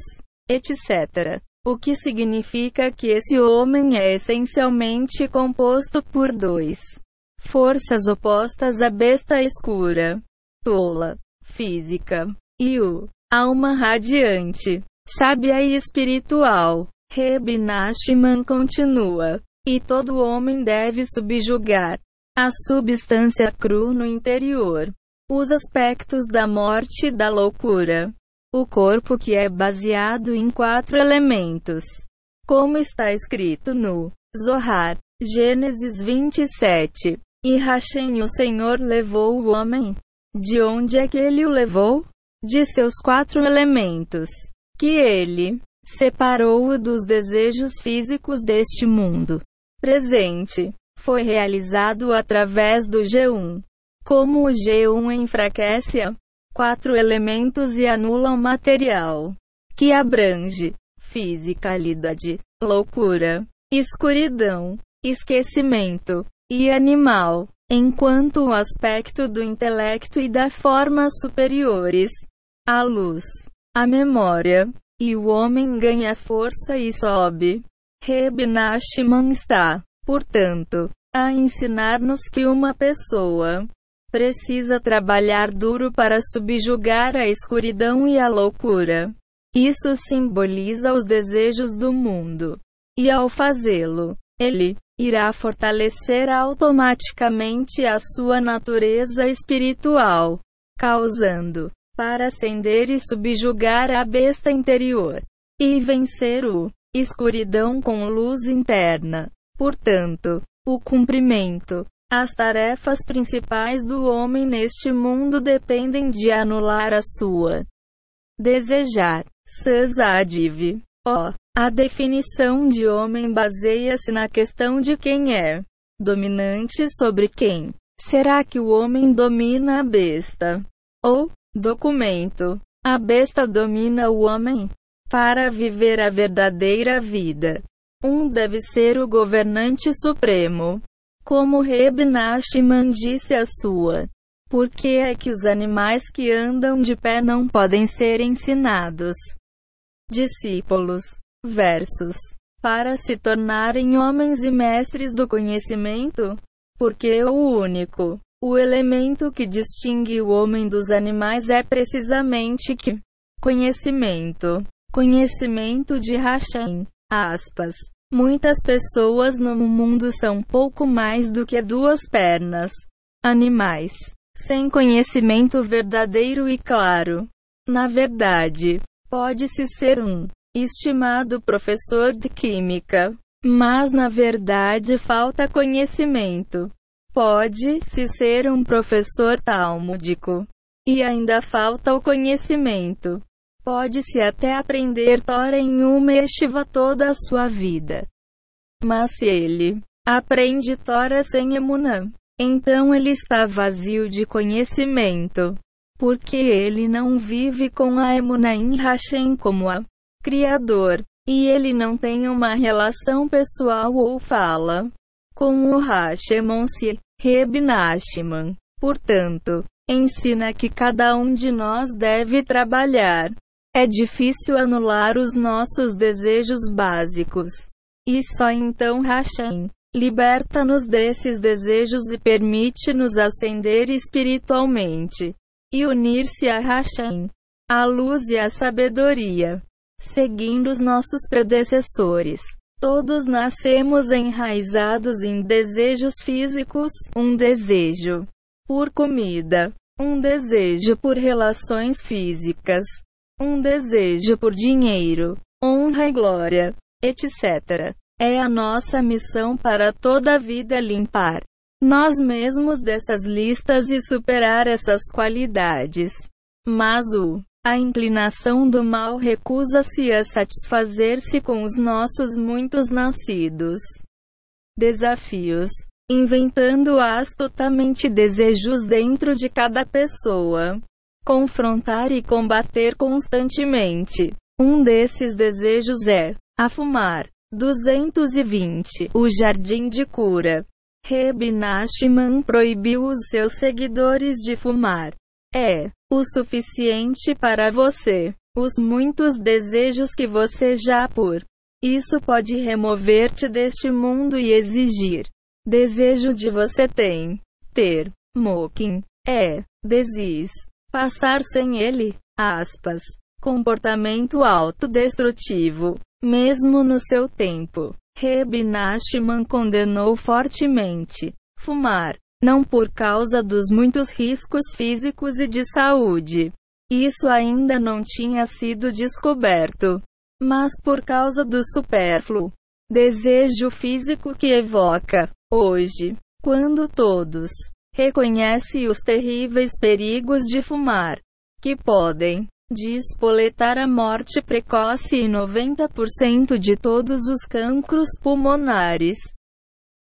etc. O que significa que esse homem é essencialmente composto por dois forças opostas à besta escura, tola, física, e o alma radiante, sábia e espiritual. Reb continua. E todo homem deve subjugar a substância cru no interior. Os aspectos da morte e da loucura. O corpo que é baseado em quatro elementos. Como está escrito no Zohar, Gênesis 27. E Hashem, o Senhor, levou o homem. De onde é que ele o levou? De seus quatro elementos. Que ele separou-o dos desejos físicos deste mundo presente foi realizado através do G1. Como o G1 enfraquece a quatro elementos e anula o material que abrange fisicalidade, loucura, escuridão, esquecimento e animal, enquanto o aspecto do intelecto e da forma superiores, a luz, a memória, e o homem ganha força e sobe. Reb Nachman está portanto, a ensinar-nos que uma pessoa precisa trabalhar duro para subjugar a escuridão e a loucura. Isso simboliza os desejos do mundo. E ao fazê-lo, ele irá fortalecer automaticamente a sua natureza espiritual, causando para acender e subjugar a besta interior e vencer o escuridão com luz interna. Portanto, o cumprimento, as tarefas principais do homem neste mundo dependem de anular a sua desejar. Sazadiv. Ó, a definição de homem baseia-se na questão de quem é dominante sobre quem. Será que o homem domina a besta? Ou, documento, a besta domina o homem? Para viver a verdadeira vida, um deve ser o governante supremo. Como Reb Nachman disse a sua. Por que é que os animais que andam de pé não podem ser ensinados? Discípulos. Versos. Para se tornarem homens e mestres do conhecimento? Porque o único, o elemento que distingue o homem dos animais é precisamente que conhecimento. Conhecimento de Hashem. Aspas. Muitas pessoas no mundo são pouco mais do que duas pernas. Animais. Sem conhecimento verdadeiro e claro. Na verdade, pode-se ser um estimado professor de química, mas na verdade falta conhecimento. Pode-se ser um professor talmúdico e ainda falta o conhecimento. Pode-se até aprender Tora em uma estiva toda a sua vida. Mas se ele aprende Tora sem emunã, então ele está vazio de conhecimento. Porque ele não vive com a emunã em Hashem como a Criador. E ele não tem uma relação pessoal ou fala com o Hashemon-se, Reb Nachman. Portanto, ensina que cada um de nós deve trabalhar é difícil anular os nossos desejos básicos. E só então Hashem liberta-nos desses desejos e permite-nos ascender espiritualmente e unir-se a Hashem, a luz e a sabedoria. Seguindo os nossos predecessores, todos nascemos enraizados em desejos físicos, um desejo por comida, um desejo por relações físicas, um desejo por dinheiro, honra e glória, etc. É a nossa missão para toda a vida limpar nós mesmos dessas listas e superar essas qualidades. Mas o a inclinação do mal recusa-se a satisfazer-se com os nossos muitos nascidos desafios, inventando astutamente desejos dentro de cada pessoa. Confrontar e combater constantemente. Um desses desejos é a fumar. 220. O Jardim de Cura. Reb proibiu os seus seguidores de fumar. É o suficiente para você. Os muitos desejos que você já por. Isso pode remover-te deste mundo e exigir. Desejo de você tem. Ter. Moking. É. Desis. Passar sem ele. Aspas. Comportamento autodestrutivo. Mesmo no seu tempo. Reb Nachman condenou fortemente. Fumar não por causa dos muitos riscos físicos e de saúde. Isso ainda não tinha sido descoberto. Mas por causa do supérfluo desejo físico que evoca, hoje, quando todos reconhecem os terríveis perigos de fumar, que podem despoletar a morte precoce e 90% de todos os cancros pulmonares.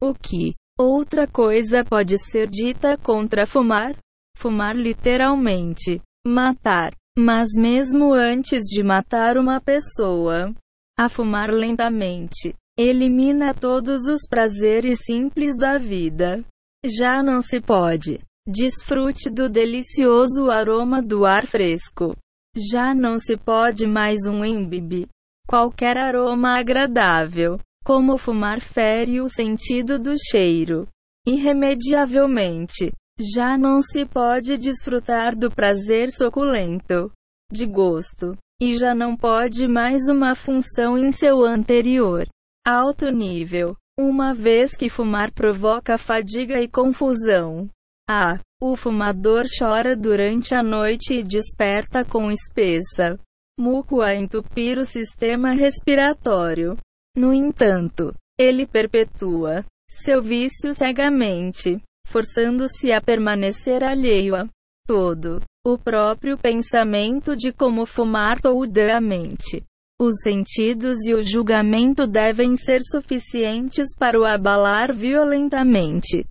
O que Outra coisa pode ser dita contra fumar? Fumar literalmente. Matar. Mas mesmo antes de matar uma pessoa, a fumar lentamente elimina todos os prazeres simples da vida. Já não se pode. Desfrute do delicioso aroma do ar fresco. Já não se pode mais um embibe. Qualquer aroma agradável como fumar fere o sentido do cheiro. Irremediavelmente, já não se pode desfrutar do prazer suculento de gosto, e já não pode mais uma função em seu anterior alto nível, uma vez que fumar provoca fadiga e confusão. Ah, o fumador chora durante a noite e desperta com espessa muco a entupir o sistema respiratório. No entanto, ele perpetua seu vício cegamente, forçando-se a permanecer alheio a todo o próprio pensamento de como fumar toda a mente. Os sentidos e o julgamento devem ser suficientes para o abalar violentamente.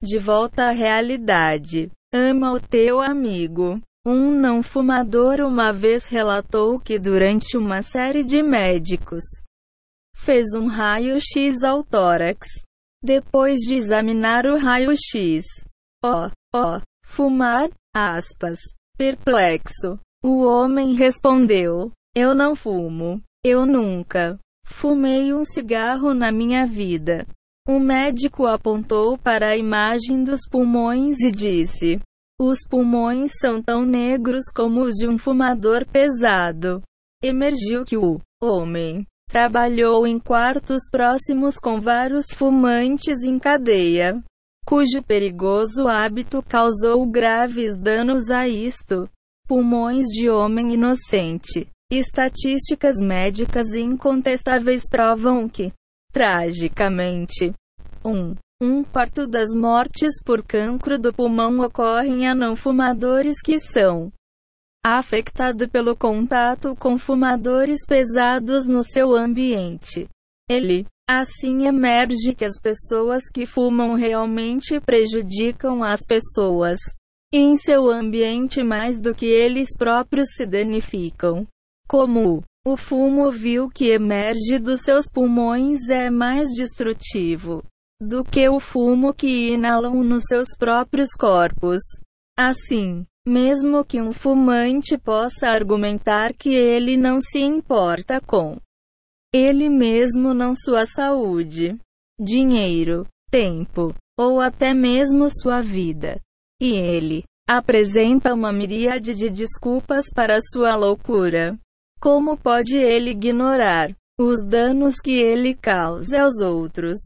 De volta à realidade. Ama o teu amigo. Um não fumador uma vez relatou que durante uma série de médicos fez um raio-x ao tórax. Depois de examinar o raio-x, ó, ó, fumar, aspas, perplexo, o homem respondeu: Eu não fumo. Eu nunca fumei um cigarro na minha vida. O médico apontou para a imagem dos pulmões e disse: Os pulmões são tão negros como os de um fumador pesado. Emergiu que o homem Trabalhou em quartos próximos com vários fumantes em cadeia, cujo perigoso hábito causou graves danos a isto. Pulmões de homem inocente. Estatísticas médicas incontestáveis provam que, tragicamente, um, um quarto das mortes por cancro do pulmão ocorrem a não fumadores que são afetado pelo contato com fumadores pesados no seu ambiente. Ele, assim, emerge que as pessoas que fumam realmente prejudicam as pessoas em seu ambiente mais do que eles próprios se danificam. Como o fumo vil que emerge dos seus pulmões é mais destrutivo do que o fumo que inalam nos seus próprios corpos. Assim, Mesmo que um fumante possa argumentar que ele não se importa com ele mesmo, não sua saúde, dinheiro, tempo, ou até mesmo sua vida. E ele apresenta uma miríade de desculpas para sua loucura. Como pode ele ignorar os danos que ele causa aos outros?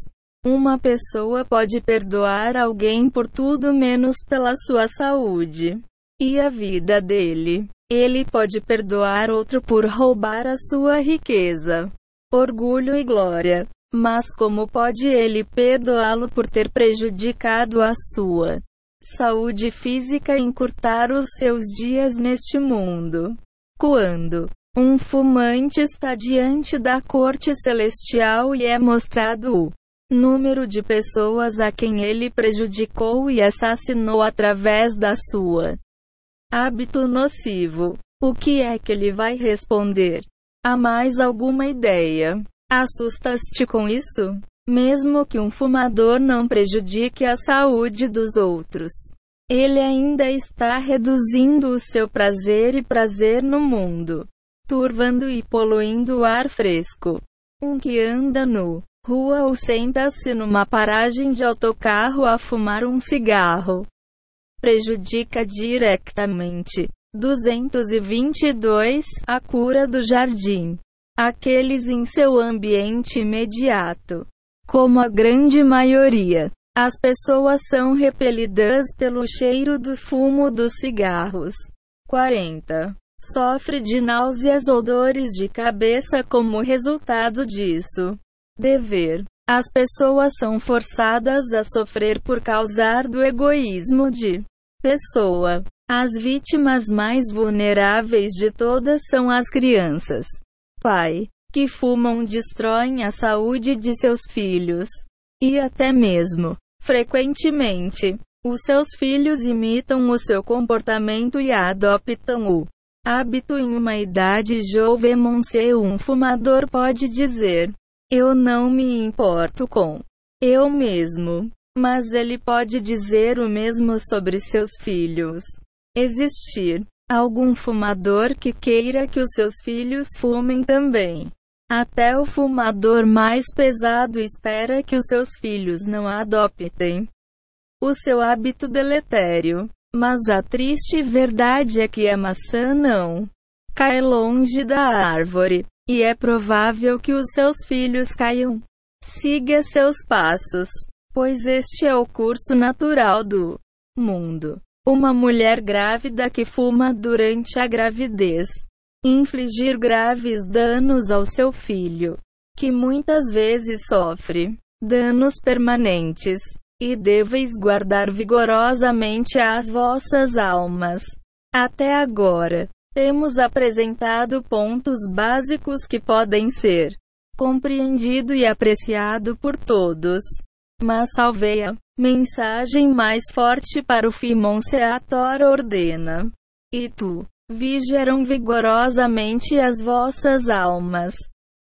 Uma pessoa pode perdoar alguém por tudo menos pela sua saúde e a vida dele. Ele pode perdoar outro por roubar a sua riqueza, orgulho e glória. Mas como pode ele perdoá-lo por ter prejudicado a sua saúde física e encurtar os seus dias neste mundo? Quando um fumante está diante da corte celestial e é mostrado o número de pessoas a quem ele prejudicou e assassinou através da sua hábito nocivo. O que é que ele vai responder? Há mais alguma ideia? Assustas-te com isso? Mesmo que um fumador não prejudique a saúde dos outros, ele ainda está reduzindo o seu prazer e prazer no mundo, turvando e poluindo o ar fresco. Um que anda nu rua ou senta-se numa paragem de autocarro a fumar um cigarro prejudica diretamente. 222 A cura do jardim. Aqueles em seu ambiente imediato. Como a grande maioria, as pessoas são repelidas pelo cheiro do fumo dos cigarros. 40. Sofre de náuseas ou dores de cabeça como resultado disso. Dever. As pessoas são forçadas a sofrer por causa do egoísmo de pessoa. As vítimas mais vulneráveis de todas são as crianças. Pai, que fumam destroem a saúde de seus filhos. E até mesmo, frequentemente, os seus filhos imitam o seu comportamento e adoptam o hábito em uma idade jovem. Um fumador pode dizer: Eu não me importo com eu mesmo. Mas ele pode dizer o mesmo sobre seus filhos. Existir algum fumador que queira que os seus filhos fumem também. Até o fumador mais pesado espera que os seus filhos não adoptem o seu hábito deletério. Mas a triste verdade é que a maçã não cai longe da árvore, e é provável que os seus filhos caiam. Siga seus passos pois este é o curso natural do mundo. Uma mulher grávida que fuma durante a gravidez infligir graves danos ao seu filho, que muitas vezes sofre danos permanentes, e deveis guardar vigorosamente as vossas almas. Até agora, temos apresentado pontos básicos que podem ser compreendido e apreciado por todos. Mas salvei a mensagem mais forte para o Fimon Seator ordena. E tu, vigiaram vigorosamente as vossas almas,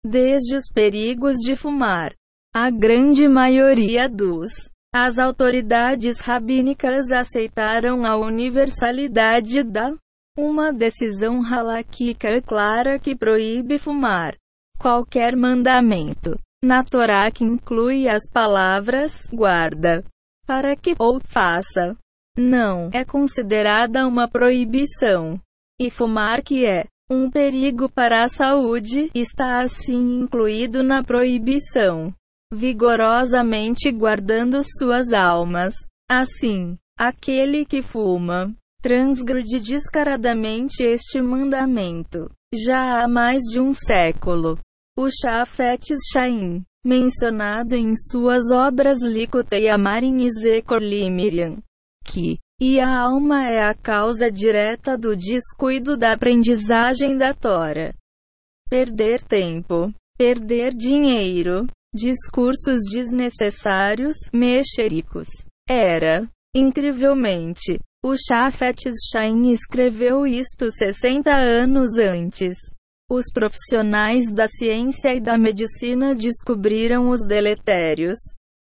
desde os perigos de fumar. A grande maioria dos as autoridades rabínicas aceitaram a universalidade da uma decisão halakhica clara que proíbe fumar. Qualquer mandamento na Torá que inclui as palavras guarda, para que ou faça, não é considerada uma proibição. E fumar que é um perigo para a saúde está assim incluído na proibição, vigorosamente guardando suas almas. Assim, aquele que fuma transgride descaradamente este mandamento. Já há mais de um século, o Shafetes Shaim, mencionado em suas obras Likutei Amarim e Zekor Limiriam, que, e a alma é a causa direta do descuido da aprendizagem da Tora. Perder tempo, perder dinheiro, discursos desnecessários, mexericos. Era, incrivelmente, o Shafetes Shaim escreveu isto 60 anos antes. Os profissionais da ciência e da medicina descobriram os deletérios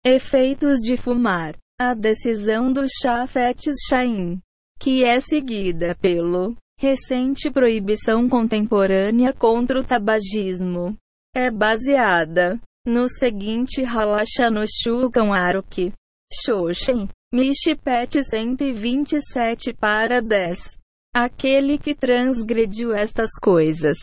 efeitos de fumar. A decisão do Shafetes Shaim que é seguida pelo recente proibição contemporânea contra o tabagismo, é baseada no seguinte Halacha no Shulchan Aruch, Shoshen, Mishpet 127 para 10. Aquele que transgrediu estas coisas,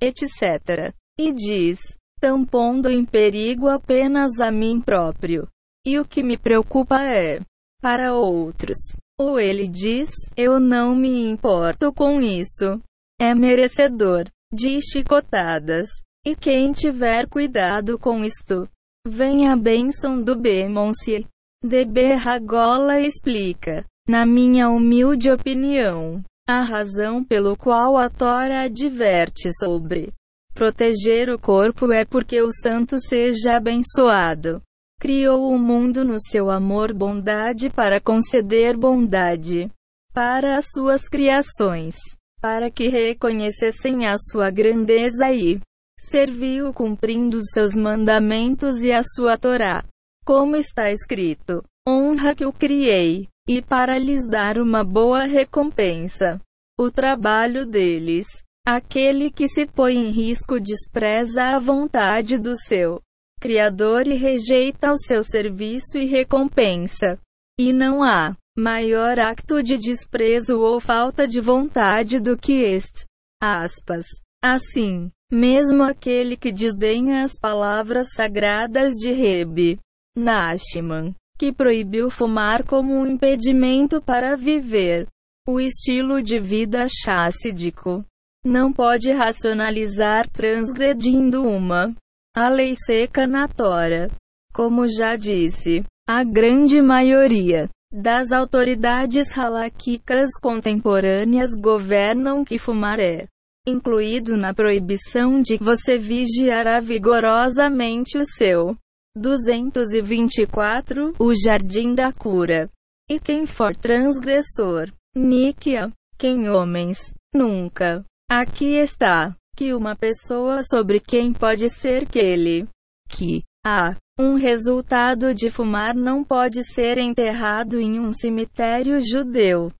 etc. E diz, tão pondo em perigo apenas a mim próprio. E o que me preocupa é, para outros. Ou ele diz, eu não me importo com isso. É merecedor de chicotadas. E quem tiver cuidado com isto, vem a bênção do Bemonce. DB Ragola explica, na minha humilde opinião, a razão pelo qual a Tora adverte sobre proteger o corpo é porque o santo seja abençoado. Criou o mundo no seu amor bondade para conceder bondade para as suas criações, para que reconhecessem a sua grandeza e serviu cumprindo seus mandamentos e a sua Torá. Como está escrito: honra que o criei, e para lhes dar uma boa recompensa. O trabalho deles. Aquele que se põe em risco despreza a vontade do seu Criador e rejeita o seu serviço e recompensa. E não há maior acto de desprezo ou falta de vontade do que este. Aspas. Assim, mesmo aquele que desdenha as palavras sagradas de Rebe Nashman, que proibiu fumar como um impedimento para viver o estilo de vida chassídico, não pode racionalizar transgredindo uma a lei seca na Tora. Como já disse, a grande maioria das autoridades halaquicas contemporâneas governam que fumar é incluído na proibição de você vigiará vigorosamente o seu. 224 O Jardim da Cura. E quem for transgressor, Níquia, quem homens, nunca. Aqui está, que uma pessoa sobre quem pode ser que ele, que, há, um resultado de fumar não pode ser enterrado em um cemitério judeu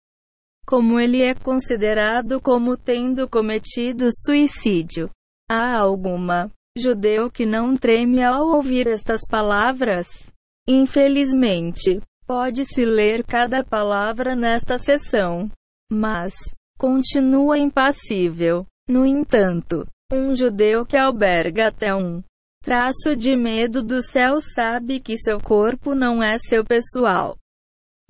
como ele é considerado como tendo cometido suicídio. Há alguma judeu que não treme ao ouvir estas palavras? Infelizmente, pode-se ler cada palavra nesta sessão, mas continua impassível. No entanto, um judeu que alberga até um traço de medo do céu sabe que seu corpo não é seu pessoal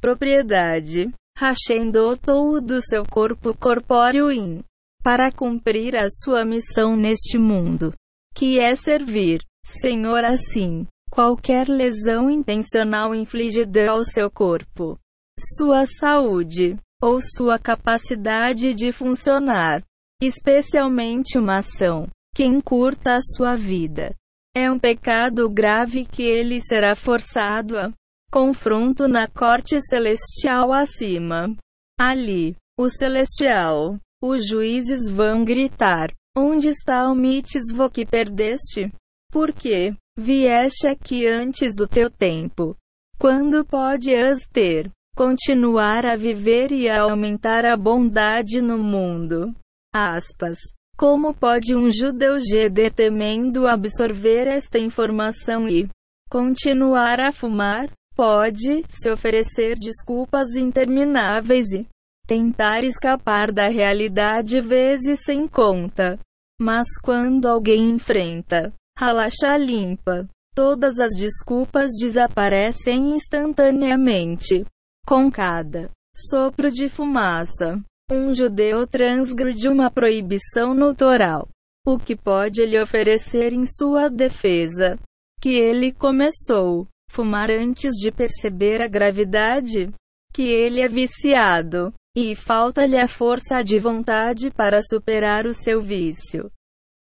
propriedade. Hashem dotou do seu corpo corpóreo in para cumprir a sua missão neste mundo, que é servir. Senhor, assim, qualquer lesão intencional infligida ao seu corpo, sua saúde ou sua capacidade de funcionar, especialmente uma ação que encurta a sua vida, é um pecado grave que ele será forçado a confronto na corte celestial acima. Ali, o celestial, os juízes vão gritar: Onde está o mitzvah que perdeste? Por que vieste aqui antes do teu tempo? Quando podes ter, continuar a viver e a aumentar a bondade no mundo? Aspas. Como pode um judeu GD temendo absorver esta informação e continuar a fumar? Pode se oferecer desculpas intermináveis e tentar escapar da realidade vezes sem conta. Mas quando alguém enfrenta relaxa limpa, todas as desculpas desaparecem instantaneamente. Com cada sopro de fumaça, um judeu transgride uma proibição notoral. O que pode lhe oferecer em sua defesa? Que ele começou fumar antes de perceber a gravidade? Que ele é viciado, e falta-lhe a força de vontade para superar o seu vício.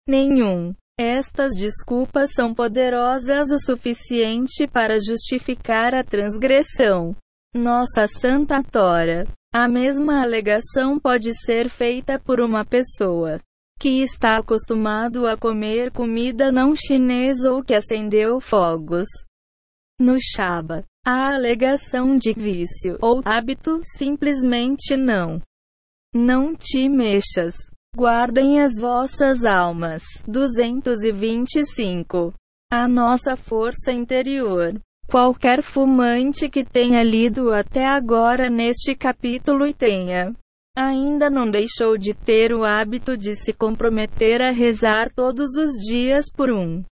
Nenhum. Estas desculpas são poderosas o suficiente para justificar a transgressão. Nossa Santa Tora. A mesma alegação pode ser feita por uma pessoa que está acostumado a comer comida não chinesa ou que acendeu fogos No Shaba, a alegação de vício ou hábito simplesmente não. Não te mexas. Guardem as vossas almas. 225. A nossa força interior. Qualquer fumante que tenha lido até agora neste capítulo e tenha ainda não deixou de ter o hábito de se comprometer a rezar todos os dias por um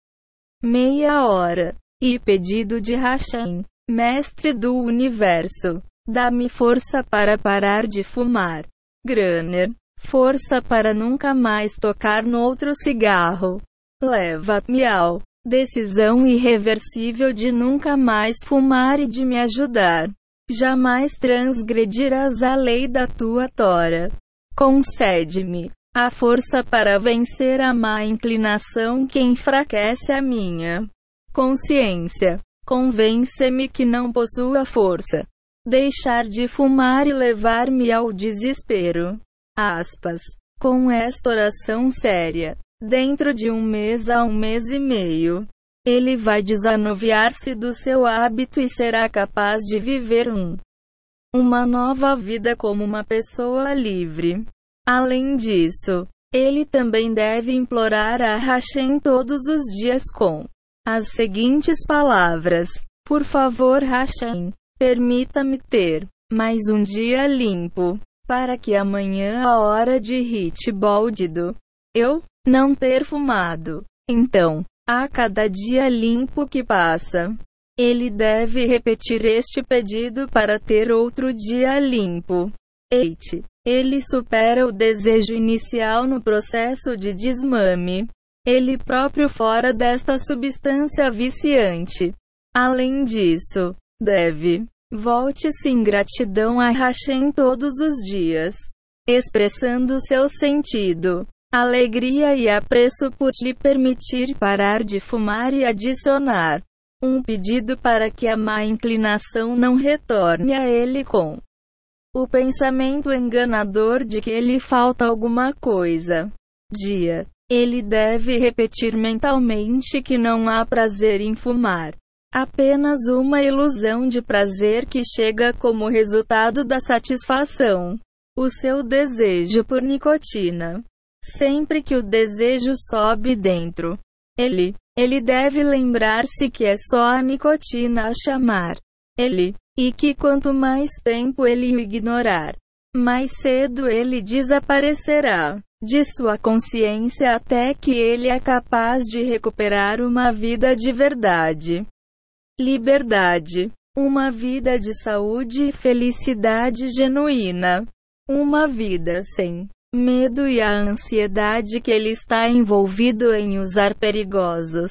meia hora e pedido de Hashem, mestre do universo, dá-me força para parar de fumar. Granner, força para nunca mais tocar no outro cigarro. Leva-me ao decisão irreversível de nunca mais fumar e de me ajudar. Jamais transgredirás a lei da tua tora. Concede-me a força para vencer a má inclinação que enfraquece a minha consciência. Convence-me que não possuo a força. Deixar de fumar e levar-me ao desespero. Aspas. Com esta oração séria, Dentro de um mês a um mês e meio, ele vai desanuviar-se do seu hábito e será capaz de viver um uma nova vida como uma pessoa livre. Além disso, ele também deve implorar a Hashem todos os dias com as seguintes palavras: Por favor, Hashem, permita-me ter mais um dia limpo, para que amanhã a hora de hit boldido eu não ter fumado. Então, a cada dia limpo que passa, ele deve repetir este pedido para ter outro dia limpo. 8. Ele supera o desejo inicial no processo de desmame. Ele próprio fora desta substância viciante. Além disso, deve volte-se em gratidão a Hashem todos os dias, expressando seu sentido alegria e apreço por lhe permitir parar de fumar e adicionar um pedido para que a má inclinação não retorne a ele com o pensamento enganador de que lhe falta alguma coisa. Dia. Ele deve repetir mentalmente que não há prazer em fumar. Apenas uma ilusão de prazer que chega como resultado da satisfação. O seu desejo por nicotina. Sempre que o desejo sobe dentro, ele, ele deve lembrar-se que é só a nicotina a chamar ele, e que quanto mais tempo ele o ignorar, mais cedo ele desaparecerá de sua consciência até que ele é capaz de recuperar uma vida de verdade. Liberdade. Uma vida de saúde e felicidade genuína. Uma vida sem medo e a ansiedade que ele está envolvido em usar perigosos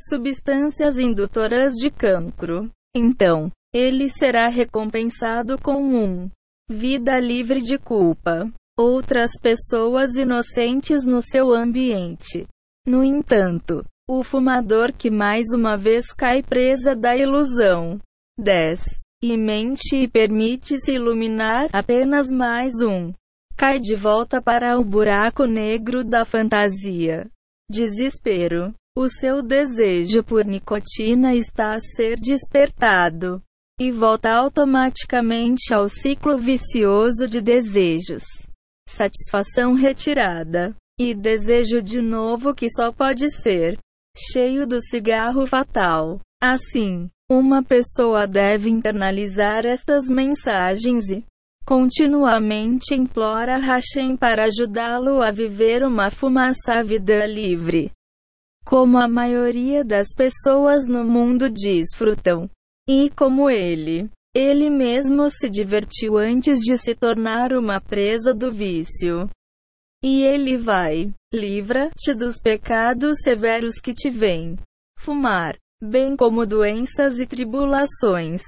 substâncias indutoras de cancro. Então, ele será recompensado com um vida livre de culpa. Outras pessoas inocentes no seu ambiente. No entanto, o fumador que mais uma vez cai presa da ilusão. 10. E mente e permite-se iluminar apenas mais um cai de volta para o buraco negro da fantasia. Desespero. O seu desejo por nicotina está a ser despertado e volta automaticamente ao ciclo vicioso de desejos. Satisfação retirada e desejo de novo que só pode ser cheio do cigarro fatal. Assim, uma pessoa deve internalizar estas mensagens e continuamente implora Hashem para ajudá-lo a viver uma fumaça vida livre. Como a maioria das pessoas no mundo desfrutam. E como ele, ele mesmo se divertiu antes de se tornar uma presa do vício. E ele vai, livra-te dos pecados severos que te vêm. Fumar, bem como doenças e tribulações.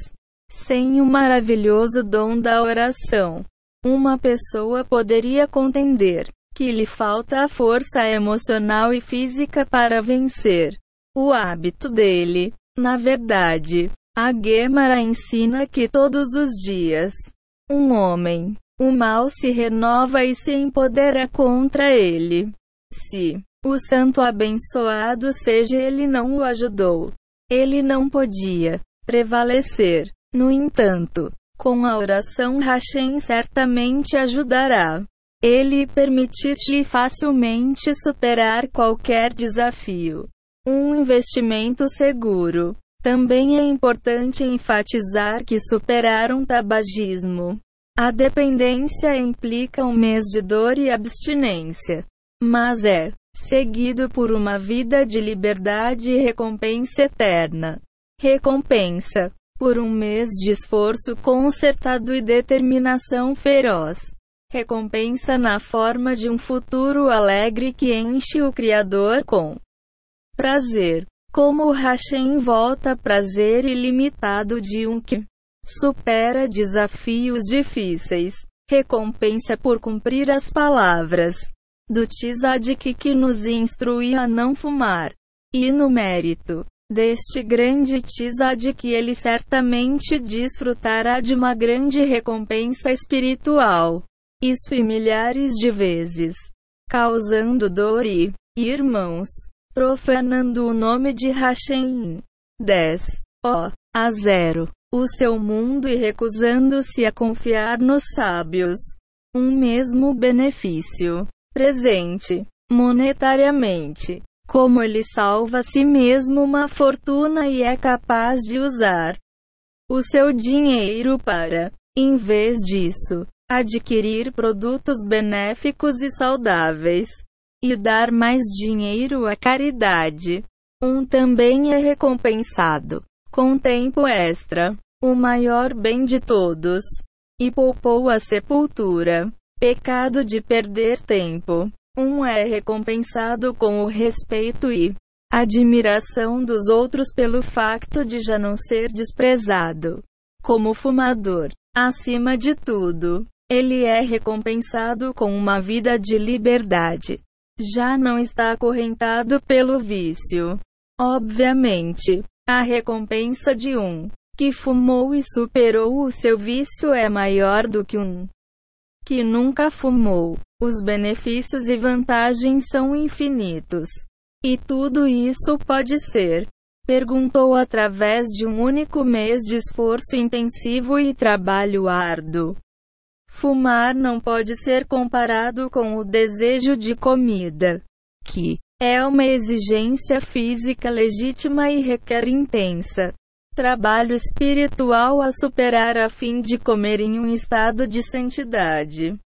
Sem o maravilhoso dom da oração, uma pessoa poderia contender que lhe falta a força emocional e física para vencer o hábito dele. Na verdade, a Gemara ensina que todos os dias, um homem, o mal se renova e se empodera contra ele. Se o santo abençoado seja ele não o ajudou, ele não podia prevalecer. No entanto, com a oração Hashem certamente ajudará. Ele permitir-te facilmente superar qualquer desafio. Um investimento seguro. Também é importante enfatizar que superar um tabagismo. A dependência implica um mês de dor e abstinência. Mas é seguido por uma vida de liberdade e recompensa eterna. Recompensa por um mês de esforço concertado e determinação feroz. Recompensa na forma de um futuro alegre que enche o Criador com prazer. Como o Hashem volta prazer ilimitado de um que supera desafios difíceis. Recompensa por cumprir as palavras do Tzadik que nos instrui a não fumar. E no mérito deste grande Tzadik ele certamente desfrutará de uma grande recompensa espiritual. Isso e milhares de vezes. Causando dor e, irmãos, profanando o nome de Hashem. 10. Ó, a zero. O seu mundo e recusando-se a confiar nos sábios. Um mesmo benefício presente monetariamente. Como ele salva a si mesmo uma fortuna e é capaz de usar o seu dinheiro para, em vez disso, adquirir produtos benéficos e saudáveis e dar mais dinheiro à caridade. Um também é recompensado com tempo extra, o maior bem de todos, e poupou a sepultura. Pecado de perder tempo. Um é recompensado com o respeito e admiração dos outros pelo facto de já não ser desprezado. Como fumador. Acima de tudo, ele é recompensado com uma vida de liberdade. Já não está acorrentado pelo vício. Obviamente, a recompensa de um que fumou e superou o seu vício é maior do que um que nunca fumou. Os benefícios e vantagens são infinitos. E tudo isso pode ser? Perguntou através de um único mês de esforço intensivo e trabalho árduo. Fumar não pode ser comparado com o desejo de comida, que é uma exigência física legítima e requer intensa trabalho espiritual a superar a fim de comer em um estado de santidade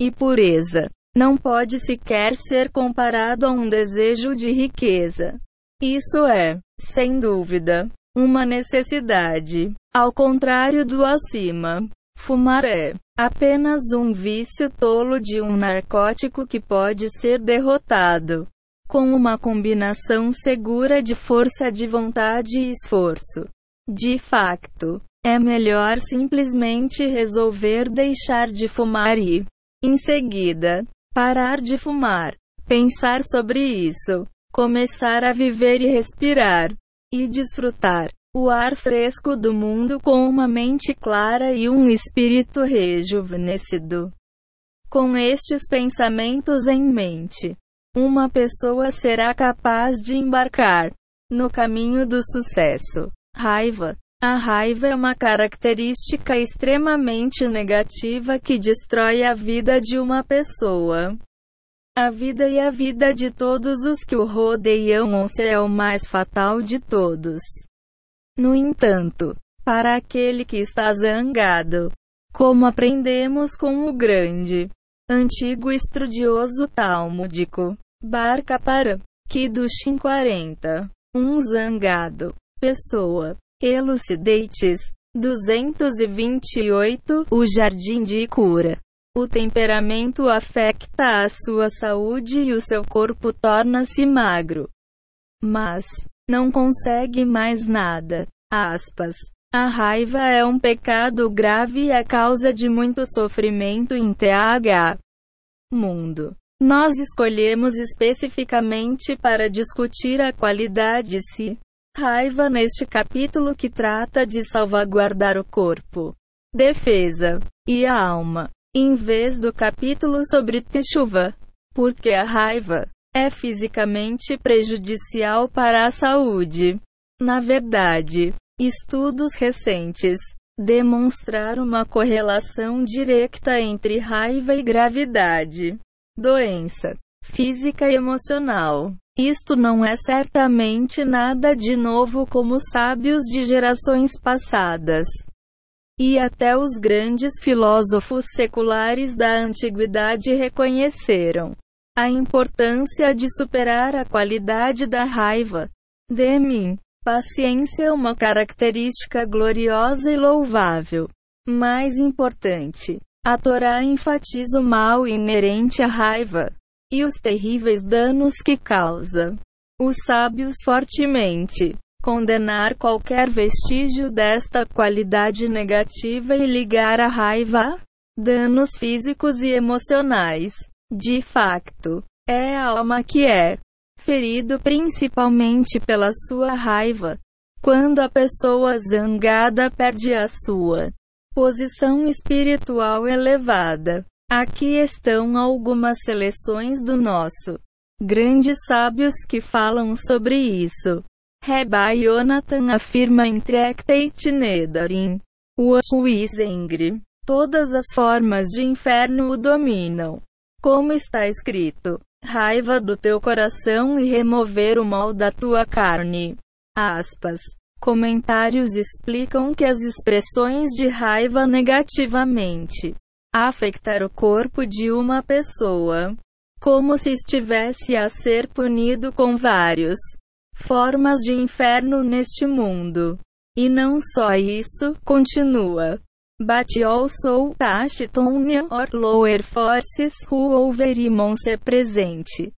e pureza. Não pode sequer ser comparado a um desejo de riqueza. Isso é, sem dúvida, uma necessidade. Ao contrário do acima, fumar é apenas um vício tolo de um narcótico que pode ser derrotado com uma combinação segura de força de vontade e esforço. De facto, é melhor simplesmente resolver deixar de fumar e, em seguida, parar de fumar, pensar sobre isso, começar a viver e respirar, e desfrutar o ar fresco do mundo com uma mente clara e um espírito rejuvenescido. Com estes pensamentos em mente, uma pessoa será capaz de embarcar no caminho do sucesso. Raiva. A raiva é uma característica extremamente negativa que destrói a vida de uma pessoa. A vida e a vida de todos os que o rodeiam é o mais fatal de todos. No entanto, para aquele que está zangado, como aprendemos com o grande, antigo estudioso talmúdico, Bar Kapara, Kidushin 40, um zangado, Pessoa. Elucidates. 228. O jardim de cura. O temperamento afeta a sua saúde e o seu corpo torna-se magro. Mas, não consegue mais nada. Aspas. A raiva é um pecado grave e a causa de muito sofrimento em TH. Mundo. Nós escolhemos especificamente para discutir a qualidade se raiva neste capítulo que trata de salvaguardar o corpo, defesa e a alma, em vez do capítulo sobre chuva, porque a raiva é fisicamente prejudicial para a saúde. Na verdade, Estudos recentes demonstraram uma correlação direta entre raiva e gravidade, doença física e emocional. Isto não é certamente nada de novo como sábios de gerações passadas. E até os grandes filósofos seculares da antiguidade reconheceram a importância de superar a qualidade da raiva. De mim, paciência é uma característica gloriosa e louvável. Mais importante, a Torá enfatiza o mal inerente à raiva e os terríveis danos que causa. Os sábios fortemente condenar qualquer vestígio desta qualidade negativa e ligar a raiva a danos físicos e emocionais. De facto, é a alma que é ferido principalmente pela sua raiva. Quando a pessoa zangada perde a sua posição espiritual elevada. Aqui estão algumas seleções do nosso grandes sábios que falam sobre isso. Reba Yonatan afirma em Tractate Nedarim. O Wizengri. Todas as formas de inferno o dominam. Como está escrito: raiva do teu coração e remover o mal da tua carne. Aspas. Comentários explicam que as expressões de raiva negativamente afetar o corpo de uma pessoa, como se estivesse a ser punido com vários formas de inferno neste mundo. E não só isso, continua. But also on or lower forces who overimon se presente.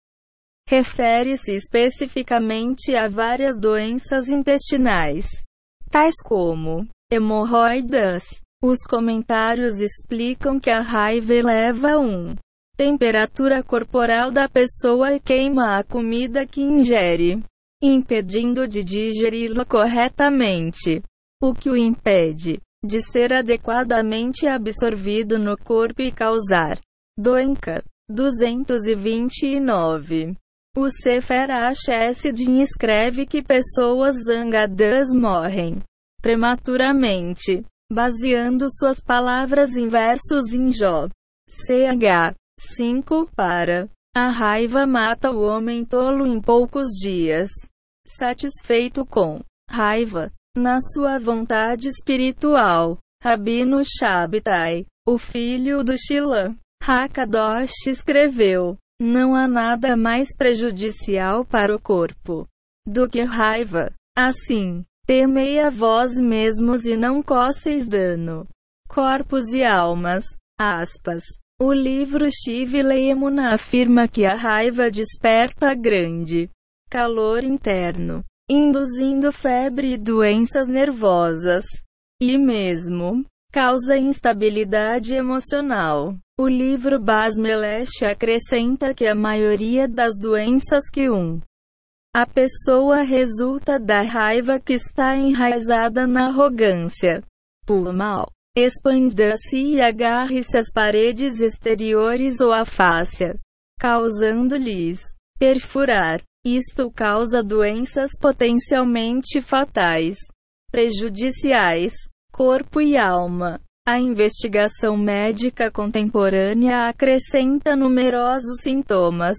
Refere-se especificamente a várias doenças intestinais, tais como hemorroidas. Os comentários explicam que a raiva eleva um temperatura corporal da pessoa e queima a comida que ingere impedindo de digeri-lo corretamente, o que o impede de ser adequadamente absorvido no corpo e causar doença. 229. O Sefer Hashessidin escreve que pessoas zangadas morrem prematuramente, baseando suas palavras em versos em Jó. CH 5 para a raiva mata o homem tolo em poucos dias. Satisfeito com raiva, na sua vontade espiritual, Rabino Shabtai, o filho do Shila, Hakadosh escreveu: Não há nada mais prejudicial para o corpo do que raiva. Assim, temei a vós mesmos e não cosseis dano. Corpos e almas. Aspas. O livro Shiv Leemuna afirma que a raiva desperta grande calor interno, induzindo febre e doenças nervosas, e mesmo causa instabilidade emocional. O livro Basmelesh acrescenta que a maioria das doenças que um a pessoa resulta da raiva que está enraizada na arrogância. Por mal expanda-se e agarre-se às paredes exteriores ou à face, causando-lhes perfurar. Isto causa doenças potencialmente fatais, prejudiciais, corpo e alma. A investigação médica contemporânea acrescenta numerosos sintomas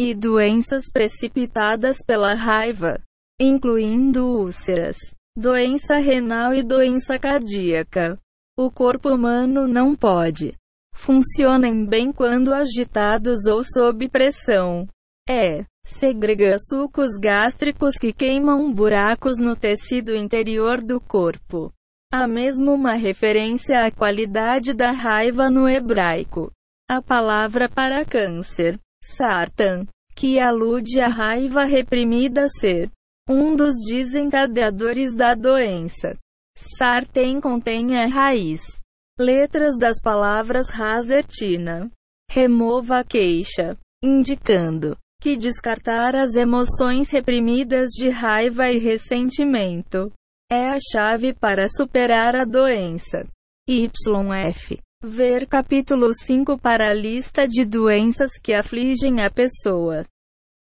e doenças precipitadas pela raiva, incluindo úlceras, doença renal e doença cardíaca. O corpo humano não pode funcionar bem quando agitados ou sob pressão. É, segrega sucos gástricos que queimam buracos no tecido interior do corpo. Há mesmo uma referência à qualidade da raiva no hebraico. A palavra para câncer, sartan, que alude à raiva reprimida ser um dos desencadeadores da doença. Sartem contém a raiz. Letras das palavras Hazertina. Remova a queixa, indicando que descartar as emoções reprimidas de raiva e ressentimento é a chave para superar a doença. YF. Ver capítulo 5 para a lista de doenças que afligem a pessoa.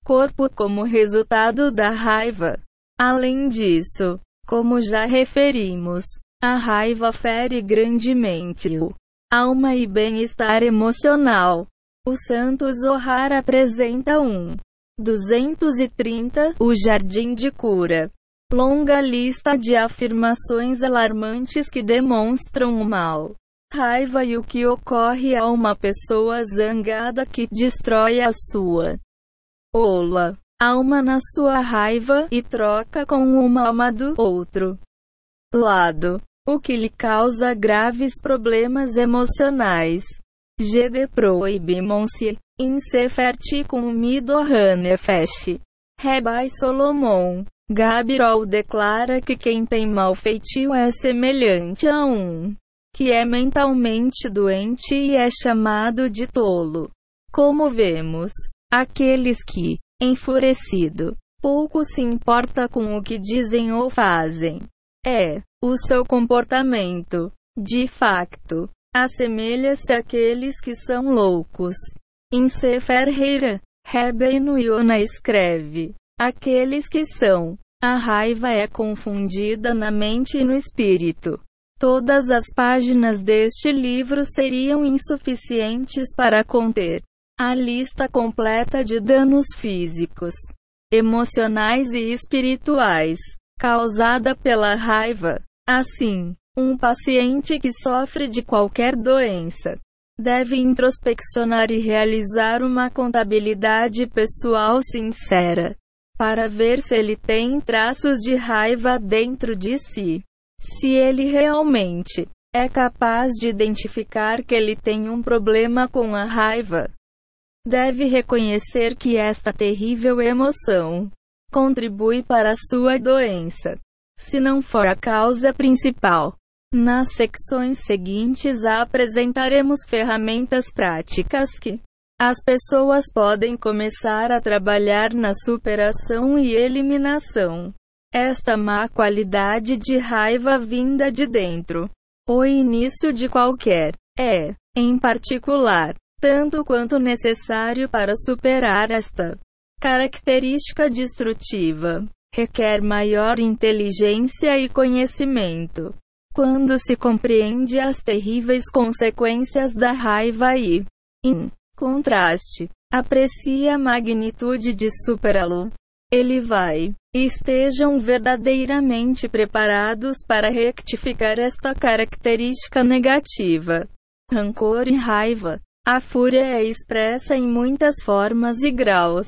Corpo como resultado da raiva. Além disso, Como já referimos, a raiva fere grandemente o alma e bem-estar emocional. O Santos Zohar apresenta um 230, o Jardim de Cura. Longa lista de afirmações alarmantes que demonstram o mal, raiva e o que ocorre a uma pessoa zangada que destrói a sua ola, alma na sua raiva e troca com uma alma do outro lado, o que lhe causa graves problemas emocionais. GD proibimam-se, in Sefer Tikkun Midohan Nefesh. Rebai Solomon. Gabirol declara que quem tem mau feitio é semelhante a um que é mentalmente doente e é chamado de tolo. Como vemos, aqueles que, enfurecido, pouco se importa com o que dizem ou fazem, é o seu comportamento, de facto, assemelha-se àqueles que são loucos. Em Sefer Heira, Rebbeinu Yona escreve: Aqueles que são. A raiva é confundida na mente e no espírito. Todas as páginas deste livro seriam insuficientes para conter a lista completa de danos físicos, emocionais e espirituais causada pela raiva. Assim, um paciente que sofre de qualquer doença deve introspeccionar e realizar uma contabilidade pessoal sincera para ver se ele tem traços de raiva dentro de si. Se ele realmente é capaz de identificar que ele tem um problema com a raiva, deve reconhecer que esta terrível emoção contribui para a sua doença, se não for a causa principal. Nas secções seguintes apresentaremos ferramentas práticas que as pessoas podem começar a trabalhar na superação e eliminação. Esta má qualidade de raiva vinda de dentro. O início de qualquer é, em particular, tanto quanto necessário para superar esta característica destrutiva, requer maior inteligência e conhecimento. Quando se compreende as terríveis consequências da raiva e, em contraste, aprecia a magnitude de superá-lo, ele vai. Estejam verdadeiramente preparados para rectificar esta característica negativa. Rancor e raiva. A fúria é expressa em muitas formas e graus.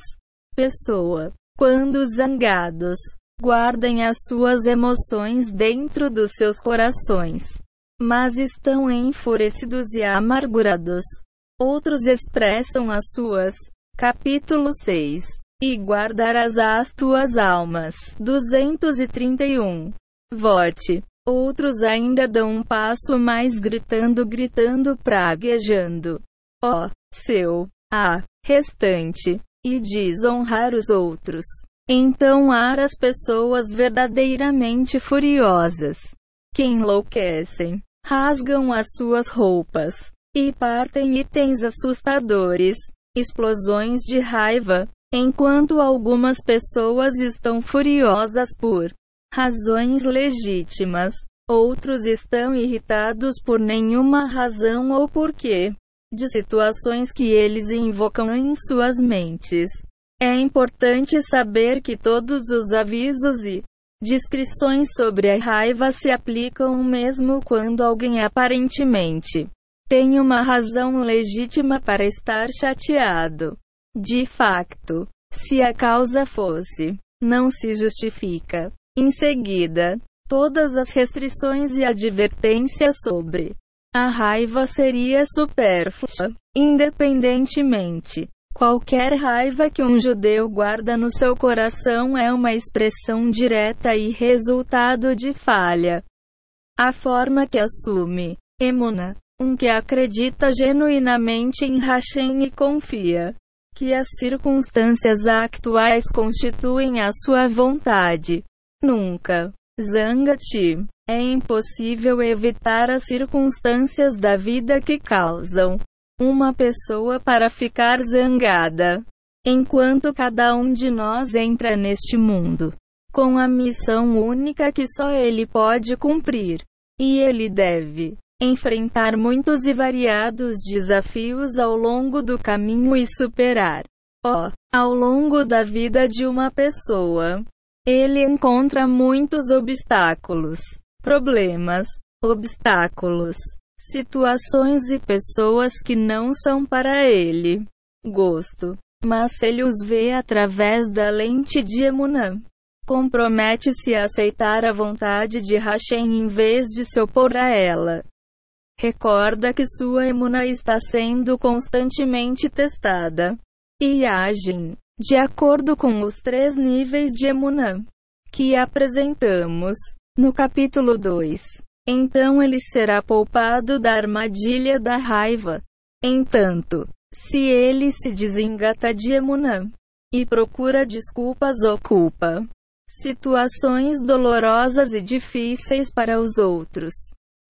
Pessoa. Quando zangados, guardem as suas emoções dentro dos seus corações. Mas estão enfurecidos e amargurados. Outros expressam as suas. Capítulo 6. E guardarás as tuas almas. 231. Vote. Outros ainda dão um passo mais gritando, gritando, praguejando. Ó, oh, seu, a, restante, e desonrar os outros. Então há as pessoas verdadeiramente furiosas, que enlouquecem, rasgam as suas roupas e partem itens assustadores, explosões de raiva, enquanto algumas pessoas estão furiosas por razões legítimas, outros estão irritados por nenhuma razão ou porquê de situações que eles invocam em suas mentes. É importante saber que todos os avisos e descrições sobre a raiva se aplicam mesmo quando alguém aparentemente tem uma razão legítima para estar chateado. De facto, se a causa fosse, não se justifica. Em seguida, todas as restrições e advertências sobre a raiva seria supérflua, independentemente Qualquer raiva que um judeu guarda no seu coração é uma expressão direta e resultado de falha. A forma que assume, emuna, um que acredita genuinamente em Hashem e confia que as circunstâncias atuais constituem a sua vontade. Nunca. Zanga-te. É impossível evitar as circunstâncias da vida que causam uma pessoa para ficar zangada. Enquanto cada um de nós entra neste mundo com a missão única que só ele pode cumprir. E ele deve enfrentar muitos e variados desafios ao longo do caminho e superar. Oh, ao longo da vida de uma pessoa, ele encontra muitos obstáculos, problemas, obstáculos, situações e pessoas que não são para ele gosto, mas ele os vê através da lente de Emunã. Compromete-se a aceitar a vontade de Hashem em vez de se opor a ela. Recorda que sua emuna está sendo constantemente testada e agem de acordo com os três níveis de emuna que apresentamos no capítulo 2. Então ele será poupado da armadilha da raiva. Entanto, se ele se desengata de emuna e procura desculpas ou culpa, situações dolorosas e difíceis para os outros,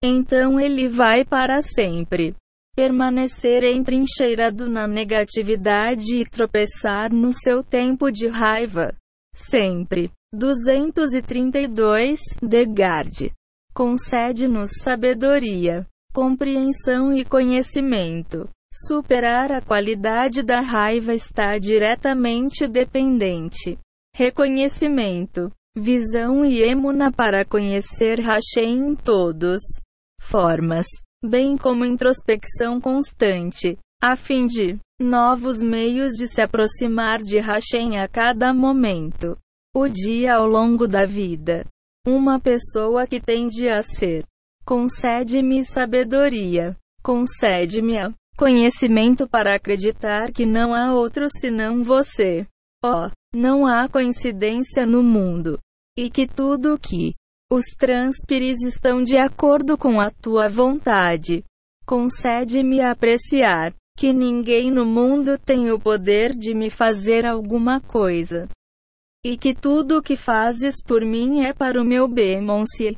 então ele vai para sempre permanecer entrincheirado na negatividade e tropeçar no seu tempo de raiva. Sempre. 232 Degard. Concede-nos sabedoria, compreensão e conhecimento. Superar a qualidade da raiva está diretamente dependente. Reconhecimento, visão e emuna para conhecer Hashem em todos formas, bem como introspecção constante, a fim de novos meios de se aproximar de Hashem a cada momento. O dia ao longo da vida. Uma pessoa que tende a ser. Concede-me sabedoria. Concede-me conhecimento para acreditar que não há outro senão você. Oh, não há coincidência no mundo. E que tudo o que os trânspires estão de acordo com a tua vontade. Concede-me apreciar que ninguém no mundo tem o poder de me fazer alguma coisa. E que tudo o que fazes por mim é para o meu bem, Monsieur.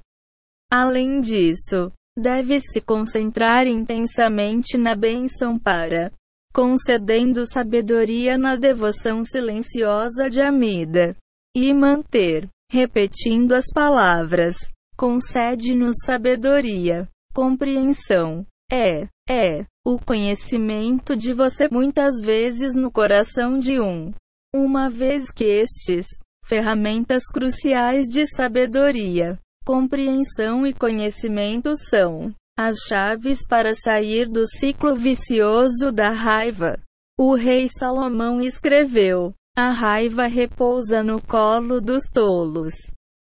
Além disso, deve se concentrar intensamente na bênção para concedendo sabedoria na devoção silenciosa de Amida e manter repetindo as palavras. Concede-nos sabedoria, compreensão. É, é, o conhecimento de você muitas vezes no coração de um. Uma vez que estes, ferramentas cruciais de sabedoria, compreensão e conhecimento são as chaves para sair do ciclo vicioso da raiva. O rei Salomão escreveu: a raiva repousa no colo dos tolos.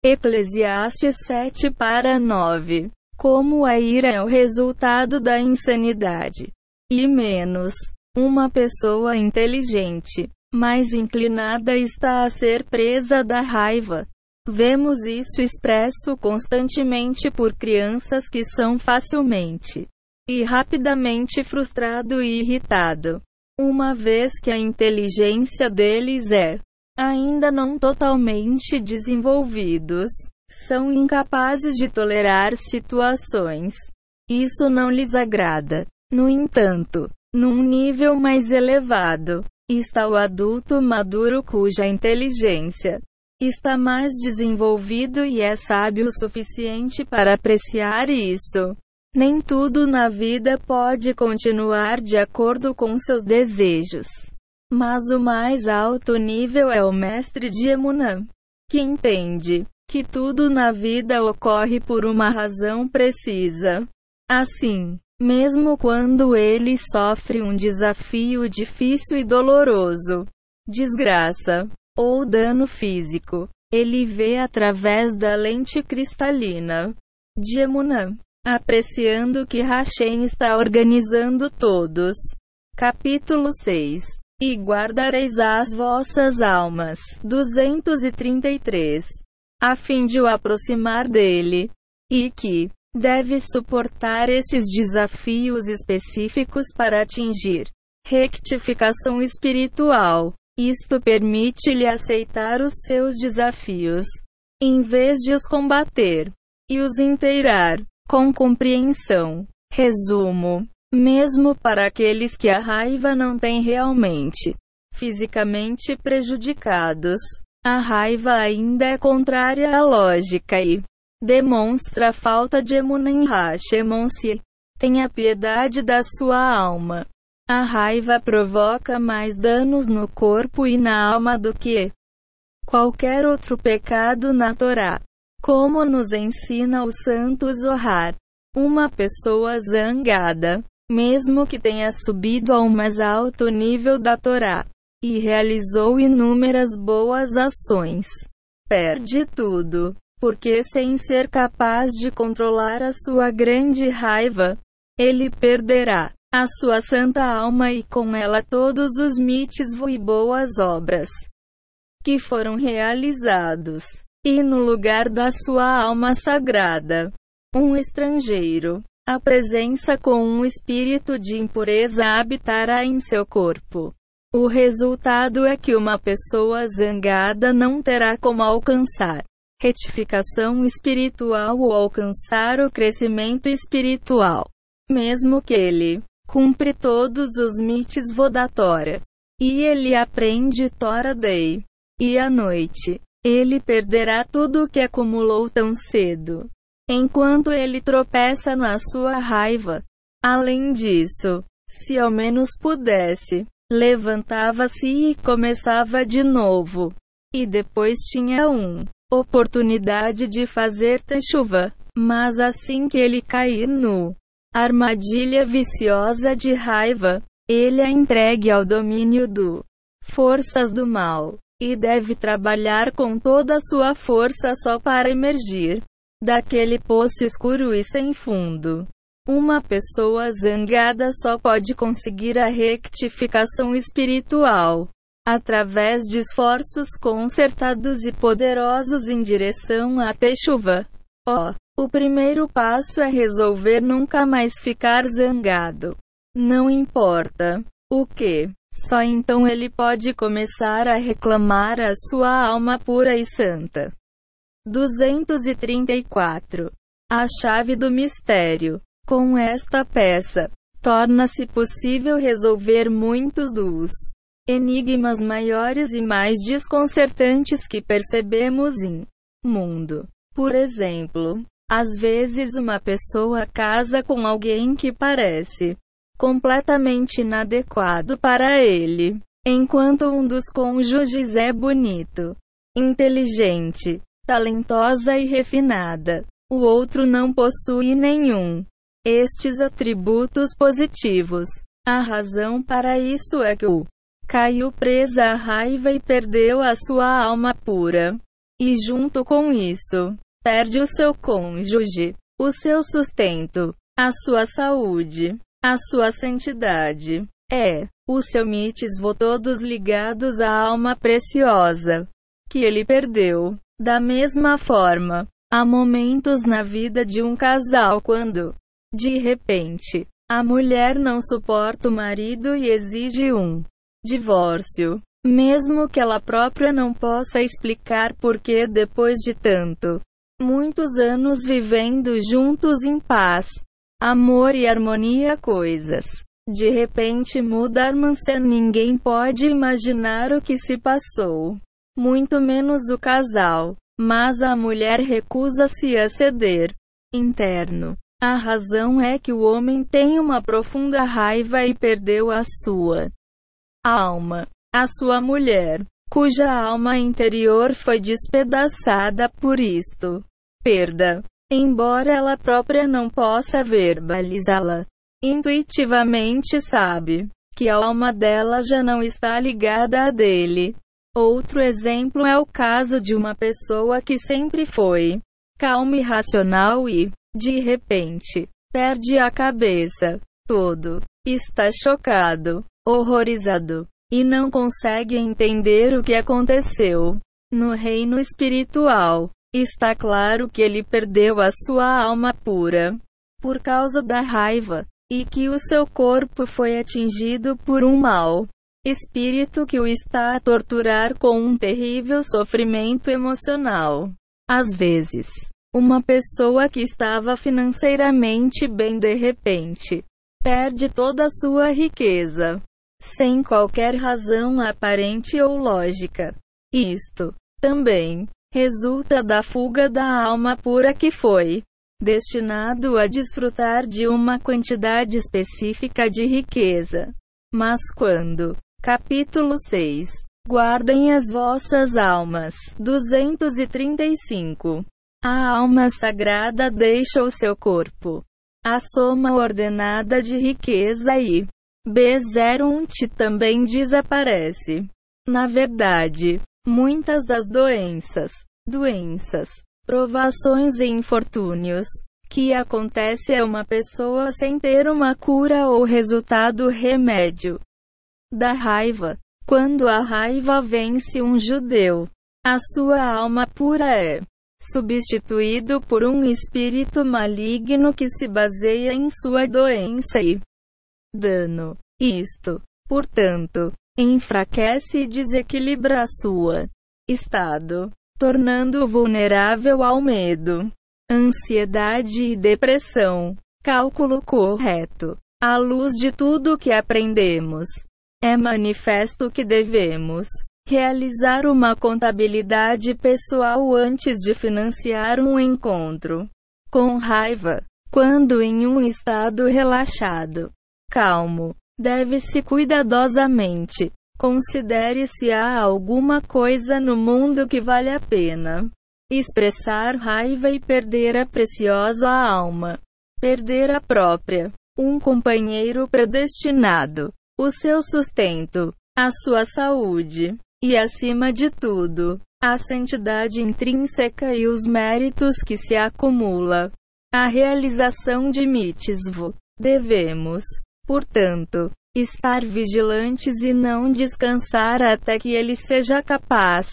Eclesiastes 7 para 9. Como a ira é o resultado da insanidade. E menos. Uma pessoa inteligente, mais inclinada está a ser presa da raiva. Vemos isso expresso constantemente por crianças que são facilmente e rapidamente frustrado e irritado. Uma vez que a inteligência deles é ainda não totalmente desenvolvidos, são incapazes de tolerar situações. Isso não lhes agrada. No entanto, num nível mais elevado, está o adulto maduro cuja inteligência está mais desenvolvido e é sábio o suficiente para apreciar isso. Nem tudo na vida pode continuar de acordo com seus desejos. Mas o mais alto nível é o mestre de Emunã, que entende que tudo na vida ocorre por uma razão precisa. Assim, mesmo quando ele sofre um desafio difícil e doloroso, desgraça ou dano físico, ele vê através da lente cristalina de Emunã apreciando que Hashem está organizando todos. Capítulo 6 E guardareis as vossas almas. 233. A fim de o aproximar dele. E que deve suportar estes desafios específicos para atingir rectificação espiritual. Isto permite-lhe aceitar os seus desafios, em vez de os combater e os inteirar com compreensão. Resumo: mesmo para aqueles que a raiva não tem realmente fisicamente prejudicados, A raiva ainda é contrária à lógica e demonstra falta de emunenhashemonsi. Tenha piedade da sua alma. A raiva provoca mais danos no corpo e na alma do que qualquer outro pecado na Torá. Como nos ensina o Santo Zohar, uma pessoa zangada, mesmo que tenha subido ao mais alto nível da Torá e realizou inúmeras boas ações, perde tudo, porque sem ser capaz de controlar a sua grande raiva, ele perderá a sua santa alma e com ela todos os mitos e boas obras que foram realizados. E no lugar da sua alma sagrada, um estrangeiro, a presença com um espírito de impureza habitará em seu corpo. O resultado é que uma pessoa zangada não terá como alcançar retificação espiritual ou alcançar o crescimento espiritual. Mesmo que ele cumpre todos os mitos vodatória e ele aprende Tora Day e à noite, ele perderá tudo o que acumulou tão cedo. Enquanto ele tropeça na sua raiva. Além disso, se ao menos pudesse, levantava-se e começava de novo. E depois tinha um oportunidade de fazer chuva. Mas assim que ele cair no armadilha viciosa de raiva, ele é entregue ao domínio do forças do mal e deve trabalhar com toda a sua força só para emergir daquele poço escuro e sem fundo. Uma pessoa zangada só pode conseguir a rectificação espiritual através de esforços concertados e poderosos em direção à Techuva. Ó, oh, o primeiro passo é resolver nunca mais ficar zangado. Não importa o que, só então ele pode começar a reclamar a sua alma pura e santa. 234. A chave do mistério. Com esta peça, torna-se possível resolver muitos dos enigmas maiores e mais desconcertantes que percebemos em mundo. Por exemplo, às vezes uma pessoa casa com alguém que parece completamente inadequado para ele, enquanto um dos cônjuges é bonito, inteligente, talentosa e refinada. O outro não possui nenhum estes atributos positivos. A razão para isso é que o caiu presa à raiva e perdeu a sua alma pura. E junto com isso, perde o seu cônjuge, o seu sustento, a sua saúde, a sua santidade. É, o seu mites todos ligados à alma preciosa que ele perdeu. Da mesma forma, há momentos na vida de um casal quando, de repente, a mulher não suporta o marido e exige um divórcio, mesmo que ela própria não possa explicar por que depois de tanto muitos anos vivendo juntos em paz, amor e harmonia coisas de repente mudar-se ninguém pode imaginar o que se passou muito menos o casal. Mas a mulher recusa-se a ceder. Interno. A razão é que o homem tem uma profunda raiva e perdeu a sua alma. A sua mulher, cuja alma interior foi despedaçada por isto. Perda. Embora ela própria não possa verbalizá-la, intuitivamente sabe que a alma dela já não está ligada a dele. Outro exemplo é o caso de uma pessoa que sempre foi calma e racional e, de repente, perde a cabeça. Todo está chocado, horrorizado e não consegue entender o que aconteceu. No reino espiritual, está claro que ele perdeu a sua alma pura por causa da raiva e que o seu corpo foi atingido por um mal espírito que o está a torturar com um terrível sofrimento emocional. Às vezes, uma pessoa que estava financeiramente bem de repente perde toda a sua riqueza, sem qualquer razão aparente ou lógica. Isto também resulta da fuga da alma pura que foi destinado a desfrutar de uma quantidade específica de riqueza. Mas quando, capítulo 6, guardem as vossas almas, 235. A alma sagrada deixa o seu corpo. A soma ordenada de riqueza e B01T também desaparece. Na verdade, muitas das doenças, doenças, provações e infortúnios que acontece a uma pessoa sem ter uma cura ou resultado remédio da raiva. Quando a raiva vence um judeu, a sua alma pura é substituído por um espírito maligno que se baseia em sua doença e dano. Isto, portanto, enfraquece e desequilibra sua estado tornando-o vulnerável ao medo, ansiedade e depressão. Cálculo correto. À luz de tudo que aprendemos, é manifesto que devemos realizar uma contabilidade pessoal antes de financiar um encontro com raiva. Quando em um estado relaxado, calmo, deve-se cuidadosamente Considere se há alguma coisa no mundo que vale a pena. Expressar raiva e perder a preciosa alma. Perder a própria. Um companheiro predestinado. O seu sustento. A sua saúde. E acima de tudo, a santidade intrínseca e os méritos que se acumula. A realização de mitzvot. Devemos, portanto, estar vigilantes e não descansar até que ele seja capaz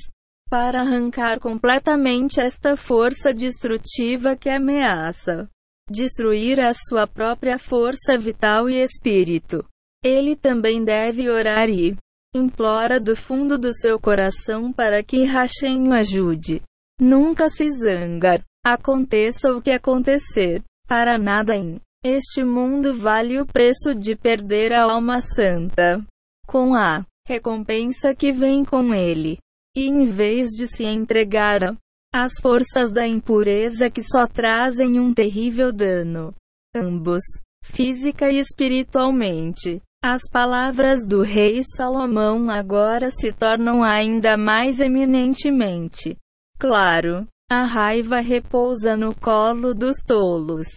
para arrancar completamente esta força destrutiva que ameaça destruir a sua própria força vital e espírito. Ele também deve orar e implora do fundo do seu coração para que Hashem o ajude. Nunca se zangar. Aconteça o que acontecer. Para nada em este mundo vale o preço de perder a alma santa, com a recompensa que vem com ele. E em vez de se entregar às forças da impureza que só trazem um terrível dano, ambos, física e espiritualmente, as palavras do rei Salomão agora se tornam ainda mais eminentemente. Claro, a raiva repousa no colo dos tolos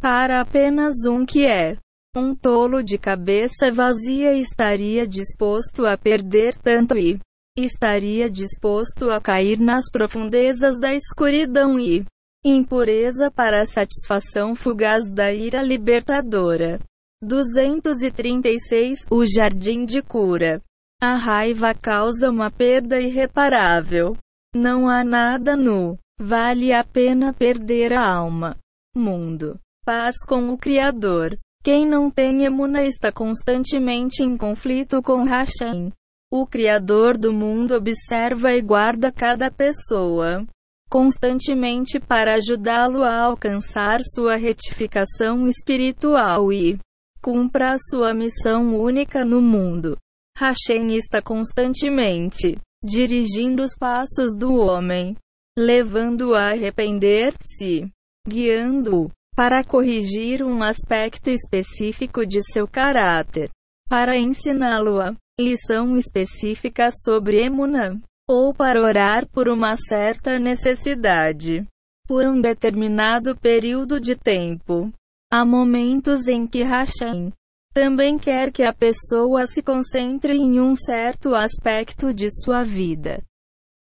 para apenas um que é um tolo de cabeça vazia estaria disposto a perder tanto e estaria disposto a cair nas profundezas da escuridão e impureza para a satisfação fugaz da ira libertadora. 236 O Jardim de Cura. A raiva causa uma perda irreparável. Não há nada no vale a pena perder a alma. Mundo paz com o Criador. Quem não tem emuna está constantemente em conflito com Hashem. O Criador do mundo observa e guarda cada pessoa constantemente para ajudá-lo a alcançar sua retificação espiritual e cumpra a sua missão única no mundo. Hashem está constantemente dirigindo os passos do homem, levando-o a arrepender-se, guiando-o para corrigir um aspecto específico de seu caráter, para ensiná-lo a lição específica sobre Emunã, ou para orar por uma certa necessidade, por um determinado período de tempo. Há momentos em que Hashem também quer que a pessoa se concentre em um certo aspecto de sua vida,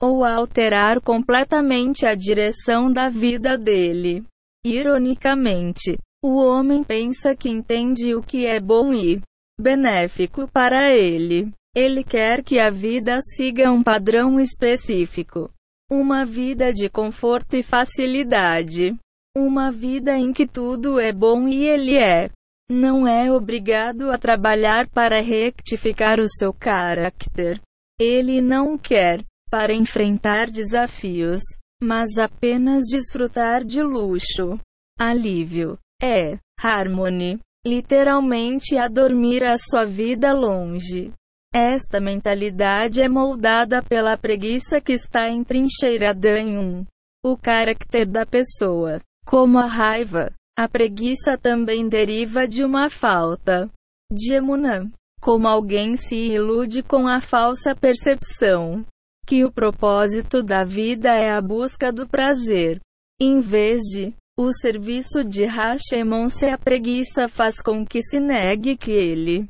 ou alterar completamente a direção da vida dele. Ironicamente, o homem pensa que entende o que é bom e benéfico para ele. Ele quer que a vida siga um padrão específico. Uma vida de conforto e facilidade. Uma vida em que tudo é bom e ele é. Não é obrigado a trabalhar para rectificar o seu caráter. Ele não quer, para enfrentar desafios, mas apenas desfrutar de luxo. Alívio. É, harmony. Literalmente a dormir a sua vida longe Esta mentalidade é moldada pela preguiça que está entrincheirada em um. O caráter da pessoa. Como a raiva. A preguiça também deriva de uma falta de emunã. Como alguém se ilude com a falsa percepção que o propósito da vida é a busca do prazer, em vez de o serviço de Hashemon se a preguiça faz com que se negue que ele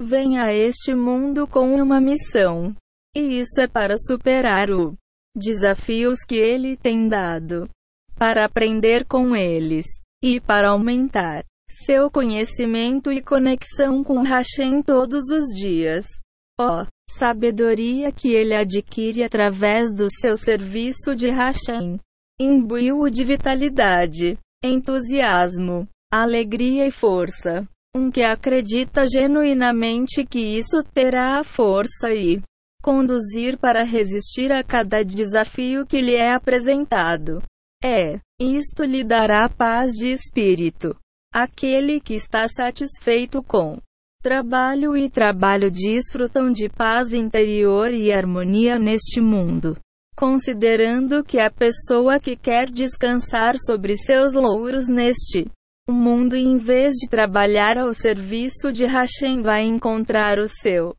venha a este mundo com uma missão. E isso é para superar os desafios que ele tem dado, para aprender com eles, e para aumentar seu conhecimento e conexão com Hashem todos os dias. Ó, oh, sabedoria que ele adquire através do seu serviço de Hashem imbuiu-o de vitalidade, entusiasmo, alegria e força. Um que acredita genuinamente que isso terá a força e conduzir para resistir a cada desafio que lhe é apresentado. É, isto lhe dará paz de espírito. Aquele que está satisfeito com trabalho e trabalho desfrutam de paz interior e harmonia neste mundo considerando que a pessoa que quer descansar sobre seus louros neste mundo em vez de trabalhar ao serviço de Hashem vai encontrar o seu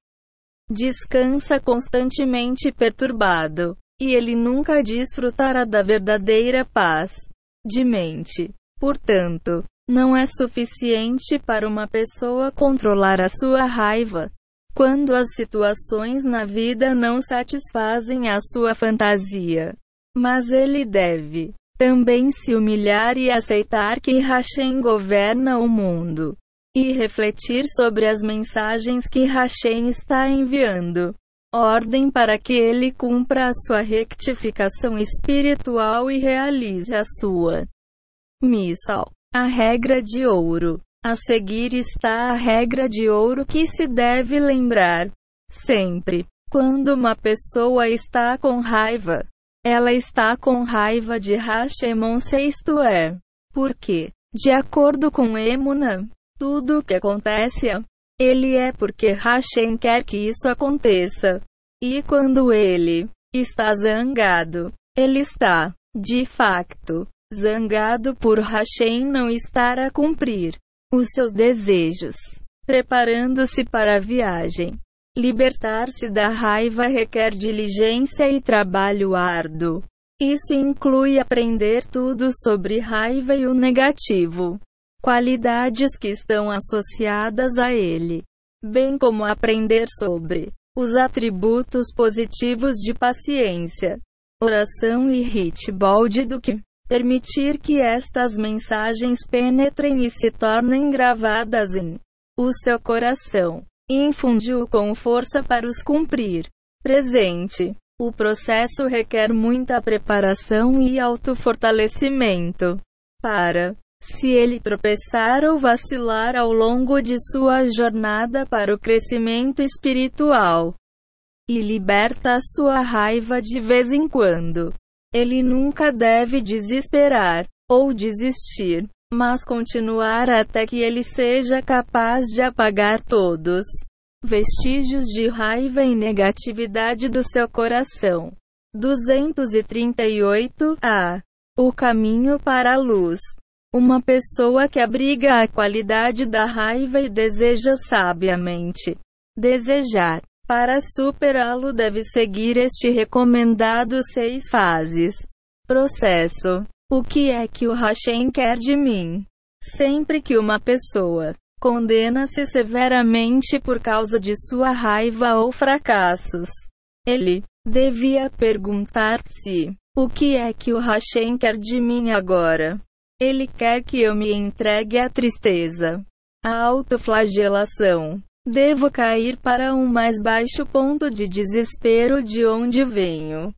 descansa constantemente perturbado, e ele nunca desfrutará da verdadeira paz de mente. Portanto, não é suficiente para uma pessoa controlar a sua raiva, quando as situações na vida não satisfazem a sua fantasia. Mas ele deve também se humilhar e aceitar que Hashem governa o mundo. E refletir sobre as mensagens que Hashem está enviando. Ordem para que ele cumpra a sua rectificação espiritual e realize a sua missão. A regra de ouro. A seguir está a regra de ouro que se deve lembrar. Sempre. Quando uma pessoa está com raiva, ela está com raiva de Hashemon isto é. Porque, de acordo com Emuna, tudo o que acontece, ele é porque Hashem quer que isso aconteça. E quando ele está zangado, ele está, de facto, zangado por Hashem não estar a cumprir os seus desejos, preparando-se para a viagem. Libertar-se da raiva requer diligência e trabalho árduo. Isso inclui aprender tudo sobre raiva e o negativo, qualidades que estão associadas a ele, bem como aprender sobre os atributos positivos de paciência, oração e hitbold do que permitir que estas mensagens penetrem e se tornem gravadas em o seu coração, infundiu com força para os cumprir. Presente. O processo requer muita preparação e autofortalecimento. Para, se ele tropeçar ou vacilar ao longo de sua jornada para o crescimento espiritual, e liberta sua raiva de vez em quando. Ele nunca deve desesperar ou desistir, mas continuar até que ele seja capaz de apagar todos vestígios de raiva e negatividade do seu coração. 238 A. O caminho para a luz. Uma pessoa que abriga a qualidade da raiva e deseja sabiamente desejar para superá-lo, deve seguir este recomendado seis fases. Processo. O que é que o Hashem quer de mim? Sempre que uma pessoa condena-se severamente por causa de sua raiva ou fracassos, ele devia perguntar-se: o que é que o Hashem quer de mim agora? Ele quer que eu me entregue à tristeza, à autoflagelação, Devo cair para um mais baixo ponto de desespero de onde venho.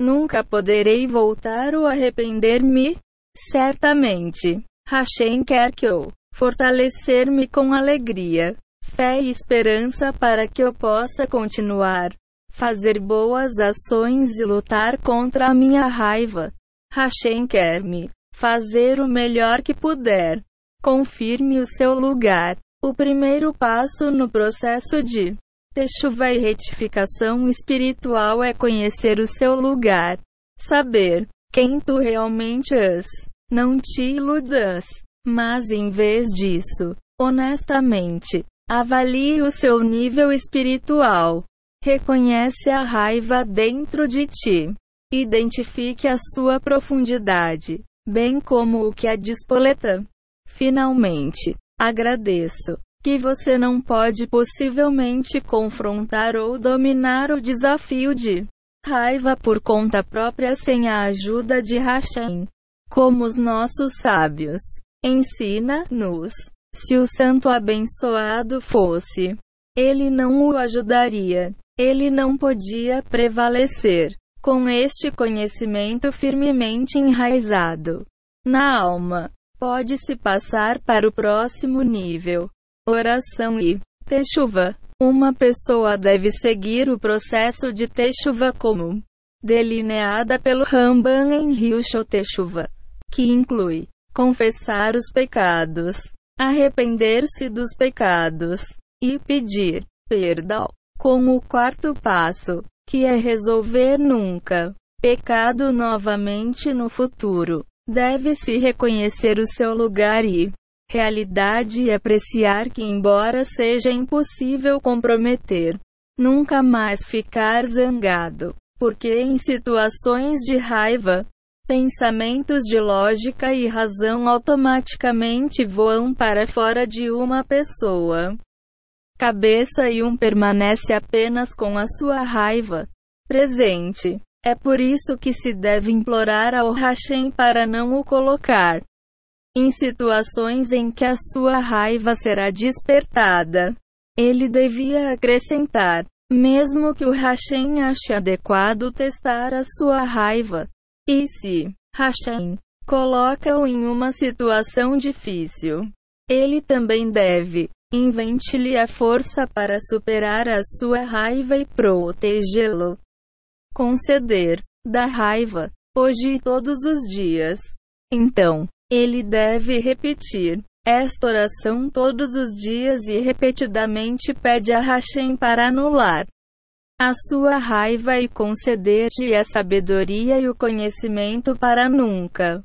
Nunca poderei voltar ou arrepender-me? Certamente. Hashem quer que eu fortalecer-me com alegria, fé e esperança para que eu possa continuar, fazer boas ações e lutar contra a minha raiva. Hashem quer me fazer o melhor que puder. Confirme o seu lugar. O primeiro passo no processo de Techuva e retificação espiritual é conhecer o seu lugar. Saber quem tu realmente és. Não te iludas. Mas em vez disso, honestamente, avalie o seu nível espiritual. Reconhece a raiva dentro de ti. Identifique a sua profundidade, bem como o que a despoleta. Finalmente, agradeço que você não pode possivelmente confrontar ou dominar o desafio de raiva por conta própria sem a ajuda de Hashem. Como os nossos sábios ensina-nos, se o santo abençoado fosse, ele não o ajudaria. Ele não podia prevalecer com este conhecimento firmemente enraizado na alma. Pode-se passar para o próximo nível oração e techuva. Uma pessoa deve seguir o processo de techuva como delineada pelo Ramban em Rio Techuva, que inclui confessar os pecados, arrepender-se dos pecados e pedir perdão. Com o quarto passo, que é resolver nunca pecado novamente no futuro, deve-se reconhecer o seu lugar e realidade e apreciar que, embora seja impossível comprometer, nunca mais ficar zangado, porque em situações de raiva, pensamentos de lógica e razão automaticamente voam para fora de uma pessoa. Cabeça e um permanece apenas com a sua raiva presente. É por isso que se deve implorar ao Hashem para não o colocar em situações em que a sua raiva será despertada. Ele devia acrescentar, mesmo que o Hashem ache adequado testar a sua raiva. E se Hashem coloca-o em uma situação difícil, ele também deve invente-lhe a força para superar a sua raiva e protegê-lo. Conceder da raiva, hoje e todos os dias. Então, ele deve repetir esta oração todos os dias e repetidamente pede a Hashem para anular a sua raiva e conceder-lhe a sabedoria e o conhecimento para nunca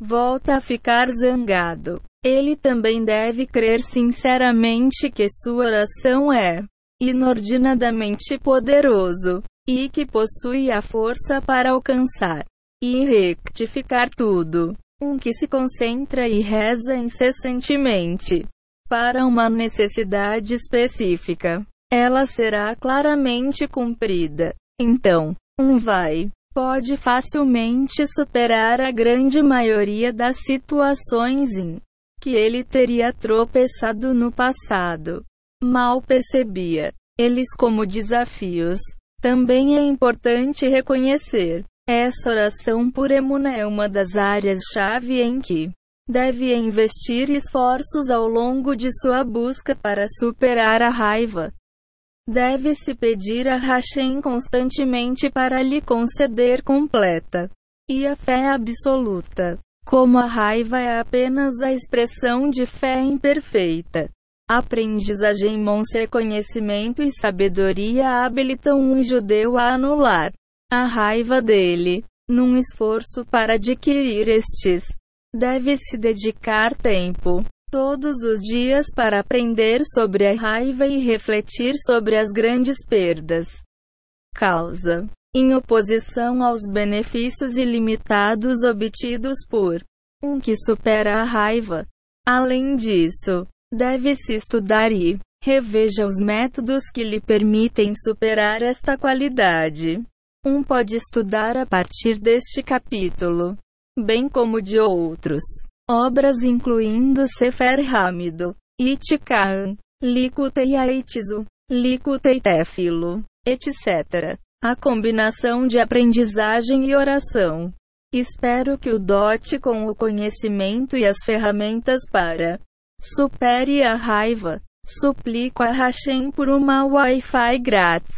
volta a ficar zangado. Ele também deve crer sinceramente que sua oração é inordinadamente poderoso e que possui a força para alcançar e rectificar tudo um que se concentra e reza incessantemente para uma necessidade específica. Ela será claramente cumprida. Então, um vai pode facilmente superar a grande maioria das situações em que ele teria tropeçado no passado. Mal percebia eles como desafios. Também é importante reconhecer essa oração por Emuna é uma das áreas-chave em que deve investir esforços ao longo de sua busca para superar a raiva. Deve-se pedir a Hashem constantemente para lhe conceder completa e a fé absoluta. Como a raiva é apenas a expressão de fé imperfeita. Aprendizagem Monse conhecimento e sabedoria habilitam um judeu a anular a raiva dele. Num esforço para adquirir estes, deve-se dedicar tempo todos os dias para aprender sobre a raiva e refletir sobre as grandes perdas. Causa. Em oposição aos benefícios ilimitados obtidos por um que supera a raiva. Além disso, deve-se estudar e reveja os métodos que lhe permitem superar esta qualidade. Um pode estudar a partir deste capítulo, bem como de outros obras incluindo Sefer Hamido, Itikahan, Likutei Aitizu, Likutei Tefilo, etc. A combinação de aprendizagem e oração. Espero que o dote com o conhecimento e as ferramentas para supere a raiva. Suplico a Hashem por uma Wi-Fi grátis.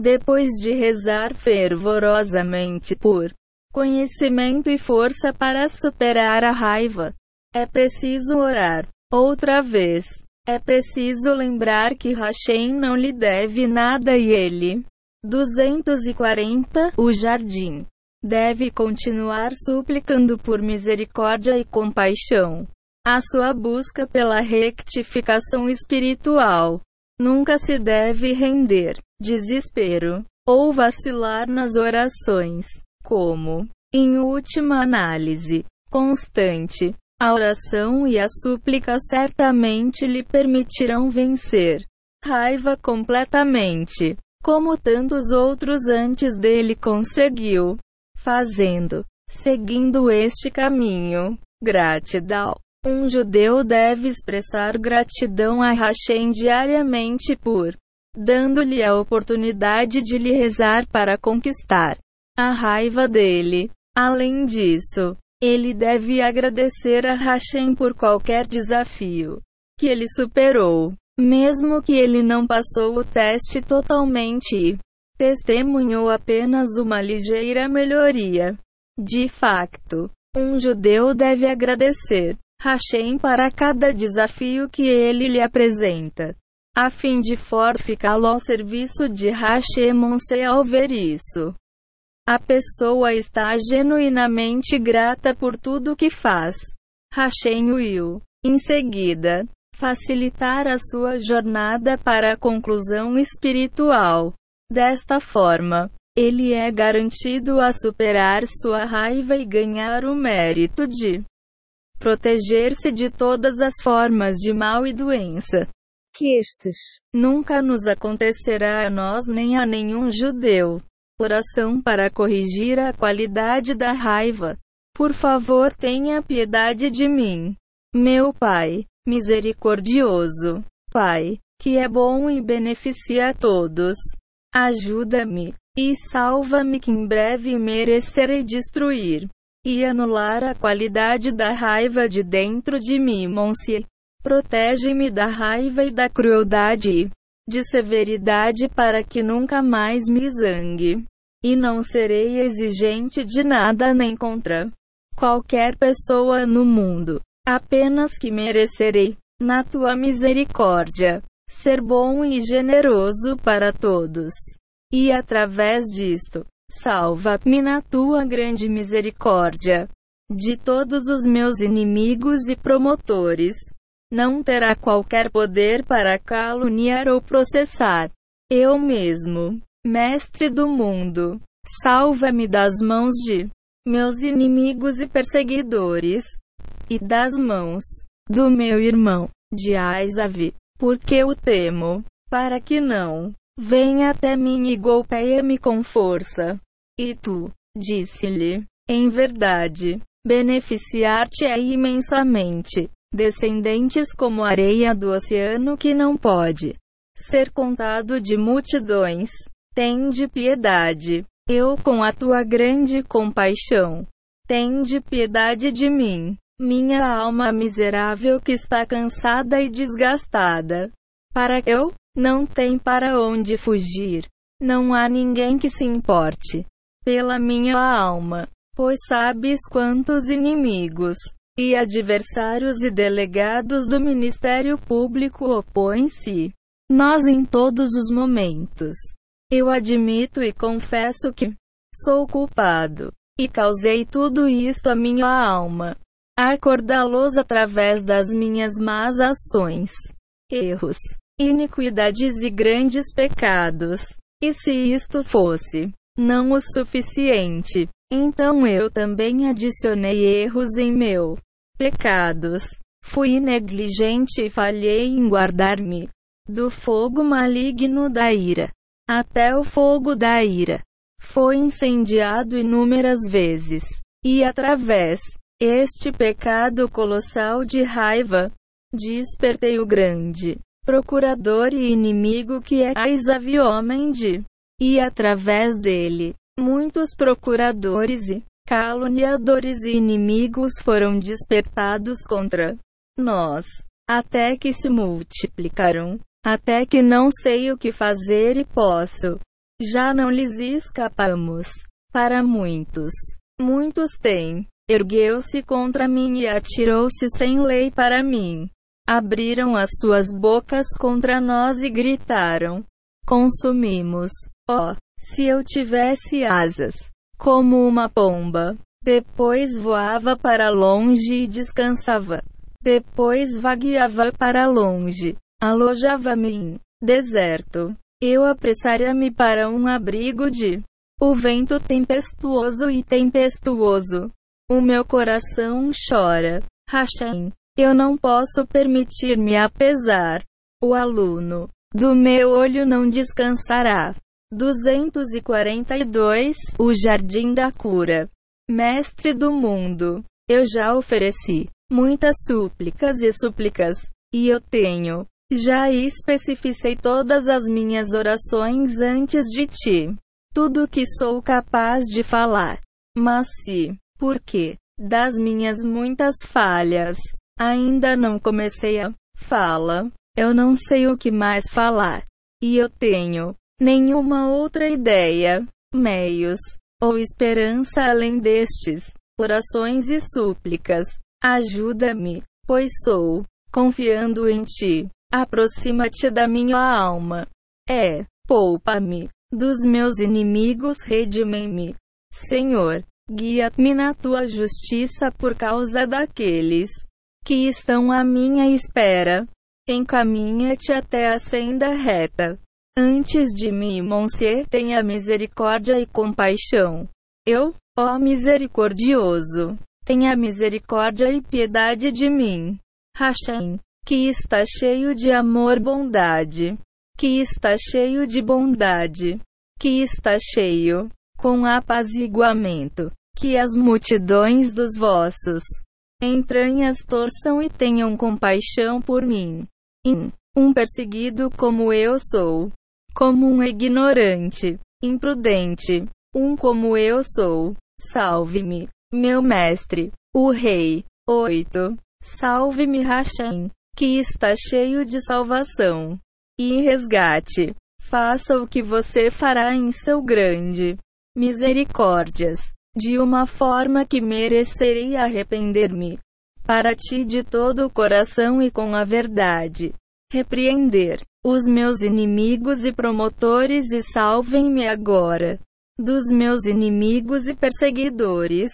Depois de rezar fervorosamente por conhecimento e força para superar a raiva, é preciso orar outra vez É preciso lembrar que Hashem não lhe deve nada e ele. 240 O jardim deve continuar suplicando por misericórdia e compaixão. A sua busca pela rectificação espiritual nunca se deve render desespero ou vacilar nas orações, como, em última análise, constante. A oração e a súplica certamente lhe permitirão vencer raiva completamente, como tantos outros antes dele conseguiu, fazendo, seguindo este caminho. Gratidão. Um judeu deve expressar gratidão a Hashem diariamente por dando-lhe a oportunidade de lhe rezar para conquistar a raiva dele. Além disso, ele deve agradecer a Hashem por qualquer desafio que ele superou, mesmo que ele não passou o teste totalmente e testemunhou apenas uma ligeira melhoria. De facto, um judeu deve agradecer Hashem para cada desafio que ele lhe apresenta, a fim de fortificá-lo ao serviço de Hashem ao ver isso. A pessoa está genuinamente grata por tudo que faz. Hashem will, em seguida, facilitar a sua jornada para a conclusão espiritual. Desta forma, ele é garantido a superar sua raiva e ganhar o mérito de proteger-se de todas as formas de mal e doença. Que estes nunca nos acontecerá a nós nem a nenhum judeu. Oração para corrigir a qualidade da raiva. Por favor, tenha piedade de mim. Meu Pai, misericordioso. Pai, que é bom e beneficia a todos. Ajuda-me e salva-me que em breve merecerei destruir e anular a qualidade da raiva de dentro de mim, Monsi. Protege-me da raiva e da crueldade de severidade para que nunca mais me zangue. E não serei exigente de nada nem contra qualquer pessoa no mundo, apenas que merecerei, na tua misericórdia, ser bom e generoso para todos. E através disto, salva-me na tua grande misericórdia. De todos os meus inimigos e promotores. Não terá qualquer poder para caluniar ou processar. Eu mesmo, Mestre do mundo, salva-me das mãos de meus inimigos e perseguidores, e das mãos do meu irmão, de Aisav, porque o temo, para que não venha até mim e golpeie-me com força. E tu, disse-lhe, em verdade, beneficiar-te-é imensamente descendentes como areia do oceano que não pode ser contado de multidões. Tende piedade. Eu com a tua grande compaixão. Tende piedade de mim, minha alma miserável que está cansada e desgastada. Para eu, não tem para onde fugir. Não há ninguém que se importe pela minha alma, pois sabes quantos inimigos e adversários e delegados do Ministério Público opõem-se. Nós em todos os momentos. Eu admito e confesso que sou culpado e causei tudo isto à minha alma. Acordá-los através das minhas más ações, erros, iniquidades e grandes pecados. E se isto fosse não o suficiente, então eu também adicionei erros em meu pecados. Fui negligente e falhei em guardar-me do fogo maligno da ira. Até o fogo da ira foi incendiado inúmeras vezes, e através este pecado colossal de raiva, despertei o grande procurador e inimigo que é Aisav homem de, e através dele, muitos procuradores e caluniadores e inimigos foram despertados contra nós, até que se multiplicaram, até que não sei o que fazer e posso. Já não lhes escapamos. Para muitos, muitos têm. Ergueu-se contra mim e atirou-se sem lei para mim. Abriram as suas bocas contra nós e gritaram: Consumimos. Oh, se eu tivesse asas, como uma pomba. Depois voava para longe e descansava. Depois vagueava para longe. Alojava-me em deserto. Eu apressaria-me para um abrigo de o vento tempestuoso e tempestuoso. O meu coração chora. Hashem. Eu não posso permitir-me apesar. O aluno do meu olho não descansará. 242 O Jardim da Cura. Mestre do mundo, eu já ofereci muitas súplicas e súplicas, e eu tenho já especificei todas as minhas orações antes de ti. Tudo o que sou capaz de falar. Mas se, porque, das minhas muitas falhas, ainda não comecei a fala, eu não sei o que mais falar. E eu tenho nenhuma outra ideia, meios, ou esperança além destes. Orações e súplicas. Ajuda-me, pois sou, confiando em ti. Aproxima-te da minha alma. É, poupa-me dos meus inimigos, redime-me. Senhor, guia-me na tua justiça por causa daqueles que estão à minha espera. Encaminha-te até a senda reta. Antes de mim, Monsieur, tenha misericórdia e compaixão. Eu, ó misericordioso, tenha misericórdia e piedade de mim. Hashem, que está cheio de amor bondade, que está cheio de bondade, que está cheio com apaziguamento, que as multidões dos vossos entranhas torçam e tenham compaixão por mim. In, um perseguido como eu sou, como um ignorante, imprudente, um como eu sou. Salve-me, meu mestre, o rei. 8. Salve-me, Hashem, que está cheio de salvação e resgate. Faça o que você fará em seu grande misericórdias, de uma forma que merecerei arrepender-me. Para ti de todo o coração e com a verdade. Repreender os meus inimigos e promotores e salvem-me agora dos meus inimigos e perseguidores.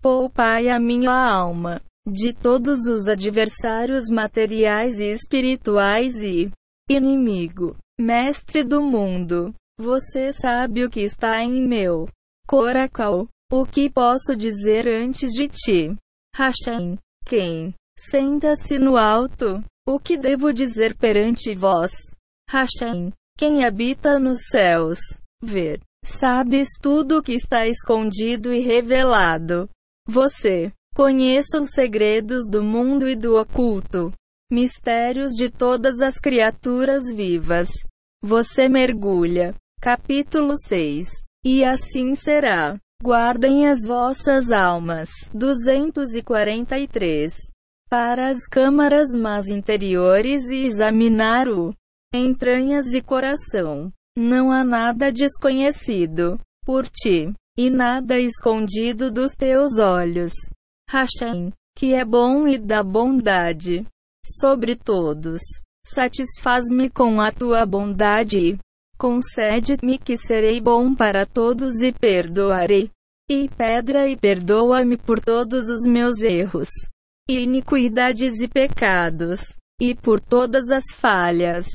Poupai a minha alma de todos os adversários materiais e espirituais e inimigo, mestre do mundo. Você sabe o que está em meu coracal. O que posso dizer antes de ti? Hashem, quem senta-se no alto? O que devo dizer perante vós? Hashem, quem habita nos céus? Ver, sabes tudo o que está escondido e revelado. Você Conheça os segredos do mundo e do oculto, mistérios de todas as criaturas vivas. Você mergulha. Capítulo 6. E assim será. Guardem as vossas almas. 243. Para as câmaras mais interiores e examinar o entranhas e coração. Não há nada desconhecido por ti, e nada escondido dos teus olhos. Hashem, que é bom e dá bondade sobre todos. Satisfaz-me com a tua bondade concede-me que serei bom para todos e perdoarei. E pedra e perdoa-me por todos os meus erros, iniquidades e pecados, e por todas as falhas,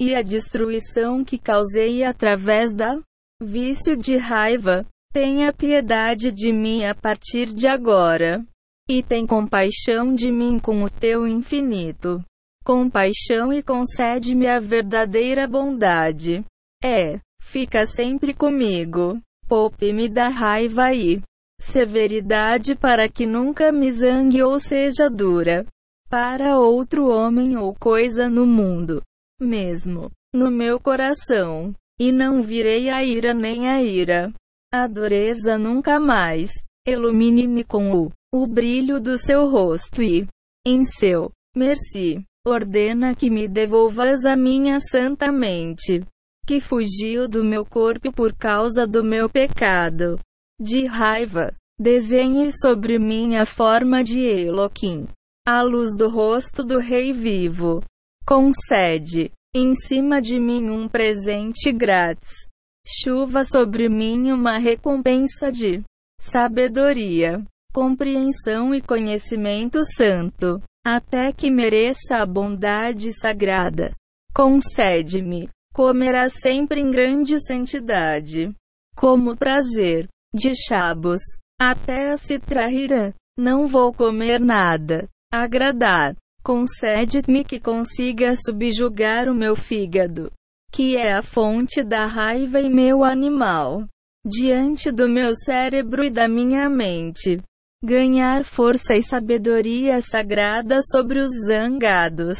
e a destruição que causei através da vício de raiva. Tenha piedade de mim a partir de agora. E tem compaixão de mim com o teu infinito compaixão e concede-me a verdadeira bondade. É, fica sempre comigo. Poupe-me da raiva e severidade para que nunca me zangue ou seja dura para outro homem ou coisa no mundo, mesmo no meu coração, e não virei a ira nem a ira. A dureza nunca mais. Ilumine-me com o o brilho do seu rosto e, em seu merci, ordena que me devolvas a minha santa mente, que fugiu do meu corpo por causa do meu pecado. De raiva, desenhe sobre mim a forma de Eloquim, a luz do rosto do Rei vivo. Concede em cima de mim um presente grátis. Chuva sobre mim uma recompensa de sabedoria, compreensão e conhecimento santo, até que mereça a bondade sagrada. Concede-me, comerá sempre em grande santidade, como prazer, de chabos, até a citrahira. Não vou comer nada. Agradar. Concede-me que consiga subjugar o meu fígado, que é a fonte da raiva em meu animal, diante do meu cérebro e da minha mente. Ganhar força e sabedoria sagrada sobre os zangados.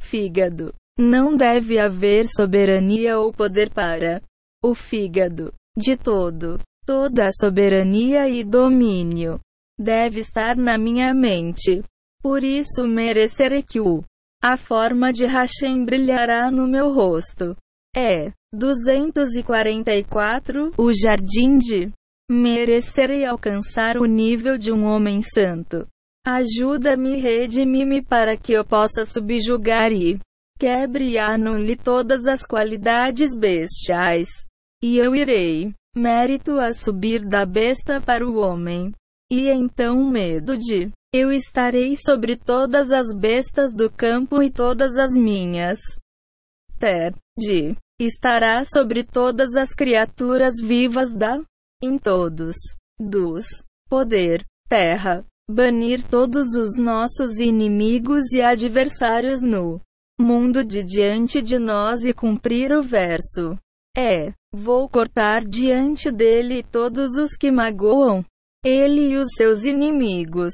Fígado. Não deve haver soberania ou poder para o fígado. De todo, toda a soberania e domínio deve estar na minha mente. Por isso merecerei que o a forma de Hashem brilhará no meu rosto. É 244 O jardim de merecerei alcançar o nível de um homem santo. Ajuda-me, redime-me para que eu possa subjugar e quebre e anule todas as qualidades bestiais. E eu irei, mérito a subir da besta para o homem. E então o medo de. Eu estarei sobre todas as bestas do campo e todas as minhas. Ter de. Estará sobre todas as criaturas vivas da. Em todos. Dos. Poder. Terra. Banir todos os nossos inimigos e adversários no mundo de diante de nós e cumprir o verso. É, vou cortar diante dele todos os que magoam ele e os seus inimigos.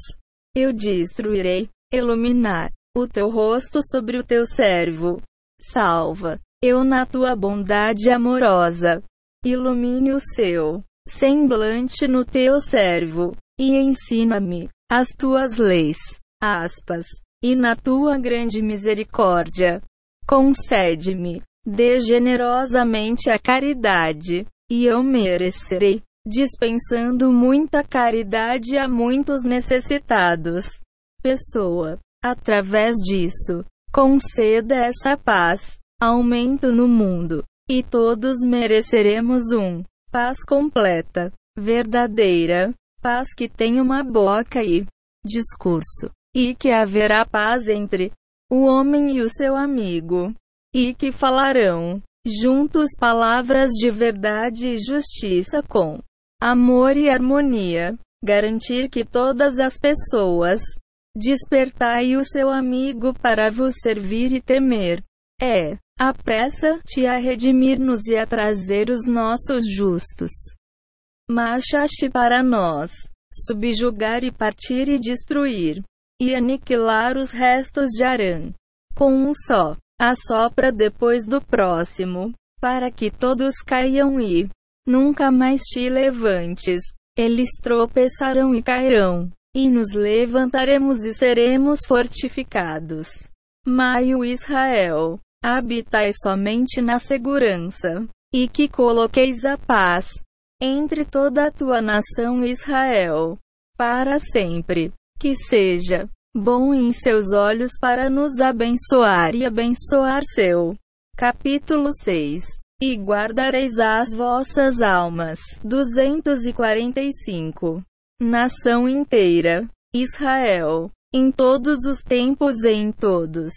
Eu destruirei, iluminar o teu rosto sobre o teu servo. Salva, eu na tua bondade amorosa. Ilumine o seu semblante no teu servo, e ensina-me as tuas leis. Aspas. E na tua grande misericórdia, concede-me, dê generosamente a caridade, e eu merecerei dispensando muita caridade a muitos necessitados. Pessoa. Através disso, conceda essa paz, aumento no mundo, e todos mereceremos um paz completa, verdadeira, paz que tem uma boca e discurso, e que haverá paz entre o homem e o seu amigo, e que falarão juntos palavras de verdade e justiça com amor e harmonia, garantir que todas as pessoas despertai o seu amigo para vos servir e temer. É, apressa-te a redimir-nos e a trazer os nossos justos. Machaste para nós, subjugar e partir e destruir, e aniquilar os restos de Arã. Com um só, assopra depois do próximo, para que todos caiam e Nunca mais te levantes. Eles tropeçarão e cairão. E nos levantaremos e seremos fortificados. Maio Israel. Habitai somente na segurança. E que coloqueis a paz entre toda a tua nação Israel. Para sempre. Que seja bom em seus olhos para nos abençoar e abençoar seu. Capítulo 6 e guardareis as vossas almas. 245. Nação inteira. Israel. Em todos os tempos e em todos.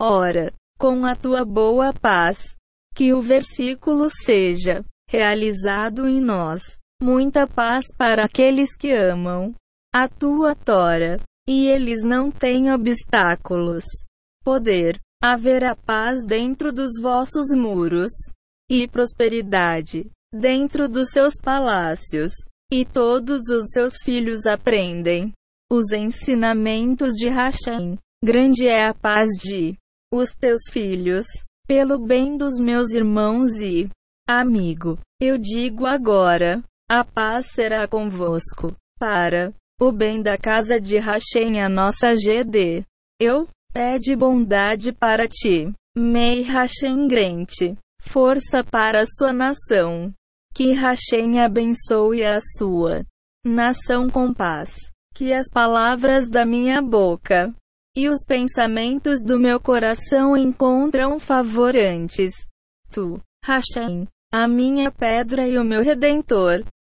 Ora, com a tua boa paz, que o versículo seja realizado em nós. Muita paz para aqueles que amam a tua Tora, e eles não têm obstáculos. Poder, haverá paz dentro dos vossos muros e prosperidade dentro dos seus palácios, e todos os seus filhos aprendem os ensinamentos de Hashem. Grande é a paz de os teus filhos, pelo bem dos meus irmãos e amigo. Eu digo agora: a paz será convosco, para o bem da casa de Hashem, a nossa GD. Eu pede bondade para ti. Mei Hashem Grente força para a sua nação. Que Hashem abençoe a sua nação com paz. Que as palavras da minha boca e os pensamentos do meu coração encontram favor antes. Tu, Hashem, a minha pedra e o meu redentor,